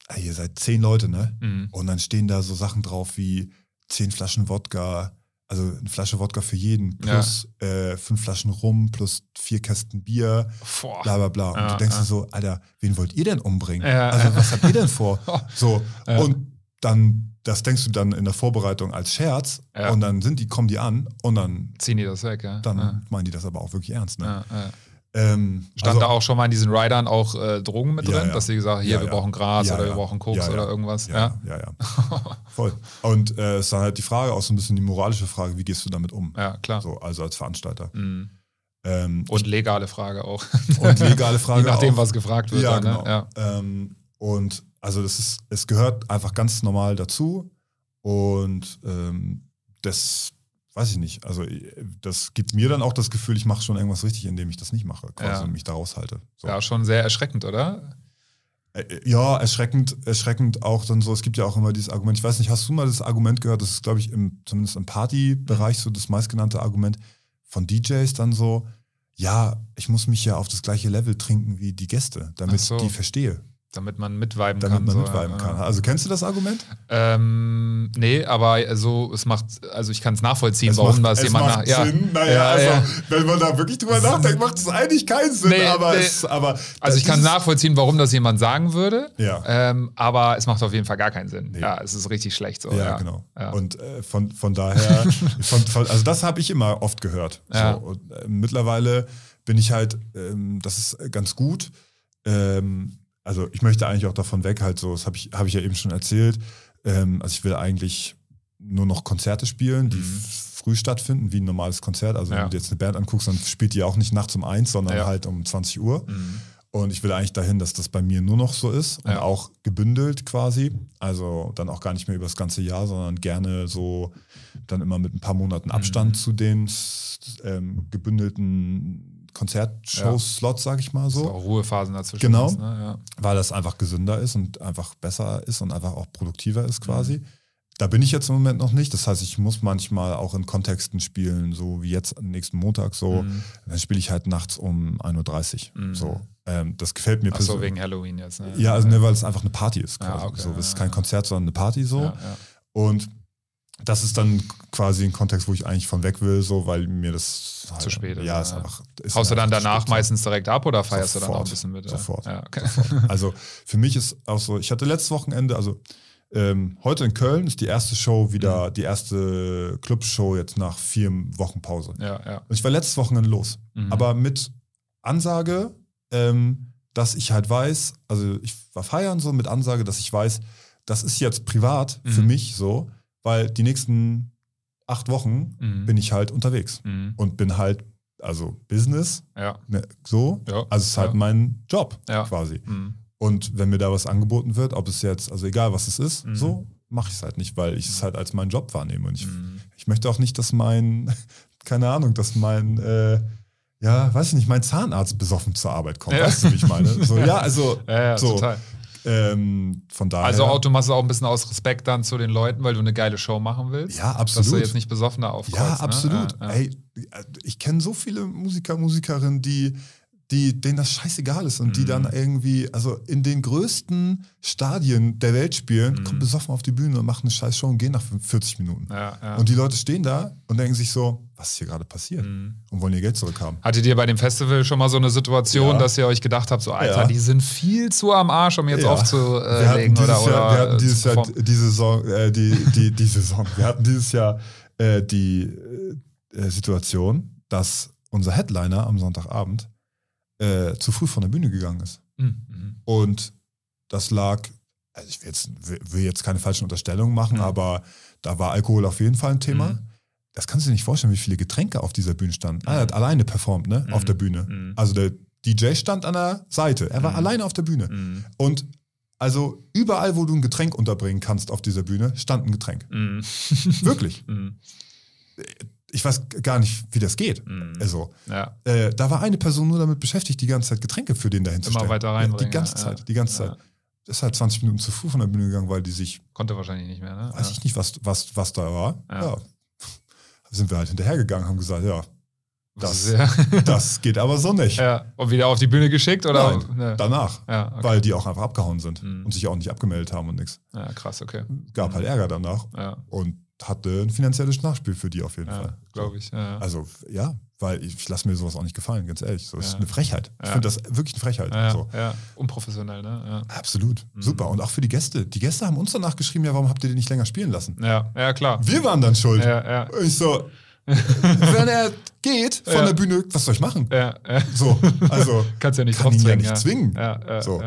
Speaker 3: ey, ihr seid zehn Leute, ne?
Speaker 2: Mhm.
Speaker 3: Und dann stehen da so Sachen drauf wie zehn Flaschen Wodka, also eine Flasche Wodka für jeden, plus äh, fünf Flaschen Rum, plus vier Kästen Bier,
Speaker 2: Boah.
Speaker 3: bla bla bla. Und
Speaker 2: Ja,
Speaker 3: du denkst
Speaker 2: ja.
Speaker 3: dir so, Alter, wen wollt ihr denn umbringen?
Speaker 2: Ja,
Speaker 3: also
Speaker 2: ja.
Speaker 3: was habt ihr denn vor? So,
Speaker 2: Ja.
Speaker 3: und dann, das denkst du dann in der Vorbereitung als Scherz
Speaker 2: Ja.
Speaker 3: und dann sind die, kommen die an und dann,
Speaker 2: Ziehen die das weg, ja.
Speaker 3: dann
Speaker 2: ja.
Speaker 3: meinen die das aber auch wirklich ernst. Ne?
Speaker 2: Ja, ja.
Speaker 3: Ähm,
Speaker 2: Stand
Speaker 3: also-
Speaker 2: da auch schon mal in diesen Riders auch äh, Drogen mit
Speaker 3: Ja,
Speaker 2: drin,
Speaker 3: ja.
Speaker 2: dass sie gesagt haben, hier,
Speaker 3: Ja,
Speaker 2: wir brauchen Gras oder wir brauchen Koks oder irgendwas.
Speaker 3: Ja, ja, ja. Voll. Und äh, es ist dann halt die Frage, auch so ein bisschen die moralische Frage, wie gehst du damit um?
Speaker 2: Ja, klar.
Speaker 3: So, also als Veranstalter.
Speaker 2: Mhm.
Speaker 3: Ähm,
Speaker 2: Und legale Frage auch.
Speaker 3: und legale Frage.
Speaker 2: Je nachdem,
Speaker 3: auch.
Speaker 2: was gefragt wird.
Speaker 3: Ja,
Speaker 2: dann,
Speaker 3: genau.
Speaker 2: ne? ja.
Speaker 3: Ähm, und also das ist, es gehört einfach ganz normal dazu. Und ähm, das weiß ich nicht. Also äh, das gibt mir dann auch das Gefühl, ich mache schon irgendwas richtig, indem ich das nicht mache, quasi
Speaker 2: Ja.
Speaker 3: und mich da raushalte. So.
Speaker 2: ja, schon sehr erschreckend, oder?
Speaker 3: Ja, erschreckend, erschreckend auch dann so, es gibt ja auch immer dieses Argument, ich weiß nicht, hast du mal das Argument gehört, das ist, glaube ich, im, zumindest im Partybereich so das meistgenannte Argument von DJs dann so, ja, ich muss mich ja auf das gleiche Level trinken wie die Gäste, damit
Speaker 2: so.
Speaker 3: ich die verstehe,
Speaker 2: Damit man
Speaker 3: damit
Speaker 2: kann.
Speaker 3: man
Speaker 2: so,
Speaker 3: mitviben
Speaker 2: ja,
Speaker 3: kann. Also kennst du das Argument?
Speaker 2: Ähm, nee, aber also es macht, also ich kann es nachvollziehen,
Speaker 3: Es
Speaker 2: warum
Speaker 3: macht,
Speaker 2: das jemand
Speaker 3: macht
Speaker 2: nach, ja.
Speaker 3: Sinn. Naja,
Speaker 2: Ja,
Speaker 3: also
Speaker 2: ja.
Speaker 3: wenn man da wirklich drüber nachdenkt, macht es eigentlich keinen Sinn.
Speaker 2: Nee,
Speaker 3: aber,
Speaker 2: nee.
Speaker 3: Es, aber
Speaker 2: Also ich kann nachvollziehen, warum das jemand sagen würde,
Speaker 3: Ja.
Speaker 2: ähm, aber es macht auf jeden Fall gar keinen Sinn.
Speaker 3: Nee.
Speaker 2: Ja, es ist richtig schlecht so.
Speaker 3: Ja, genau. Und äh, von, von daher, von, von, also das habe ich immer oft gehört.
Speaker 2: Ja.
Speaker 3: So, und, äh, mittlerweile bin ich halt, ähm, das ist ganz gut. Ähm, also ich möchte eigentlich auch davon weg, halt so, das habe ich, hab ich ja eben schon erzählt. Ähm, also ich will eigentlich nur noch Konzerte spielen, die
Speaker 2: Mhm.
Speaker 3: früh stattfinden, wie ein normales Konzert. Also
Speaker 2: Ja.
Speaker 3: wenn du dir jetzt eine Band anguckst, dann spielt die auch nicht nachts um eins, sondern
Speaker 2: Ja.
Speaker 3: halt um 20 Uhr.
Speaker 2: Mhm.
Speaker 3: Und ich will eigentlich dahin, dass das bei mir nur noch so ist und
Speaker 2: Ja.
Speaker 3: auch gebündelt quasi. Also dann auch gar nicht mehr über das ganze Jahr, sondern gerne so dann immer mit ein paar Monaten Abstand
Speaker 2: Mhm.
Speaker 3: zu den ähm, gebündelten Konzertshows-Slots, sag ich mal
Speaker 2: So. auch Ruhephasen dazwischen.
Speaker 3: Genau.
Speaker 2: ist, ne? ja.
Speaker 3: Weil das einfach gesünder ist und einfach besser ist und einfach auch produktiver ist
Speaker 2: Mhm.
Speaker 3: quasi. Da bin ich jetzt im Moment noch nicht. Das heißt, ich muss manchmal auch in Kontexten spielen, so wie jetzt am nächsten Montag so.
Speaker 2: Mhm.
Speaker 3: Dann spiele ich halt nachts um 1.30 Uhr.
Speaker 2: Mhm.
Speaker 3: So. Ähm, das gefällt mir
Speaker 2: Ach so,
Speaker 3: persönlich.
Speaker 2: wegen Halloween jetzt. Ne?
Speaker 3: Ja, also ne, weil es einfach eine Party ist.
Speaker 2: Ja,
Speaker 3: Quasi.
Speaker 2: okay,
Speaker 3: so, es ist
Speaker 2: ja,
Speaker 3: kein
Speaker 2: ja.
Speaker 3: Konzert, sondern eine Party so.
Speaker 2: Ja, ja.
Speaker 3: Und das ist dann quasi ein Kontext, wo ich eigentlich von weg will, so, weil mir das halt,
Speaker 2: Zu spät ist,
Speaker 3: Ja, ist
Speaker 2: ja.
Speaker 3: einfach. Ist
Speaker 2: Haust du dann danach meistens direkt ab oder feierst du dann auch ein
Speaker 3: Sofort.
Speaker 2: bisschen mit?
Speaker 3: Sofort.
Speaker 2: Ja, okay.
Speaker 3: Also für mich ist auch so, ich hatte letztes Wochenende, also ähm, heute in Köln ist die erste Show
Speaker 2: Mhm.
Speaker 3: wieder, die erste Clubshow jetzt nach vier Wochen Pause.
Speaker 2: ja, ja.
Speaker 3: Und ich war letztes Wochenende los.
Speaker 2: Mhm.
Speaker 3: Aber mit Ansage, ähm, dass ich halt weiß, also ich war feiern so mit Ansage, dass ich weiß, das ist jetzt privat für
Speaker 2: Mhm.
Speaker 3: mich so, weil die nächsten acht Wochen
Speaker 2: Mhm.
Speaker 3: bin ich halt unterwegs
Speaker 2: Mhm.
Speaker 3: und bin halt, also Business,
Speaker 2: Ja,
Speaker 3: ne, so,
Speaker 2: ja.
Speaker 3: also es ist halt
Speaker 2: ja.
Speaker 3: mein Job quasi.
Speaker 2: Mhm.
Speaker 3: Und wenn mir da was angeboten wird, ob es jetzt, also egal was es ist,
Speaker 2: Mhm.
Speaker 3: so mache ich es halt nicht, weil ich es halt als meinen Job wahrnehme. Und ich,
Speaker 2: Mhm.
Speaker 3: ich möchte auch nicht, dass mein, keine Ahnung, dass mein, äh, ja, weiß ich nicht, mein Zahnarzt besoffen zur Arbeit kommt. Weißt du, wie ich meine? So, ja, also
Speaker 2: Ja, ja,
Speaker 3: so,
Speaker 2: total.
Speaker 3: Ähm, von daher.
Speaker 2: Also es auch ein bisschen aus Respekt dann zu den Leuten, weil du eine geile Show machen willst.
Speaker 3: Ja,
Speaker 2: Dass du
Speaker 3: absolut.
Speaker 2: jetzt nicht besoffen da aufkreuzt.
Speaker 3: ja,
Speaker 2: ne?
Speaker 3: absolut.
Speaker 2: Ja, ja.
Speaker 3: Ey, ich kenne so viele Musiker, Musikerinnen, die die, denen das scheißegal ist und die dann irgendwie, also in den größten Stadien der Welt spielen, kommen besoffen auf die Bühne und machen eine scheiß Show und gehen nach 40 Minuten.
Speaker 2: Ja, ja.
Speaker 3: Und die Leute stehen da und denken sich so, was ist hier gerade passiert? Und wollen ihr Geld zurückhaben.
Speaker 2: Hattet ihr bei dem Festival schon mal so eine Situation,
Speaker 3: Ja.
Speaker 2: dass ihr euch gedacht habt, so Alter, die sind viel zu am Arsch, um jetzt
Speaker 3: Ja. wir
Speaker 2: aufzulegen
Speaker 3: hatten dieses
Speaker 2: oder,
Speaker 3: Jahr,
Speaker 2: oder
Speaker 3: wir hatten
Speaker 2: äh,
Speaker 3: dieses Jahr die Saison, äh, die, die, die Saison, wir hatten dieses Jahr äh, die äh, Situation, dass unser Headliner am Sonntagabend äh, zu früh von der Bühne gegangen ist.
Speaker 2: Mhm, mhm.
Speaker 3: Und das lag, also ich will jetzt, will jetzt keine falschen Unterstellungen machen,
Speaker 2: Mhm.
Speaker 3: aber da war Alkohol auf jeden Fall ein Thema.
Speaker 2: Mhm.
Speaker 3: Das kannst du dir nicht vorstellen, wie viele Getränke auf dieser Bühne standen. Er hat alleine performt, ne? Auf
Speaker 2: Mhm.
Speaker 3: der Bühne.
Speaker 2: Mhm.
Speaker 3: Also der DJ stand an der Seite. Er war alleine auf der Bühne. Und also überall, wo du ein Getränk unterbringen kannst auf dieser Bühne, stand ein Getränk. Wirklich.
Speaker 2: Mhm.
Speaker 3: Ich weiß gar nicht, wie das geht.
Speaker 2: Mhm.
Speaker 3: Also,
Speaker 2: Ja.
Speaker 3: äh, da war eine Person nur damit beschäftigt, die ganze Zeit Getränke für den dahin zu
Speaker 2: Immer
Speaker 3: stellen.
Speaker 2: weiter
Speaker 3: Ja,
Speaker 2: reinbringen.
Speaker 3: Die ganze
Speaker 2: ja,
Speaker 3: Zeit, die ganze. Zeit. ist halt 20 Minuten zu früh von der Bühne gegangen, weil die sich,
Speaker 2: Konnte wahrscheinlich nicht mehr, ne?
Speaker 3: weiß ich nicht, was, was, was da war.
Speaker 2: Ja.
Speaker 3: Sind wir halt hinterhergegangen, haben gesagt, ja,
Speaker 2: Das
Speaker 3: das, geht aber so nicht.
Speaker 2: ja. Und wieder auf die Bühne geschickt oder?
Speaker 3: Nein,
Speaker 2: Ne.
Speaker 3: danach.
Speaker 2: Ja, okay.
Speaker 3: Weil die auch einfach abgehauen sind
Speaker 2: Mhm.
Speaker 3: und sich auch nicht abgemeldet haben und nichts.
Speaker 2: ja, krass, okay.
Speaker 3: Gab halt Ärger danach
Speaker 2: Ja,
Speaker 3: und hatte ein finanzielles Nachspiel für die auf jeden
Speaker 2: ja
Speaker 3: Fall.
Speaker 2: glaube ich. Ja.
Speaker 3: Also ja, weil ich, lasse mir sowas auch nicht gefallen, ganz ehrlich. So, das ist
Speaker 2: Ja.
Speaker 3: eine Frechheit. Ich finde das wirklich eine Frechheit.
Speaker 2: ja,
Speaker 3: So.
Speaker 2: ja, unprofessionell, ne?
Speaker 3: Absolut.
Speaker 2: Mhm.
Speaker 3: Super. Und auch für die Gäste. Die Gäste haben uns danach geschrieben, ja, warum habt ihr den nicht länger spielen lassen?
Speaker 2: Ja, ja, klar.
Speaker 3: Wir waren dann schuld.
Speaker 2: Ja, ja,
Speaker 3: Ich so, wenn er geht von der Bühne, was soll ich machen?
Speaker 2: ja, ja.
Speaker 3: So, also
Speaker 2: Kannst ja nicht
Speaker 3: kann ihn ja nicht zwingen.
Speaker 2: Ja,
Speaker 3: So.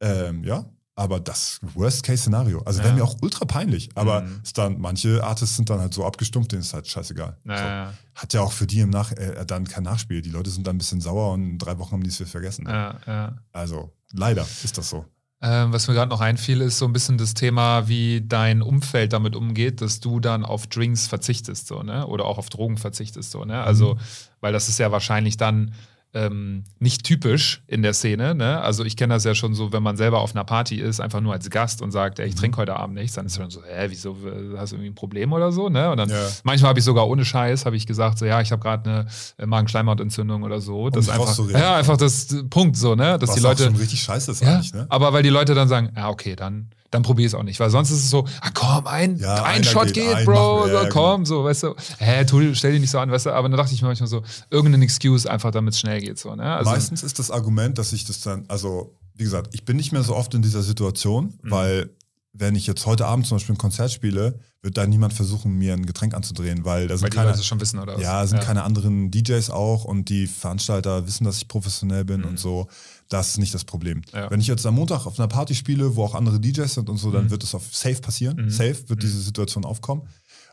Speaker 3: Ähm, ja, aber das Worst-Case-Szenario. Also
Speaker 2: Ja.
Speaker 3: wäre mir auch ultra peinlich. Aber
Speaker 2: Mhm.
Speaker 3: dann, manche Artists sind dann halt so abgestumpft, denen ist halt scheißegal.
Speaker 2: Ja,
Speaker 3: so. Hat ja auch für die im Nach äh, dann kein Nachspiel. Die Leute sind dann ein bisschen sauer und in drei Wochen haben die es wieder vergessen.
Speaker 2: ja, ja.
Speaker 3: Also leider ist das so.
Speaker 2: Ähm, was mir gerade noch einfiel, ist so ein bisschen das Thema, wie dein Umfeld damit umgeht, dass du dann auf Drinks verzichtest, so, ne? Oder auch auf Drogen verzichtest, so, ne? Also,
Speaker 3: Mhm.
Speaker 2: weil das ist ja wahrscheinlich dann ähm, nicht typisch in der Szene, ne? Also ich kenne das ja schon so, wenn man selber auf einer Party ist, einfach nur als Gast und sagt, ey, ich
Speaker 3: Mhm.
Speaker 2: trinke heute Abend nichts, dann ist man so, hä, wieso, äh, hast du irgendwie ein Problem oder so, ne? Und dann
Speaker 3: Ja.
Speaker 2: manchmal habe ich sogar ohne Scheiß, habe ich gesagt, so, ja, ich habe gerade eine äh, Magenschleimhautentzündung oder so. Das
Speaker 3: dich
Speaker 2: einfach,
Speaker 3: rauszureden.
Speaker 2: ja, einfach das Punkt so, ne? Dass
Speaker 3: Was
Speaker 2: die Leute
Speaker 3: schon richtig scheiße ist
Speaker 2: ja,
Speaker 3: eigentlich, ne?
Speaker 2: aber weil die Leute dann sagen, ja, okay, dann, dann probier es auch nicht. Weil sonst ist es so, ah, komm, ein,
Speaker 3: Ja,
Speaker 2: ein Shot
Speaker 3: geht,
Speaker 2: geht, Bro,
Speaker 3: machen
Speaker 2: so,
Speaker 3: ja,
Speaker 2: komm, so, weißt du. Hä, tu, stell dich nicht so an, weißt du. Aber dann dachte ich mir manchmal so, irgendeine Excuse einfach, damit es schnell geht, so, ne? Also,
Speaker 3: Meistens ist das Argument, dass ich das dann, also wie gesagt, ich bin nicht mehr so oft in dieser Situation,
Speaker 2: Mhm.
Speaker 3: weil wenn ich jetzt heute Abend zum Beispiel ein Konzert spiele, wird da niemand versuchen, mir ein Getränk anzudrehen, weil da
Speaker 2: weil
Speaker 3: sind
Speaker 2: die
Speaker 3: keine,
Speaker 2: Leute schon wissen, oder was?
Speaker 3: ja, sind keine anderen DJs auch und die Veranstalter wissen, dass ich professionell bin und so. Das ist nicht das Problem.
Speaker 2: Mhm. Ja.
Speaker 3: Wenn ich jetzt am Montag auf einer Party spiele, wo auch andere DJs sind und so, dann
Speaker 2: Mhm.
Speaker 3: wird es auf safe passieren. Safe wird diese Situation aufkommen.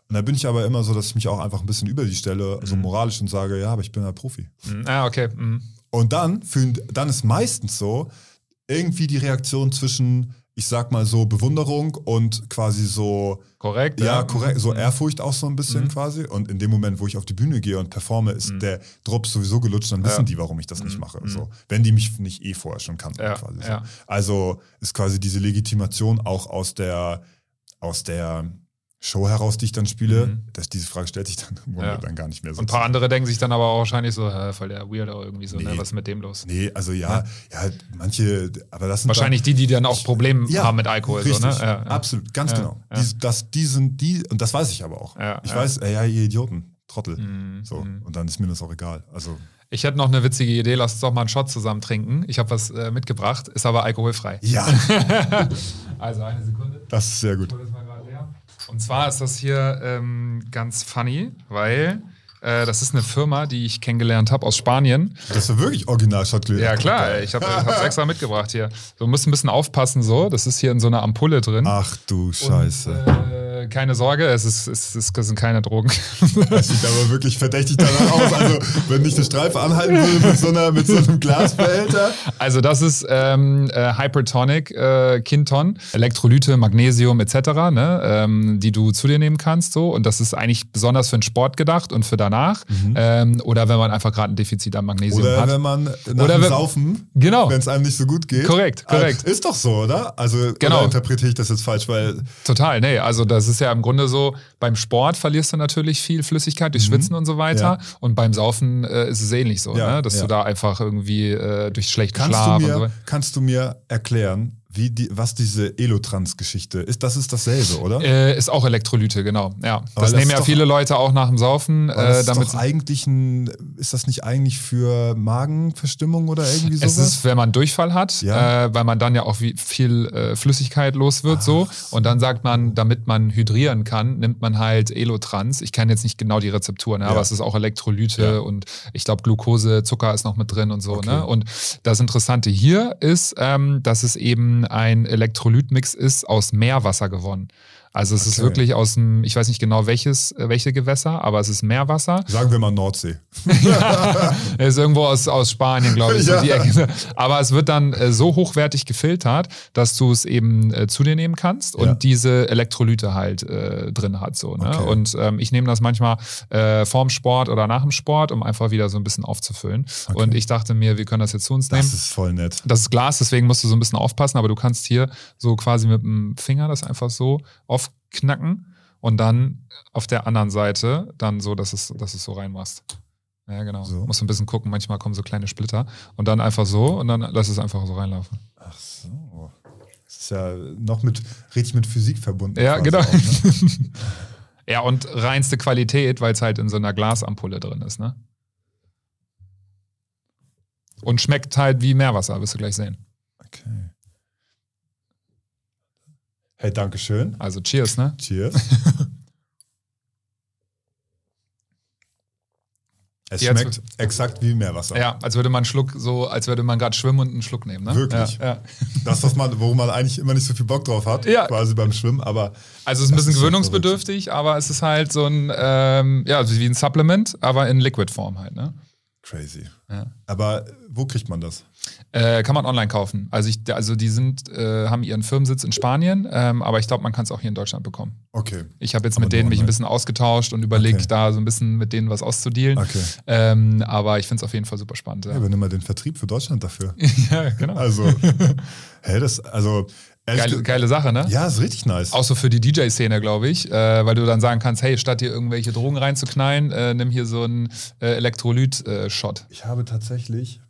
Speaker 3: Und da bin ich aber immer so, dass ich mich auch einfach ein bisschen über die stelle,
Speaker 2: Mhm.
Speaker 3: so moralisch und sage, ja, aber ich bin ja Profi.
Speaker 2: Mhm. Ah, okay. Mhm.
Speaker 3: Und dann fühlen, dann ist meistens so irgendwie die Reaktion zwischen, ich sag mal so Bewunderung und quasi so,
Speaker 2: Korrekt.
Speaker 3: ja, korrekt, so
Speaker 2: Mhm.
Speaker 3: Ehrfurcht auch so ein bisschen
Speaker 2: Mhm.
Speaker 3: quasi. Und in dem Moment, wo ich auf die Bühne gehe und performe, ist
Speaker 2: Mhm.
Speaker 3: der Drops sowieso gelutscht, dann wissen
Speaker 2: Ja.
Speaker 3: die, warum ich das nicht
Speaker 2: Mhm.
Speaker 3: mache.
Speaker 2: Mhm.
Speaker 3: So, wenn die mich nicht eh vorher schon kannten,
Speaker 2: Ja,
Speaker 3: quasi. So.
Speaker 2: ja.
Speaker 3: Also ist quasi diese Legitimation auch aus der, aus der Show heraus, die ich dann spiele,
Speaker 2: Mhm.
Speaker 3: dass diese Frage stellt sich dann
Speaker 2: Ja.
Speaker 3: dann gar nicht mehr so.
Speaker 2: Und ein paar andere denken sich dann aber auch wahrscheinlich so, voll der Weirdo irgendwie so, ne?
Speaker 3: Nee.
Speaker 2: Was ist mit dem los?
Speaker 3: Nee, also ja, ja, manche, aber das sind
Speaker 2: Wahrscheinlich die, die dann auch Probleme
Speaker 3: Ja,
Speaker 2: haben mit Alkohol,
Speaker 3: Richtig,
Speaker 2: so, ne? Ja, ja.
Speaker 3: absolut, ganz
Speaker 2: Ja,
Speaker 3: genau.
Speaker 2: ja.
Speaker 3: Die, das, die sind die, und das weiß ich aber auch.
Speaker 2: Ja,
Speaker 3: ich
Speaker 2: ja.
Speaker 3: weiß, ey, ja, ihr Idioten, Trottel.
Speaker 2: Mhm,
Speaker 3: So,
Speaker 2: mhm.
Speaker 3: und dann ist mir das auch egal. Also,
Speaker 2: Ich hätte noch eine witzige Idee, lass uns doch mal einen Shot zusammen trinken. Ich habe was äh, mitgebracht, ist aber alkoholfrei.
Speaker 3: ja,
Speaker 2: Also eine Sekunde.
Speaker 3: das ist sehr gut.
Speaker 2: hol das mal gerade leer. Und zwar ist das hier ähm, ganz funny, weil das ist eine Firma, die ich kennengelernt habe aus Spanien.
Speaker 3: Das ist wirklich original Schottgläser.
Speaker 2: Ja klar, ich habe es extra mitgebracht hier. Du musst ein bisschen aufpassen so. Das ist hier in so einer Ampulle drin.
Speaker 3: Ach du Scheiße.
Speaker 2: Und, äh, keine Sorge, es, ist, es, ist, es sind keine Drogen.
Speaker 3: Das sieht aber wirklich verdächtig danach aus. Also, wenn ich eine Streife anhalten würde mit so, einer, mit so einem Glasbehälter.
Speaker 2: Also das ist ähm, äh, Hypertonic äh, Kinton, Elektrolyte, Magnesium etc., ne, ähm, die du zu dir nehmen kannst. So. Und das ist eigentlich besonders für den Sport gedacht und für danach. Ähm, oder wenn man einfach gerade ein Defizit an Magnesium
Speaker 3: Oder
Speaker 2: hat.
Speaker 3: wenn man nach
Speaker 2: Oder wenn-
Speaker 3: Saufen,
Speaker 2: Genau.
Speaker 3: wenn es einem nicht so gut geht.
Speaker 2: Korrekt, korrekt.
Speaker 3: Äh, Ist doch so, oder? Also,
Speaker 2: Genau.
Speaker 3: oder interpretiere ich das jetzt falsch? Weil,
Speaker 2: Total, nee. Also das ist ja im Grunde so, beim Sport verlierst du natürlich viel Flüssigkeit durch
Speaker 3: Mhm.
Speaker 2: Schwitzen und so weiter.
Speaker 3: Ja.
Speaker 2: Und beim Saufen äh, ist es ähnlich so,
Speaker 3: Ja,
Speaker 2: ne? dass
Speaker 3: ja.
Speaker 2: du da einfach irgendwie äh, durch schlechten
Speaker 3: Kannst
Speaker 2: Schlaf
Speaker 3: du,
Speaker 2: und so
Speaker 3: mir,
Speaker 2: weiter.
Speaker 3: kannst du mir erklären, wie die, was diese Elotrans-Geschichte ist? Das ist dasselbe, oder?
Speaker 2: Äh, ist auch Elektrolyte, genau. Ja, das,
Speaker 3: das
Speaker 2: nehmen
Speaker 3: ist
Speaker 2: ja
Speaker 3: doch-
Speaker 2: viele Leute auch nach dem Saufen,
Speaker 3: Aber das
Speaker 2: äh,
Speaker 3: ist
Speaker 2: damit
Speaker 3: doch eigentlich ein, ist das nicht eigentlich für Magenverstimmung oder irgendwie sowas?
Speaker 2: Es ist, wenn man Durchfall hat,
Speaker 3: Ja.
Speaker 2: äh, weil man dann ja auch wie viel äh, Flüssigkeit los wird, so. Und dann sagt man, damit man hydrieren kann, nimmt man halt Elotrans. Ich kenne jetzt nicht genau die Rezepturen, ja,
Speaker 3: Ja.
Speaker 2: aber es ist auch Elektrolyte
Speaker 3: Ja.
Speaker 2: und ich glaube Glucose, Zucker ist noch mit drin und so.
Speaker 3: Okay.
Speaker 2: Ne? Und das Interessante hier ist, ähm, dass es eben ein Elektrolytmix ist aus Meerwasser gewonnen. Also es ist
Speaker 3: Okay.
Speaker 2: wirklich aus dem, ich weiß nicht genau welches, äh, welche Gewässer, aber es ist Meerwasser.
Speaker 3: Sagen wir mal Nordsee.
Speaker 2: Er ist irgendwo aus, aus Spanien, glaube ich, so
Speaker 3: Ja.
Speaker 2: Ecke. Aber es wird dann äh, so hochwertig gefiltert, dass du es eben äh, zu dir nehmen kannst und
Speaker 3: Ja.
Speaker 2: diese Elektrolyte halt äh, drin hat. So, ne?
Speaker 3: Okay.
Speaker 2: Und ähm, ich nehme das manchmal äh, vorm Sport oder nach dem Sport, um einfach wieder so ein bisschen aufzufüllen.
Speaker 3: Okay.
Speaker 2: Und ich dachte mir, wir können das jetzt zu uns nehmen.
Speaker 3: Das ist voll nett.
Speaker 2: Das ist Glas, deswegen musst du so ein bisschen aufpassen, aber du kannst hier so quasi mit dem Finger das einfach so aufknacken und dann auf der anderen Seite dann so, dass es, dass es so reinmachst. Ja, genau.
Speaker 3: So.
Speaker 2: Musst du ein bisschen gucken, manchmal kommen so kleine Splitter und dann einfach so und dann lass es einfach so reinlaufen.
Speaker 3: Ach so. Das ist ja noch mit, richtig mit Physik verbunden.
Speaker 2: Ja, genau.
Speaker 3: auch, ne?
Speaker 2: Ja, und reinste Qualität, weil es halt in so einer Glasampulle drin ist, ne? Und schmeckt halt wie Meerwasser, wirst du gleich sehen.
Speaker 3: Okay. Hey, danke schön.
Speaker 2: Also cheers, ne?
Speaker 3: Cheers. es
Speaker 2: Jetzt-
Speaker 3: schmeckt exakt wie Meerwasser.
Speaker 2: Ja, als würde man einen Schluck so, als würde man gerade schwimmen und einen Schluck nehmen, ne?
Speaker 3: Wirklich?
Speaker 2: Ja, ja.
Speaker 3: Das, was man, wo man eigentlich immer nicht so viel Bock drauf hat,
Speaker 2: Ja.
Speaker 3: quasi beim Schwimmen, aber
Speaker 2: Also es ist ein bisschen
Speaker 3: ist
Speaker 2: gewöhnungsbedürftig, aber es ist halt so ein, ähm, ja, also wie ein Supplement, aber in Liquid-Form halt, ne?
Speaker 3: Crazy.
Speaker 2: Ja.
Speaker 3: Aber wo kriegt man das?
Speaker 2: Äh, kann man online kaufen. Also, ich, also die sind, äh, haben ihren Firmensitz in Spanien, ähm, aber ich glaube, man kann es auch hier in Deutschland bekommen.
Speaker 3: Okay.
Speaker 2: Ich habe jetzt
Speaker 3: Aber
Speaker 2: mit denen
Speaker 3: nur
Speaker 2: mich ein
Speaker 3: online.
Speaker 2: bisschen ausgetauscht und überlegt,
Speaker 3: Okay.
Speaker 2: da so ein bisschen mit denen was auszudealen.
Speaker 3: Okay.
Speaker 2: Ähm, aber ich finde es auf jeden Fall super spannend.
Speaker 3: Ja,
Speaker 2: Ja,
Speaker 3: übernimm mal den Vertrieb für Deutschland dafür.
Speaker 2: ja genau.
Speaker 3: Also, hä, das, also,
Speaker 2: Geile,
Speaker 3: ge-
Speaker 2: geile Sache, ne?
Speaker 3: Ja, ist richtig nice.
Speaker 2: Auch so für die DJ-Szene, glaube ich, äh, weil du dann sagen kannst, hey, statt dir irgendwelche Drogen reinzuknallen, äh, nimm hier so einen äh, Elektrolyt-Shot.
Speaker 3: Ich habe tatsächlich.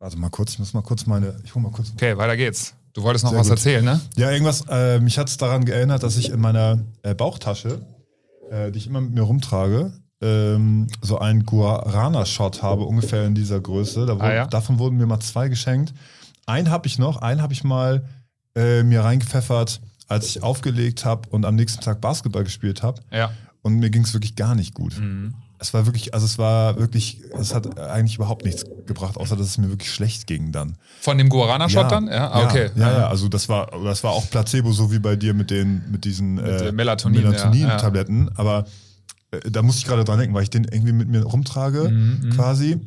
Speaker 3: Warte mal kurz, ich muss mal kurz meine. Ich hole mal kurz.
Speaker 2: okay, weiter geht's. Du wolltest noch
Speaker 3: Sehr
Speaker 2: was
Speaker 3: gut.
Speaker 2: erzählen, ne?
Speaker 3: Ja, irgendwas. Äh, mich hat es daran geerinnert, dass ich in meiner äh, Bauchtasche, äh, die ich immer mit mir rumtrage, ähm, so einen Guarana-Shot habe, ungefähr in dieser Größe. Da wurden,
Speaker 2: Ah, ja?
Speaker 3: Davon wurden mir mal zwei geschenkt. Einen habe ich noch, einen habe ich mal äh, mir reingepfeffert, als ich aufgelegt habe und am nächsten Tag Basketball gespielt habe.
Speaker 2: Ja.
Speaker 3: Und mir ging es wirklich gar nicht gut.
Speaker 2: Mhm.
Speaker 3: Es war wirklich, also es war wirklich, es hat eigentlich überhaupt nichts gebracht, außer dass es mir wirklich schlecht ging dann.
Speaker 2: Von dem Guarana-Shot dann? Ja, ah, okay.
Speaker 3: Ja, ja, also das war, das war auch Placebo, so wie bei dir mit den, mit diesen
Speaker 2: äh, Melatonin, ja,
Speaker 3: Melatonin-Tabletten. Aber äh, da muss ich gerade dran denken, weil ich den irgendwie mit mir rumtrage,
Speaker 2: Mhm, mhm.
Speaker 3: quasi.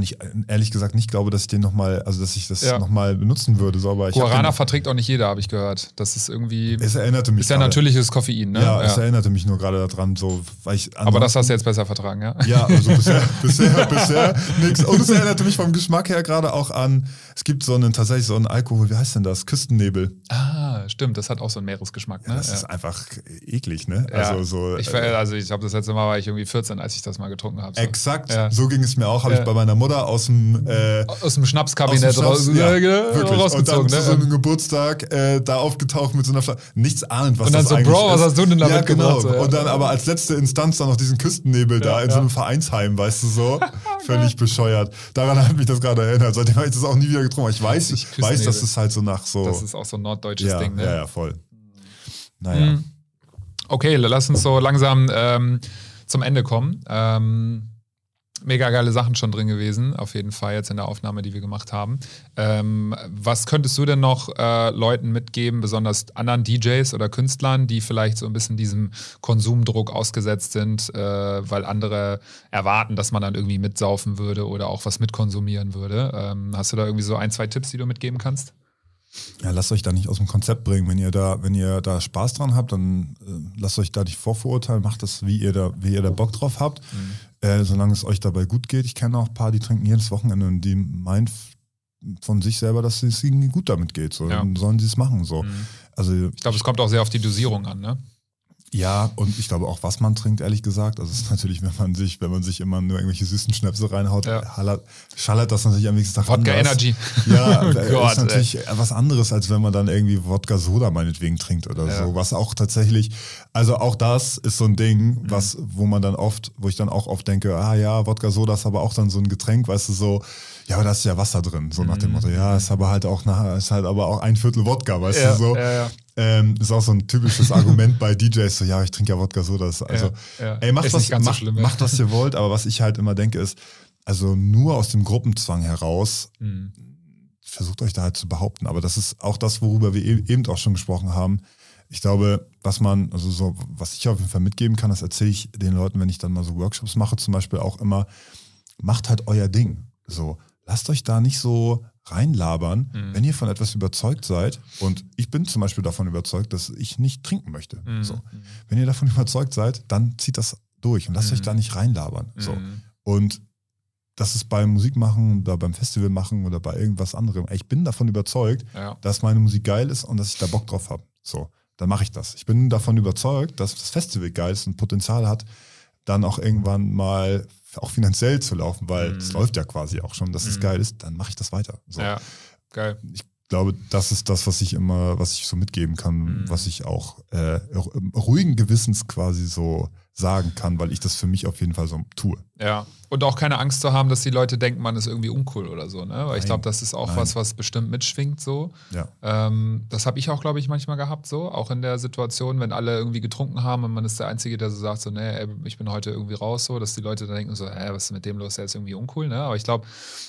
Speaker 3: Und ich ehrlich gesagt nicht glaube, dass ich den nochmal, also dass ich das
Speaker 2: Ja.
Speaker 3: nochmal benutzen würde. So, aber
Speaker 2: Guarana verträgt auch nicht jeder, habe ich gehört. Das ist irgendwie.
Speaker 3: es erinnerte mich
Speaker 2: Ist ja natürliches Koffein, ne?
Speaker 3: Ja, es erinnerte mich nur gerade daran, so, weil ich
Speaker 2: Aber das hast du jetzt besser vertragen, ja?
Speaker 3: Ja, also bisher, bisher, bisher nichts. Und es erinnerte mich vom Geschmack her gerade auch an, es gibt so einen, tatsächlich so einen Alkohol, wie heißt denn das? Küstennebel.
Speaker 2: Ah, stimmt. Das hat auch so einen Meeresgeschmack, ne?
Speaker 3: Das
Speaker 2: ja.
Speaker 3: ist einfach eklig, ne?
Speaker 2: Ja.
Speaker 3: Also so.
Speaker 2: ich,
Speaker 3: äh,
Speaker 2: also ich glaube, das letzte Mal war ich irgendwie 14, als ich das mal getrunken habe. So.
Speaker 3: Exakt,
Speaker 2: Ja.
Speaker 3: so ging es mir auch, habe
Speaker 2: Ja.
Speaker 3: ich bei meiner Mutter aus dem, äh,
Speaker 2: Aus dem Schnapskabinett
Speaker 3: dem
Speaker 2: raus,
Speaker 3: Schnaps- ja,
Speaker 2: äh,
Speaker 3: wirklich.
Speaker 2: rausgezogen.
Speaker 3: Und dann zu so
Speaker 2: ne?
Speaker 3: einem Geburtstag äh, da aufgetaucht mit so einer Flasche. Nichts ahnend, was
Speaker 2: Und dann
Speaker 3: das
Speaker 2: so,
Speaker 3: eigentlich
Speaker 2: Bro, was hast du denn da
Speaker 3: ja, genau.
Speaker 2: So, ja.
Speaker 3: Und dann aber als letzte Instanz dann noch diesen Küstennebel da in so einem Vereinsheim, weißt du so. Völlig bescheuert. Daran hat mich das gerade erinnert. Seitdem habe ich das auch nie wieder getrunken. Ich weiß, ich weiß, dass es halt so nach so.
Speaker 2: Das ist auch so ein norddeutsches Ding, ne?
Speaker 3: ja, ja, voll. Naja.
Speaker 2: Mhm. Okay, lass uns so langsam ähm, zum Ende kommen. Ähm, mega geile Sachen schon drin gewesen, auf jeden Fall jetzt in der Aufnahme, die wir gemacht haben. Ähm, was könntest du denn noch äh, Leuten mitgeben, besonders anderen DJs oder Künstlern, die vielleicht so ein bisschen diesem Konsumdruck ausgesetzt sind, äh, weil andere erwarten, dass man dann irgendwie mitsaufen würde oder auch was mitkonsumieren würde? Ähm, hast du da irgendwie so ein, zwei Tipps, die du mitgeben kannst?
Speaker 3: Ja, lasst euch da nicht aus dem Konzept bringen. Wenn ihr da, wenn ihr da Spaß dran habt, dann äh, lasst euch da nicht vorverurteilen, macht das, wie ihr da, wie ihr da Bock drauf habt. Äh, solange es euch dabei gut geht. Ich kenne auch ein paar, die trinken jedes Wochenende und die meinen von sich selber, dass es ihnen gut damit geht. So.
Speaker 2: Ja.
Speaker 3: Dann sollen sie es machen. So.
Speaker 2: Mhm.
Speaker 3: Also
Speaker 2: Ich glaube, es kommt auch sehr auf die Dosierung an, ne?
Speaker 3: Ja, und ich glaube auch, was man trinkt, ehrlich gesagt. Also es ist natürlich, wenn man sich, wenn man sich immer nur irgendwelche süßen Schnäpse reinhaut,
Speaker 2: Ja.
Speaker 3: hallert, schallert das natürlich am nächsten Tag
Speaker 2: Wodka
Speaker 3: anders.
Speaker 2: Energy.
Speaker 3: Ja,
Speaker 2: Oh Gott,
Speaker 3: ist natürlich was anderes, als wenn man dann irgendwie Wodka Soda meinetwegen trinkt oder
Speaker 2: Ja.
Speaker 3: so. Was auch tatsächlich, also auch das ist so ein Ding,
Speaker 2: Mhm.
Speaker 3: was, wo man dann oft, wo ich dann auch oft denke, ah ja, Wodka Soda ist aber auch dann so ein Getränk, weißt du, so, ja, aber da ist ja Wasser drin, so nach dem Motto, ja, ist aber halt auch nach, ist halt aber auch ein Viertel Wodka, weißt
Speaker 2: Mhm. Ja,
Speaker 3: du, so.
Speaker 2: ja, ja.
Speaker 3: Ähm, ist auch so ein typisches Argument bei DJs, so, ja, ich trinke ja Wodka Soda. Das- Also,
Speaker 2: Ja, ja.
Speaker 3: ey, macht, was,
Speaker 2: nicht ganz so
Speaker 3: macht,
Speaker 2: schlimm, ja.
Speaker 3: macht, was ihr wollt, aber was ich halt immer denke ist, also nur aus dem Gruppenzwang heraus,
Speaker 2: Mhm.
Speaker 3: versucht euch da halt zu behaupten. Aber das ist auch das, worüber wir e- eben auch schon gesprochen haben. Ich glaube, was man, also so, was ich auf jeden Fall mitgeben kann, das erzähle ich den Leuten, wenn ich dann mal so Workshops mache, zum Beispiel auch immer, macht halt euer Ding. So, lasst euch da nicht so reinlabern,
Speaker 2: Mhm.
Speaker 3: wenn ihr von etwas überzeugt seid. Und ich bin zum Beispiel davon überzeugt, dass ich nicht trinken möchte.
Speaker 2: Mhm.
Speaker 3: So. Wenn ihr davon überzeugt seid, dann zieht das durch und lasst
Speaker 2: Mhm.
Speaker 3: euch da nicht reinlabern. So.
Speaker 2: Mhm.
Speaker 3: Und das ist beim Musikmachen oder beim Festival machen oder bei irgendwas anderem. Ich bin davon überzeugt,
Speaker 2: Ja.
Speaker 3: dass meine Musik geil ist und dass ich da Bock drauf habe. So, dann mache ich das. Ich bin davon überzeugt, dass das Festival geil ist und Potenzial hat, dann auch irgendwann mal auch finanziell zu laufen, weil
Speaker 2: Mhm.
Speaker 3: es läuft ja quasi auch schon, dass es
Speaker 2: Mhm.
Speaker 3: geil ist, dann mache ich das weiter. So.
Speaker 2: ja, geil.
Speaker 3: Ich glaube, das ist das, was ich immer, was ich so mitgeben kann,
Speaker 2: Mhm.
Speaker 3: was ich auch äh, ruhigen Gewissens quasi so sagen kann, weil ich das für mich auf jeden Fall so tue.
Speaker 2: Ja. Und auch keine Angst zu haben, dass die Leute denken, man ist irgendwie uncool oder so, ne? Weil ich glaube, das ist auch
Speaker 3: Nein.
Speaker 2: was, was bestimmt mitschwingt so.
Speaker 3: Ja.
Speaker 2: Ähm, das habe ich auch, glaube ich, manchmal gehabt, so, auch in der Situation, wenn alle irgendwie getrunken haben und man ist der Einzige, der so sagt, so, nee, ey, ich bin heute irgendwie raus, so, dass die Leute dann denken, so, hä, was ist mit dem los, der ist irgendwie uncool, ne? Aber ich glaube,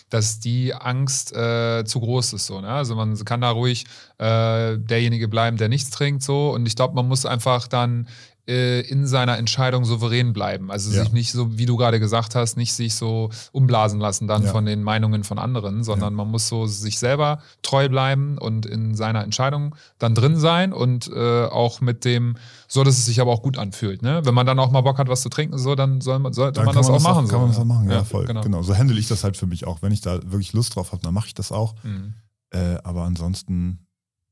Speaker 2: dass die Angst äh, zu groß ist, so, ne? Also man kann da ruhig äh, derjenige bleiben, der nichts trinkt, so, und ich glaube, man muss einfach dann äh, in seiner Entscheidung souverän bleiben. Also
Speaker 3: Ja.
Speaker 2: sich nicht so, wie du gerade gesagt hast, nicht sich so umblasen lassen dann
Speaker 3: Ja.
Speaker 2: von den Meinungen von anderen, sondern man muss so sich selber treu bleiben und in seiner Entscheidung dann drin sein und äh, auch mit dem, so dass es sich aber auch gut anfühlt. Ne? Wenn man dann auch mal Bock hat, was zu trinken, so, dann soll man, sollte
Speaker 3: Dann
Speaker 2: man
Speaker 3: kann
Speaker 2: das auch machen.
Speaker 3: Kann
Speaker 2: so,
Speaker 3: man das auch machen, ja,
Speaker 2: Ja,
Speaker 3: voll.
Speaker 2: genau.
Speaker 3: Genau. So handle ich das halt für mich auch. Wenn ich da wirklich Lust drauf habe, dann mache ich das auch.
Speaker 2: Mhm.
Speaker 3: Äh, aber ansonsten,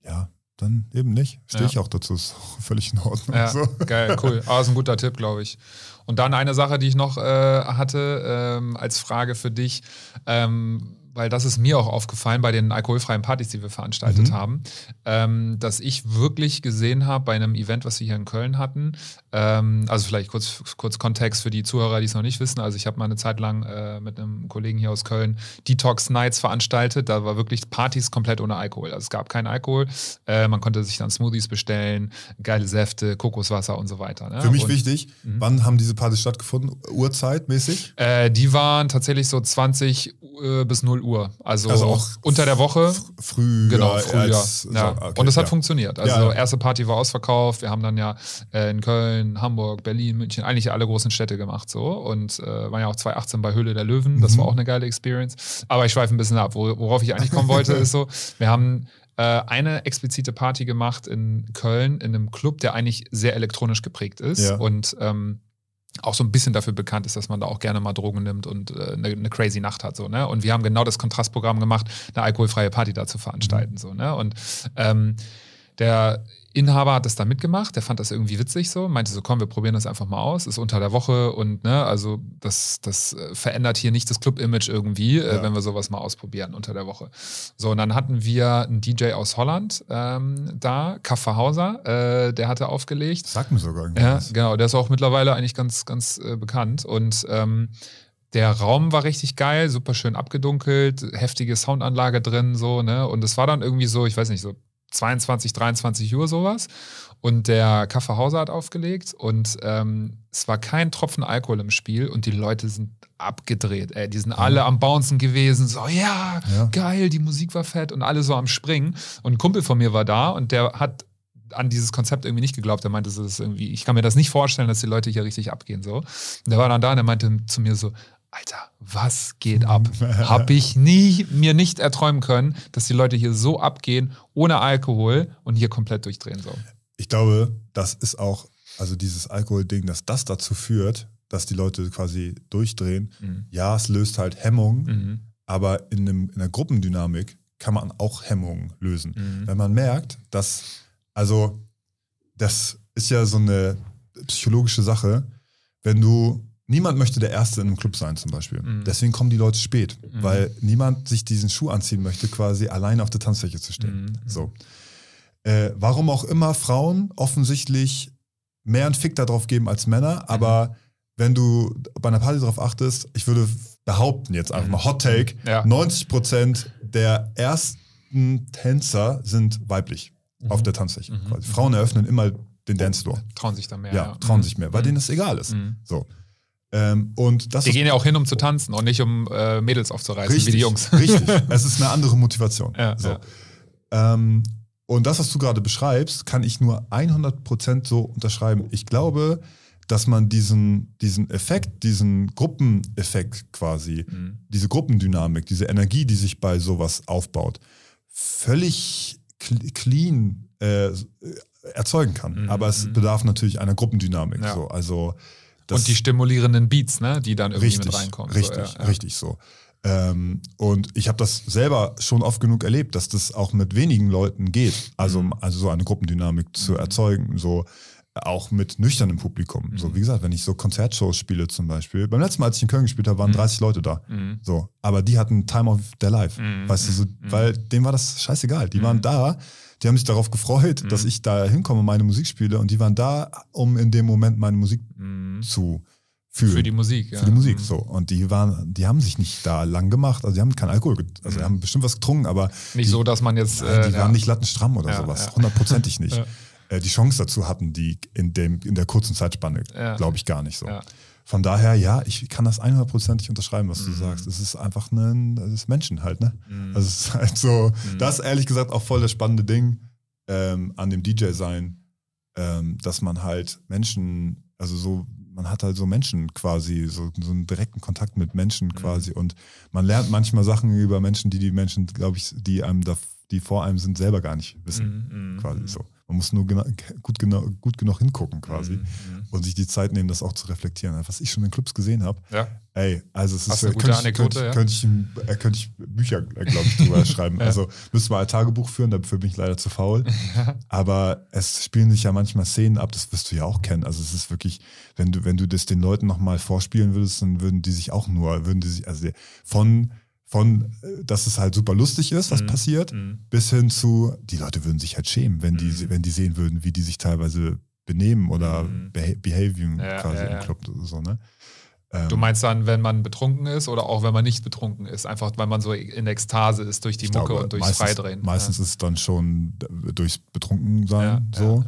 Speaker 3: ja, dann eben nicht. Stehe
Speaker 2: Ja.
Speaker 3: ich auch dazu, ist auch völlig in Ordnung.
Speaker 2: Ja,
Speaker 3: So.
Speaker 2: geil, cool. Aber ist ein guter Tipp, glaube ich. Und dann eine Sache, die ich noch äh, hatte ähm, als Frage für dich, ähm, weil das ist mir auch aufgefallen bei den alkoholfreien Partys, die wir veranstaltet
Speaker 3: Mhm.
Speaker 2: haben, ähm, dass ich wirklich gesehen habe bei einem Event, was wir hier in Köln hatten, ähm, also vielleicht kurz, kurz Kontext für die Zuhörer, die es noch nicht wissen, also ich habe mal eine Zeit lang äh, mit einem Kollegen hier aus Köln Detox Nights veranstaltet, da war wirklich Partys komplett ohne Alkohol, also es gab keinen Alkohol, äh, man konnte sich dann Smoothies bestellen, geile Säfte, Kokoswasser und so weiter. Ne?
Speaker 3: Für mich
Speaker 2: und,
Speaker 3: wichtig,
Speaker 2: Mhm.
Speaker 3: wann haben diese Partys stattgefunden? Uhrzeitmäßig?
Speaker 2: Äh, die waren tatsächlich so 20 äh, bis 0 Uhr. Also,
Speaker 3: Also auch
Speaker 2: unter der Woche.
Speaker 3: Früh.
Speaker 2: Genau, früher.
Speaker 3: als- so,
Speaker 2: ja.
Speaker 3: okay,
Speaker 2: und es hat
Speaker 3: ja.
Speaker 2: funktioniert. Also
Speaker 3: Ja,
Speaker 2: erste Party war ausverkauft. Wir haben dann ja äh, in Köln, Hamburg, Berlin, München, eigentlich alle großen Städte gemacht so. Und äh, waren ja auch 2018 bei Höhle der Löwen. Das
Speaker 3: Mhm.
Speaker 2: war auch eine geile Experience. Aber ich schweife ein bisschen ab. Wor- Worauf ich eigentlich kommen wollte, ist so, wir haben äh, eine explizite Party gemacht in Köln, in einem Club, der eigentlich sehr elektronisch geprägt ist.
Speaker 3: Ja.
Speaker 2: Und ähm, auch so ein bisschen dafür bekannt ist, dass man da auch gerne mal Drogen nimmt und äh, eine, eine crazy Nacht hat. So, ne? Und wir haben genau das Kontrastprogramm gemacht, eine alkoholfreie Party da zu veranstalten. So, ne? Und ähm, der Inhaber hat das da mitgemacht, der fand das irgendwie witzig so, meinte so, komm, wir probieren das einfach mal aus, ist unter der Woche und ne, also das, das äh, verändert hier nicht das Club-Image irgendwie, äh,
Speaker 3: Ja.
Speaker 2: wenn wir sowas mal ausprobieren unter der Woche. So, und dann hatten wir einen DJ aus Holland ähm, da, Kaffer Hauser, äh, der hatte aufgelegt.
Speaker 3: Sag mir sogar
Speaker 2: Ja,
Speaker 3: irgendwas.
Speaker 2: genau. Der ist auch mittlerweile eigentlich ganz, ganz äh, bekannt. Und ähm, der Raum war richtig geil, super schön abgedunkelt, heftige Soundanlage drin, so, ne? Und es war dann irgendwie so, ich weiß nicht, so 22, 23 Uhr sowas. Und der Kaffeehauser hat aufgelegt und ähm, es war kein Tropfen Alkohol im Spiel und die Leute sind abgedreht. Ey. Die sind alle am Bouncen gewesen, so, ja,
Speaker 3: Ja.
Speaker 2: geil, die Musik war fett und alle so am Springen. Und ein Kumpel von mir war da und der hat an dieses Konzept irgendwie nicht geglaubt. Er meinte, das ist irgendwie, ich kann mir das nicht vorstellen, dass die Leute hier richtig abgehen. So. Und der war dann da und er meinte zu mir so, Alter, was geht ab? Hab ich nie, mir nicht erträumen können, dass die Leute hier so abgehen, ohne Alkohol und hier komplett durchdrehen. So.
Speaker 3: Ich glaube, das ist auch, also dieses Alkohol-Ding, dass das dazu führt, dass die Leute quasi durchdrehen.
Speaker 2: Mhm.
Speaker 3: Ja, es löst halt Hemmungen,
Speaker 2: Mhm.
Speaker 3: aber in, einem, in einer Gruppendynamik kann man auch Hemmungen lösen.
Speaker 2: Mhm.
Speaker 3: Wenn man merkt, dass, also, das ist ja so eine, psychologische Sache. Wenn du, niemand möchte der Erste in einem Club sein zum Beispiel.
Speaker 2: Mhm.
Speaker 3: Deswegen kommen die Leute spät,
Speaker 2: Mhm.
Speaker 3: weil niemand sich diesen Schuh anziehen möchte, quasi alleine auf der Tanzfläche zu stehen.
Speaker 2: Mhm.
Speaker 3: So. Äh, warum auch immer Frauen offensichtlich mehr einen Fick darauf geben als Männer, aber wenn du bei einer Party darauf achtest, ich würde behaupten jetzt einfach mal Hot Take,
Speaker 2: Ja.
Speaker 3: 90% der ersten Tänzer sind weiblich auf der Tanzfläche.
Speaker 2: Mhm.
Speaker 3: Frauen eröffnen immer den Dancefloor.
Speaker 2: Trauen sich da mehr.
Speaker 3: Ja, trauen
Speaker 2: Mhm.
Speaker 3: sich mehr, weil
Speaker 2: Mhm.
Speaker 3: denen das egal ist.
Speaker 2: Mhm.
Speaker 3: So. Ähm, und das
Speaker 2: Die gehen ja auch hin, um zu tanzen und nicht um äh, Mädels aufzureißen,
Speaker 3: richtig,
Speaker 2: wie die Jungs.
Speaker 3: Richtig. Es ist eine andere Motivation.
Speaker 2: Ja,
Speaker 3: so.
Speaker 2: ja.
Speaker 3: Ähm, und das, was du gerade beschreibst, kann ich nur 100% so unterschreiben. Ich glaube, dass man diesen, diesen Effekt, diesen Gruppeneffekt quasi,
Speaker 2: Mhm.
Speaker 3: diese Gruppendynamik, diese Energie, die sich bei sowas aufbaut, völlig cl- clean äh, erzeugen kann.
Speaker 2: Mhm,
Speaker 3: Aber es
Speaker 2: mhm.
Speaker 3: bedarf natürlich einer Gruppendynamik.
Speaker 2: Ja.
Speaker 3: So. Also das-
Speaker 2: und die stimulierenden Beats, ne, die dann irgendwie
Speaker 3: richtig,
Speaker 2: mit reinkommen.
Speaker 3: Richtig,
Speaker 2: so, ja,
Speaker 3: richtig so. Ähm, und ich habe das selber schon oft genug erlebt, dass das auch mit wenigen Leuten geht. Also,
Speaker 2: Mhm.
Speaker 3: also so eine Gruppendynamik zu erzeugen, so auch mit nüchternem Publikum. So
Speaker 2: Mhm.
Speaker 3: wie gesagt, wenn ich so Konzertshows spiele zum Beispiel. Beim letzten Mal, als ich in Köln gespielt habe, waren
Speaker 2: Mhm.
Speaker 3: 30 Leute da.
Speaker 2: Mhm.
Speaker 3: So, aber die hatten Time of their life.
Speaker 2: Mhm.
Speaker 3: Weißt du, so,
Speaker 2: Mhm.
Speaker 3: weil denen war das scheißegal. Die
Speaker 2: Mhm.
Speaker 3: waren da, die haben sich darauf gefreut,
Speaker 2: Mhm.
Speaker 3: dass ich da hinkomme und meine Musik spiele und die waren da, um in dem Moment meine Musik
Speaker 2: Mhm.
Speaker 3: zu fühlen.
Speaker 2: Für die Musik, ja.
Speaker 3: Für die Musik,
Speaker 2: Mhm.
Speaker 3: so. Und die waren, die haben sich nicht da lang gemacht. Also die haben keinen Alkohol, also die
Speaker 2: Mhm.
Speaker 3: haben bestimmt was getrunken, aber
Speaker 2: Nicht
Speaker 3: die,
Speaker 2: so, dass man jetzt.
Speaker 3: nein, die
Speaker 2: äh,
Speaker 3: waren
Speaker 2: ja.
Speaker 3: nicht lattenstramm oder
Speaker 2: Ja,
Speaker 3: sowas. Hundertprozentig nicht. Äh, die Chance dazu hatten die in, dem, in der kurzen Zeitspanne,
Speaker 2: Ja.
Speaker 3: glaube ich, gar nicht so.
Speaker 2: Ja.
Speaker 3: Von daher, ja, ich kann das 100%ig unterschreiben, was du
Speaker 2: Mhm.
Speaker 3: sagst. Es ist einfach ein, es ist Menschen halt, ne?
Speaker 2: Mhm.
Speaker 3: Also es ist halt so,
Speaker 2: Mhm.
Speaker 3: das ist ehrlich gesagt auch voll das spannende Ding ähm, an dem DJ sein, ähm, dass man halt Menschen, also so, man hat halt so Menschen quasi, so, so einen direkten Kontakt mit Menschen quasi und man lernt manchmal Sachen über Menschen, die die Menschen, glaube ich, die einem da, die vor einem sind, selber gar nicht wissen,
Speaker 2: Mhm. Mhm.
Speaker 3: quasi
Speaker 2: Mhm.
Speaker 3: so. Man muss nur genau, gut, genau, gut genug hingucken quasi
Speaker 2: Mhm.
Speaker 3: und sich die Zeit nehmen, das auch zu reflektieren. Was ich schon in Clubs gesehen habe,
Speaker 2: Ja.
Speaker 3: Ey, also es
Speaker 2: Hast
Speaker 3: ist könnte ich,
Speaker 2: Anekdote,
Speaker 3: könnte,
Speaker 2: ja?
Speaker 3: könnte ich, äh, könnte ich Bücher, glaube ich, drüber schreiben.
Speaker 2: Ja.
Speaker 3: Also müsste mal ein Tagebuch führen, dafür bin ich leider zu faul. Aber es spielen sich ja manchmal Szenen ab, das wirst du ja auch kennen. Also es ist wirklich, wenn du, wenn du das den Leuten nochmal vorspielen würdest, dann würden die sich auch nur, würden die sich, also von, von, äh, dass es halt super lustig ist, was
Speaker 2: Mhm.
Speaker 3: passiert,
Speaker 2: Mhm.
Speaker 3: bis hin zu, die Leute würden sich halt schämen, wenn die,
Speaker 2: Mhm.
Speaker 3: wenn die sehen würden, wie die sich teilweise benehmen oder
Speaker 2: Mhm.
Speaker 3: beha behavieren
Speaker 2: Ja,
Speaker 3: quasi
Speaker 2: ja, ja.
Speaker 3: im Club oder so, ne? Ähm,
Speaker 2: Du meinst dann, wenn man betrunken ist oder auch wenn man nicht betrunken ist, einfach weil man so in Ekstase ist durch die Mucke
Speaker 3: glaube,
Speaker 2: und durchs
Speaker 3: meistens,
Speaker 2: Freidrehen.
Speaker 3: Meistens ist es dann schon durchs Betrunkensein so.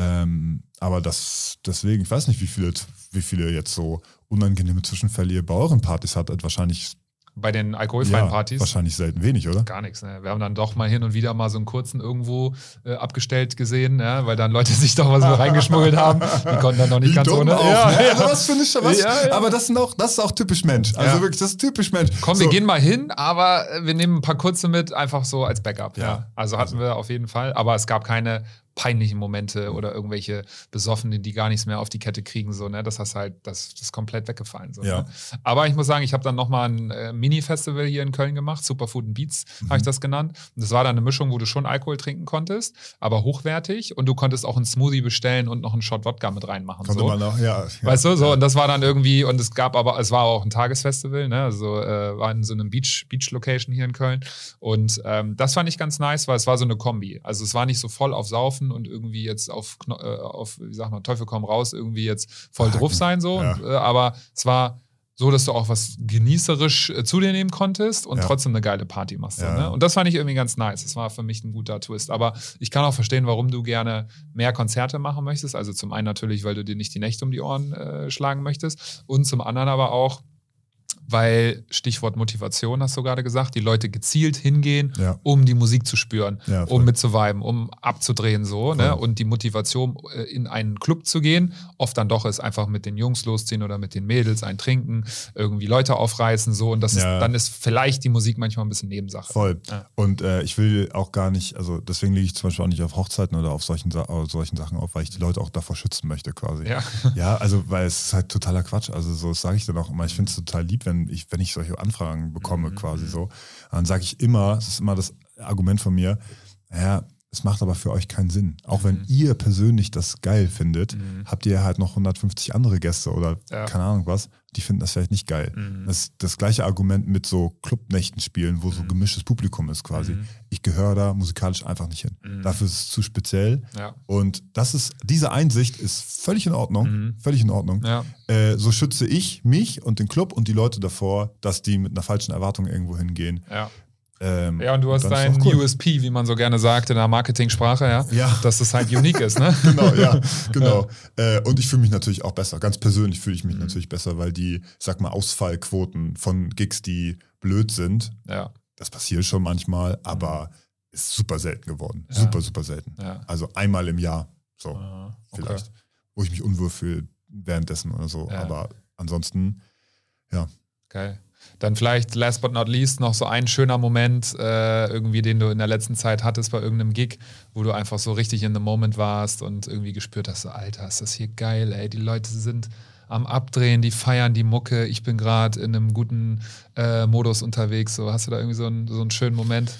Speaker 3: Ähm, aber das, deswegen, ich weiß nicht, wie viele, wie viele jetzt so unangenehme Zwischenfälle ihr bei euren Partys hattet. Wahrscheinlich,
Speaker 2: Bei den alkoholfreien
Speaker 3: ja,
Speaker 2: Partys.
Speaker 3: wahrscheinlich selten wenig, oder?
Speaker 2: Gar nichts. Ne? Wir haben dann doch mal hin und wieder mal so einen kurzen irgendwo äh, abgestellt gesehen, ja? weil dann Leute sich doch was so reingeschmuggelt haben. Die konnten dann noch nicht
Speaker 3: Wie
Speaker 2: ganz ohne.
Speaker 3: auch,
Speaker 2: Ja,
Speaker 3: ne? Also was finde ich was?
Speaker 2: Ja, ja.
Speaker 3: Aber das, sind auch, das ist auch typisch Mensch. Also wirklich, das ist typisch Mensch.
Speaker 2: Komm,
Speaker 3: so,
Speaker 2: wir gehen mal hin, aber äh, wir nehmen ein paar kurze mit, einfach so als Backup. Ja.
Speaker 3: Ja.
Speaker 2: Also hatten wir auf jeden Fall. Aber es gab keine peinlichen Momente oder irgendwelche Besoffenen, die gar nichts mehr auf die Kette kriegen. So, ne? Das hast halt, das, das ist komplett weggefallen. So,
Speaker 3: Ja.
Speaker 2: ne? Aber ich muss sagen, ich habe dann nochmal ein äh, Mini-Festival hier in Köln gemacht, Superfood and Beats,
Speaker 3: Mhm.
Speaker 2: habe ich das genannt. Und das war dann eine Mischung, wo du schon Alkohol trinken konntest, aber hochwertig und du konntest auch einen Smoothie bestellen und noch einen Shot Wodka mit reinmachen. So.
Speaker 3: man auch, ja. ja.
Speaker 2: Weißt du, so, und das war dann irgendwie, und es gab aber, es war auch ein Tagesfestival, ne? Also äh, war in so einem Beach, Beach-Location hier in Köln. Und ähm, das fand ich ganz nice, weil es war so eine Kombi. Also es war nicht so voll auf Saufen und irgendwie jetzt auf, äh, auf wie sagt man, Teufel komm raus, irgendwie jetzt voll drauf sein, so.
Speaker 3: Ja.
Speaker 2: Und, äh, aber es war so, dass du auch was genießerisch äh, zu dir nehmen konntest und
Speaker 3: Ja.
Speaker 2: trotzdem eine geile Party machst.
Speaker 3: Ja.
Speaker 2: ne? Und das fand ich irgendwie ganz nice. Das war für mich ein guter Twist. Aber ich kann auch verstehen, warum du gerne mehr Konzerte machen möchtest. Also zum einen natürlich, weil du dir nicht die Nächte um die Ohren äh, schlagen möchtest. Und zum anderen aber auch, weil Stichwort Motivation hast du gerade gesagt, die Leute gezielt hingehen,
Speaker 3: Ja.
Speaker 2: um die Musik zu spüren,
Speaker 3: Ja,
Speaker 2: um mitzuviben, um abzudrehen so, ne? Und die Motivation äh, in einen Club zu gehen, oft dann doch ist einfach mit den Jungs losziehen oder mit den Mädels ein Trinken, irgendwie Leute aufreißen so und das
Speaker 3: Ja.
Speaker 2: ist, dann ist vielleicht die Musik manchmal ein bisschen Nebensache.
Speaker 3: Voll.
Speaker 2: Ja.
Speaker 3: Und äh, ich will auch gar nicht, also deswegen lege ich zum Beispiel auch nicht auf Hochzeiten oder auf solchen, auf solchen Sachen auf, weil ich die Leute auch davor schützen möchte quasi.
Speaker 2: Ja.
Speaker 3: Ja, also weil es ist halt totaler Quatsch. Also so sage ich dann auch immer. Ich finde es total lieb, wenn ich, wenn ich solche Anfragen bekomme,
Speaker 2: Mhm.
Speaker 3: quasi so. Dann sage ich immer, es ist immer das Argument von mir, ja, es macht aber für euch keinen Sinn. Auch
Speaker 2: Mhm.
Speaker 3: wenn ihr persönlich das geil findet, habt ihr halt noch 150 andere Gäste oder
Speaker 2: Ja.
Speaker 3: keine Ahnung was, die finden das vielleicht nicht geil.
Speaker 2: Mhm.
Speaker 3: Das ist das gleiche Argument mit so Clubnächten spielen, wo so gemischtes Publikum ist quasi.
Speaker 2: Mhm.
Speaker 3: Ich gehöre da musikalisch einfach nicht hin. Dafür ist es zu speziell.
Speaker 2: Ja.
Speaker 3: Und das ist, diese Einsicht ist völlig in Ordnung.
Speaker 2: Mhm.
Speaker 3: Völlig in Ordnung.
Speaker 2: Ja.
Speaker 3: Äh, so schütze ich mich und den Club und die Leute davor, dass die mit einer falschen Erwartung irgendwo hingehen.
Speaker 2: Ja.
Speaker 3: Ähm,
Speaker 2: Ja, und du hast dein
Speaker 3: cool.
Speaker 2: USP, wie man so gerne sagt in der Marketing-Sprache, ja?
Speaker 3: Ja.
Speaker 2: Dass es halt unique ist, ne?
Speaker 3: genau, ja, genau. Äh, und ich fühle mich natürlich auch besser. Ganz persönlich fühle ich
Speaker 2: Mhm.
Speaker 3: mich natürlich besser, weil die, sag mal, Ausfallquoten von Gigs, die blöd sind,
Speaker 2: Ja.
Speaker 3: das passiert schon manchmal, aber ist super selten geworden.
Speaker 2: Ja.
Speaker 3: Super, super selten.
Speaker 2: Ja.
Speaker 3: Also einmal im Jahr, so
Speaker 2: Ah, okay.
Speaker 3: vielleicht, wo ich mich unwohl fühle währenddessen oder so. Aber ansonsten, ja.
Speaker 2: Geil. Dann vielleicht, last but not least, noch so ein schöner Moment, äh, irgendwie, den du in der letzten Zeit hattest bei irgendeinem Gig, wo du einfach so richtig in the moment warst und irgendwie gespürt hast, so, Alter, ist das hier geil, ey, die Leute sind am Abdrehen, die feiern die Mucke, ich bin gerade in einem guten äh, Modus unterwegs. So, hast du da irgendwie so einen, so einen schönen Moment?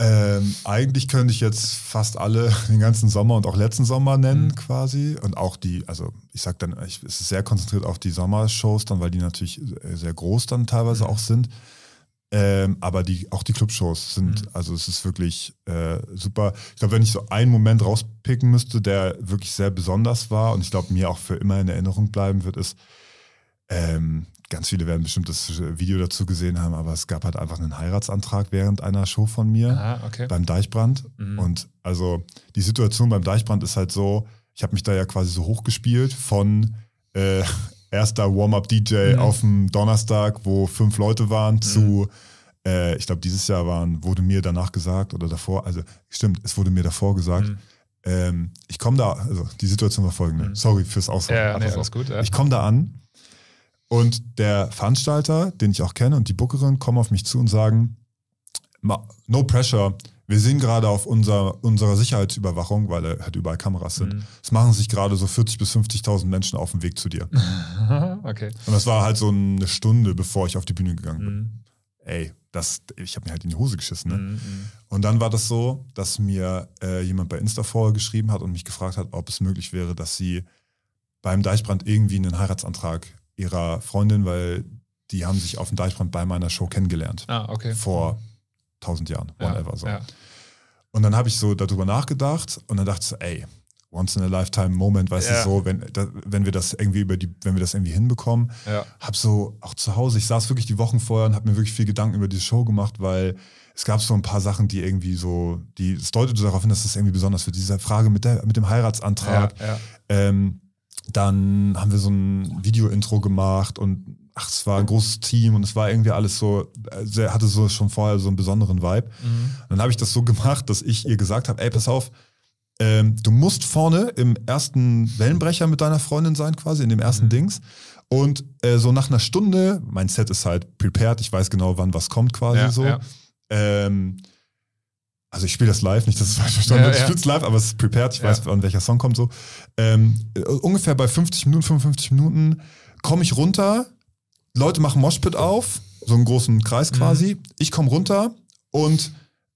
Speaker 3: Ähm, eigentlich könnte ich jetzt fast alle den ganzen Sommer und auch letzten Sommer nennen
Speaker 2: Mhm.
Speaker 3: quasi. Und auch die, also ich sag dann, ich, es ist sehr konzentriert auf die Sommershows dann, weil die natürlich äh, sehr groß dann teilweise
Speaker 2: Mhm.
Speaker 3: auch sind. Ähm, aber die, auch die Clubshows sind,
Speaker 2: Mhm.
Speaker 3: also es ist wirklich äh, super. Ich glaube, wenn ich so einen Moment rauspicken müsste, der wirklich sehr besonders war und ich glaube, mir auch für immer in Erinnerung bleiben wird, ist, ähm, ganz viele werden bestimmt das Video dazu gesehen haben, aber es gab halt einfach einen Heiratsantrag während einer Show von mir
Speaker 2: Ah, okay.
Speaker 3: beim Deichbrand.
Speaker 2: Mhm.
Speaker 3: Und also die Situation beim Deichbrand ist halt so, ich habe mich da ja quasi so hochgespielt von äh, erster Warm-up-DJ
Speaker 2: Mhm.
Speaker 3: auf dem Donnerstag, wo fünf Leute waren, zu, äh, ich glaube, dieses Jahr waren, wurde mir danach gesagt oder davor, also stimmt, es wurde mir davor gesagt,
Speaker 2: Mhm.
Speaker 3: ähm, ich komme da, also die Situation war folgende,
Speaker 2: Mhm.
Speaker 3: sorry fürs Aussagen.
Speaker 2: Ja, nee,
Speaker 3: so.
Speaker 2: gut. Ja.
Speaker 3: Ich komme da an und der Veranstalter, den ich auch kenne, und die Bookerin kommen auf mich zu und sagen, "Ma- no pressure, wir sind gerade auf unser, unserer Sicherheitsüberwachung, weil halt überall Kameras sind.
Speaker 2: Mhm.
Speaker 3: Es machen sich gerade so 40.000 bis 50.000 Menschen auf dem Weg zu dir.
Speaker 2: okay.
Speaker 3: Und das war halt so eine Stunde, bevor ich auf die Bühne gegangen bin.
Speaker 2: Mhm.
Speaker 3: Ey, das, ich habe mir halt in die Hose geschissen. Ne?
Speaker 2: Mhm. mhm.
Speaker 3: Und dann war das so, dass mir äh, jemand bei Insta vorher geschrieben hat und mich gefragt hat, ob es möglich wäre, dass sie beim Deichbrand irgendwie einen Heiratsantrag ihrer Freundin, weil die haben sich auf dem Deichbrand bei meiner Show kennengelernt.
Speaker 2: Ah, okay.
Speaker 3: Vor tausend Jahren,
Speaker 2: Ja,
Speaker 3: whatever. So.
Speaker 2: Ja.
Speaker 3: Und dann habe ich so darüber nachgedacht und dann dachte ich so, ey, once in a lifetime Moment, weißt
Speaker 2: Ja.
Speaker 3: du so, wenn, da, wenn wir das irgendwie über die, wenn wir das irgendwie hinbekommen,
Speaker 2: Ja.
Speaker 3: hab so auch zu Hause, ich saß wirklich die Wochen vorher und habe mir wirklich viel Gedanken über diese Show gemacht, weil es gab so ein paar Sachen, die irgendwie so, die es deutete darauf hin, dass das irgendwie besonders wird. Diese Frage mit, der, mit dem Heiratsantrag.
Speaker 2: Ja, ja.
Speaker 3: Ähm, dann haben wir so ein Video-Intro gemacht und ach, es war ein großes Team und es war irgendwie alles so, sehr, hatte so schon vorher so einen besonderen Vibe.
Speaker 2: Mhm.
Speaker 3: Dann habe ich das so gemacht, dass ich ihr gesagt habe, ey, pass auf, ähm, du musst vorne im ersten Wellenbrecher mit deiner Freundin sein, quasi, in dem ersten
Speaker 2: Mhm.
Speaker 3: Dings. Und äh, so nach einer Stunde, mein Set ist halt prepared, ich weiß genau, wann was kommt quasi
Speaker 2: Ja,
Speaker 3: so.
Speaker 2: ja.
Speaker 3: Ähm, also ich spiele das live, nicht, dass es falsch verstanden
Speaker 2: Ja,
Speaker 3: wird. Ich
Speaker 2: ja.
Speaker 3: spiele es live, aber es ist prepared, ich
Speaker 2: Ja.
Speaker 3: weiß, wann welcher Song kommt so. Ähm, äh, ungefähr bei 50 Minuten, 55 Minuten komme ich runter, Leute machen Moshpit auf, so einen großen Kreis quasi. Ich komme runter und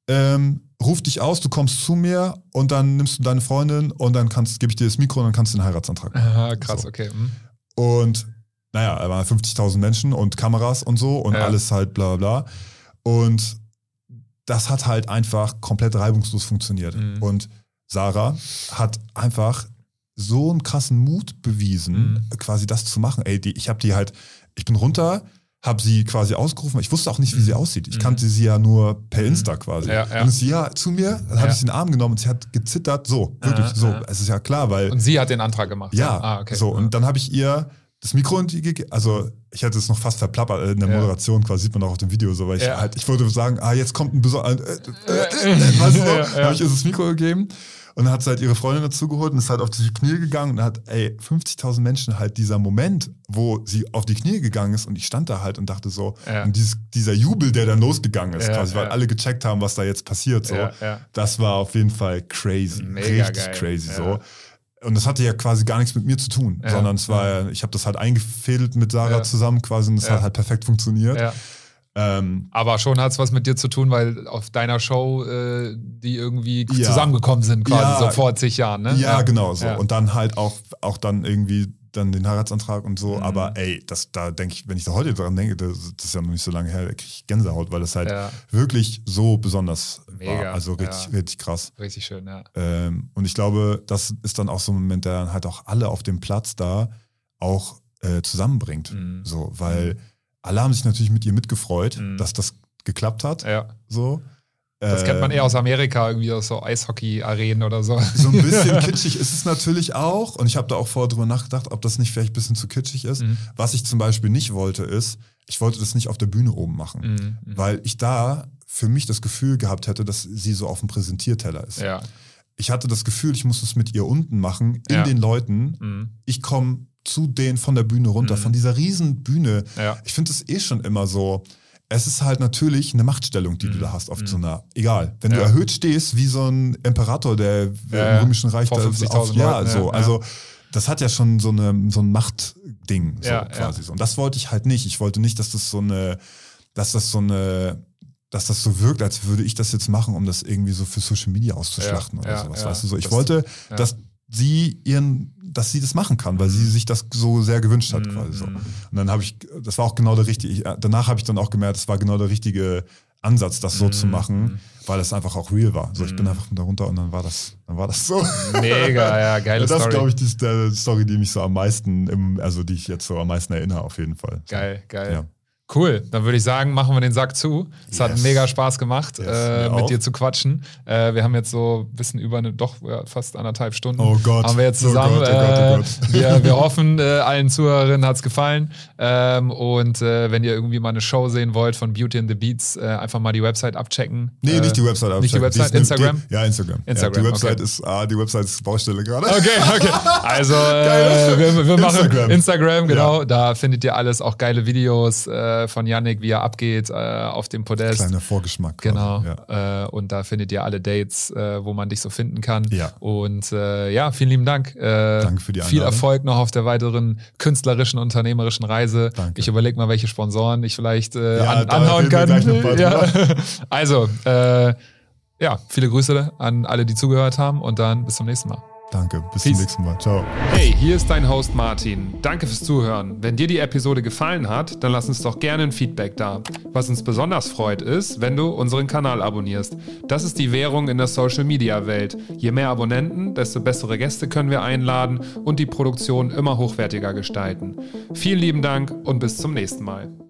Speaker 3: ähm, ruf dich aus, du kommst zu mir und dann nimmst du deine Freundin und dann kannst, gebe ich dir das Mikro und dann kannst du den Heiratsantrag machen.
Speaker 2: Aha, krass,
Speaker 3: So.
Speaker 2: okay. Mhm.
Speaker 3: Und naja, da waren 50.000 Menschen und Kameras und so und
Speaker 2: Ja.
Speaker 3: alles halt bla bla bla. Und das hat halt einfach komplett reibungslos funktioniert.
Speaker 2: Mhm.
Speaker 3: Und Sarah hat einfach so einen krassen Mut bewiesen,
Speaker 2: Mhm.
Speaker 3: quasi das zu machen. Ey, die, ich habe die halt, ich bin runter, habe sie quasi ausgerufen. Ich wusste auch nicht, wie
Speaker 2: Mhm.
Speaker 3: sie aussieht. Ich
Speaker 2: Mhm.
Speaker 3: kannte sie ja nur per Insta quasi.
Speaker 2: Ja, ja.
Speaker 3: Und ist sie ja zu mir, dann habe
Speaker 2: Ja.
Speaker 3: ich sie in den Arm genommen und sie hat gezittert. So, wirklich
Speaker 2: Aha,
Speaker 3: so.
Speaker 2: aha.
Speaker 3: Es ist ja klar, weil
Speaker 2: Und sie hat den Antrag gemacht.
Speaker 3: ja,
Speaker 2: Ah, okay.
Speaker 3: so. Und dann habe ich ihr das Mikro in die gegeben. Also, ich hätte es noch fast verplappert äh, in der
Speaker 2: Ja.
Speaker 3: Moderation, quasi sieht man auch auf dem Video, so, weil ich
Speaker 2: Ja.
Speaker 3: halt, ich wollte sagen, ah, jetzt kommt ein besonderer, äh, äh, äh, äh, weißt du,
Speaker 2: Ja, ja.
Speaker 3: Habe ich ihr das Mikro gegeben und dann hat sie halt ihre Freundin dazu geholt und ist halt auf die Knie gegangen und hat, ey, 50.000 Menschen halt dieser Moment, wo sie auf die Knie gegangen ist und ich stand da halt und dachte so, und dieses, dieser Jubel, der dann losgegangen ist, quasi, weil alle gecheckt haben, was da jetzt passiert, so, das war auf jeden Fall crazy,
Speaker 2: Mega
Speaker 3: richtig
Speaker 2: geil,
Speaker 3: crazy, so. Und das hatte ja quasi gar nichts mit mir zu tun,
Speaker 2: Ja,
Speaker 3: sondern es war, ja. ich habe das halt eingefädelt mit Sarah
Speaker 2: Ja.
Speaker 3: zusammen quasi und es
Speaker 2: Ja.
Speaker 3: hat halt perfekt funktioniert. Ähm,
Speaker 2: Aber schon hat es was mit dir zu tun, weil auf deiner Show äh, die irgendwie zusammengekommen sind, quasi so vor zig Jahren, ne?
Speaker 3: ja, genau so. Und dann halt auch, auch dann irgendwie dann den Heiratsantrag und so.
Speaker 2: Mhm.
Speaker 3: Aber ey, das, da denke ich, wenn ich da heute dran denke, das, das ist ja noch nicht so lange her, da kriege ich Gänsehaut, weil das halt
Speaker 2: Ja.
Speaker 3: wirklich so besonders
Speaker 2: Mega,
Speaker 3: war. Also richtig,
Speaker 2: ja.
Speaker 3: richtig krass.
Speaker 2: Richtig schön, ja.
Speaker 3: Ähm, und ich glaube, das ist dann auch so ein Moment, der dann halt auch alle auf dem Platz da auch äh, zusammenbringt.
Speaker 2: Mhm.
Speaker 3: So, weil alle haben sich natürlich mit ihr mitgefreut,
Speaker 2: Mhm.
Speaker 3: dass das geklappt hat.
Speaker 2: ja.
Speaker 3: So.
Speaker 2: Das kennt man
Speaker 3: Ähm,
Speaker 2: eher aus Amerika, irgendwie aus so Eishockey-Arenen oder so.
Speaker 3: So ein bisschen kitschig ist es natürlich auch. Und ich habe da auch vorher drüber nachgedacht, ob das nicht vielleicht ein bisschen zu kitschig ist.
Speaker 2: Mhm.
Speaker 3: Was ich zum Beispiel nicht wollte, ist, ich wollte das nicht auf der Bühne oben machen.
Speaker 2: Mhm.
Speaker 3: Weil ich da für mich das Gefühl gehabt hätte, dass sie so auf dem Präsentierteller ist.
Speaker 2: Ja.
Speaker 3: Ich hatte das Gefühl, ich muss es mit ihr unten machen, in
Speaker 2: Ja.
Speaker 3: den Leuten.
Speaker 2: Mhm.
Speaker 3: Ich komme zu denen von der Bühne runter,
Speaker 2: Mhm.
Speaker 3: von dieser riesen Bühne.
Speaker 2: Ja.
Speaker 3: Ich finde es eh schon immer so. Es ist halt natürlich eine Machtstellung, die du da hast auf so einer. Egal, wenn du
Speaker 2: Mhm. Ja.
Speaker 3: erhöht stehst wie so ein Imperator, der
Speaker 2: Ja,
Speaker 3: im Römischen Reich da
Speaker 2: 50.000
Speaker 3: ja,
Speaker 2: Leuten, ja,
Speaker 3: so.
Speaker 2: ja.
Speaker 3: Also das hat ja schon so, eine, so ein Machtding, so
Speaker 2: Ja,
Speaker 3: quasi
Speaker 2: ja.
Speaker 3: so. Und das wollte ich halt nicht. Ich wollte nicht, dass das so eine, dass das so eine, dass das so wirkt, als würde ich das jetzt machen, um das irgendwie so für Social Media auszuschlachten
Speaker 2: Ja,
Speaker 3: oder sowas. Weißt du so? Ich
Speaker 2: Das-
Speaker 3: wollte, dass sie ihren, dass sie das machen kann, weil sie sich das so sehr gewünscht hat,
Speaker 2: Mhm,
Speaker 3: quasi so.
Speaker 2: mhm.
Speaker 3: Und dann habe ich, das war auch genau der richtige, ich, danach habe ich dann auch gemerkt, das war genau der richtige Ansatz, das so
Speaker 2: Mhm.
Speaker 3: zu machen, weil es einfach auch real war. So, ich bin einfach da runter und dann war das, dann war das so.
Speaker 2: Mega, ja, geile
Speaker 3: das ist,
Speaker 2: Story.
Speaker 3: glaube ich, die der Story, die mich so am meisten, im, also die ich jetzt so am meisten erinnere, auf jeden Fall.
Speaker 2: Geil, geil.
Speaker 3: Ja.
Speaker 2: Cool, dann würde ich sagen, machen wir den Sack zu. Es hat
Speaker 3: Yes.
Speaker 2: mega Spaß gemacht,
Speaker 3: Yes,
Speaker 2: äh, mit dir zu quatschen. Äh, wir haben jetzt so ein bisschen über eine, doch ja, fast anderthalb Stunden.
Speaker 3: Oh Gott.
Speaker 2: Haben wir jetzt
Speaker 3: Oh
Speaker 2: zusammen.
Speaker 3: Gott, oh Gott, oh
Speaker 2: äh,
Speaker 3: Gott.
Speaker 2: wir, wir hoffen, äh, allen Zuhörerinnen hat es gefallen. Ähm, und äh, wenn ihr irgendwie mal eine Show sehen wollt von Beauty and the Beats, einfach mal die Website abchecken.
Speaker 3: Nee, nicht die Website.
Speaker 2: Nicht die
Speaker 3: abchecken.
Speaker 2: Website,
Speaker 3: eine-
Speaker 2: Instagram?
Speaker 3: Die, ja, Instagram.
Speaker 2: Instagram,
Speaker 3: Ja, die Website
Speaker 2: okay.
Speaker 3: ist, ah, die Website ist Baustelle gerade.
Speaker 2: Okay, okay. Also wir, wir machen
Speaker 3: Instagram.
Speaker 2: Instagram, genau. Da findet ihr alles, auch geile Videos äh, von Yannick, wie er abgeht äh, auf dem Podest.
Speaker 3: Kleiner Vorgeschmack.
Speaker 2: Genau.
Speaker 3: Ja.
Speaker 2: Äh, und da findet ihr alle Dates, äh, wo man dich so finden kann.
Speaker 3: Ja.
Speaker 2: Und äh, ja, vielen lieben Dank. Äh,
Speaker 3: Danke für die
Speaker 2: Viel
Speaker 3: Einladung.
Speaker 2: Erfolg noch auf der weiteren künstlerischen, unternehmerischen Reise.
Speaker 3: Danke.
Speaker 2: Ich überlege mal, welche Sponsoren ich vielleicht
Speaker 3: Ja,
Speaker 2: an, anhauen kann. Ja. Also, ja, viele Grüße an alle, die zugehört haben und dann bis zum nächsten Mal.
Speaker 3: Danke. Bis
Speaker 2: Peace.
Speaker 3: zum nächsten Mal. Ciao.
Speaker 2: Hey, hier ist dein Host Martin. Danke fürs Zuhören. Wenn dir die Episode gefallen hat, dann lass uns doch gerne ein Feedback da. Was uns besonders freut ist, wenn du unseren Kanal abonnierst. Das ist die Währung in der Social Media Welt. Je mehr Abonnenten, desto bessere Gäste können wir einladen und die Produktion immer hochwertiger gestalten. Vielen lieben Dank und bis zum nächsten Mal.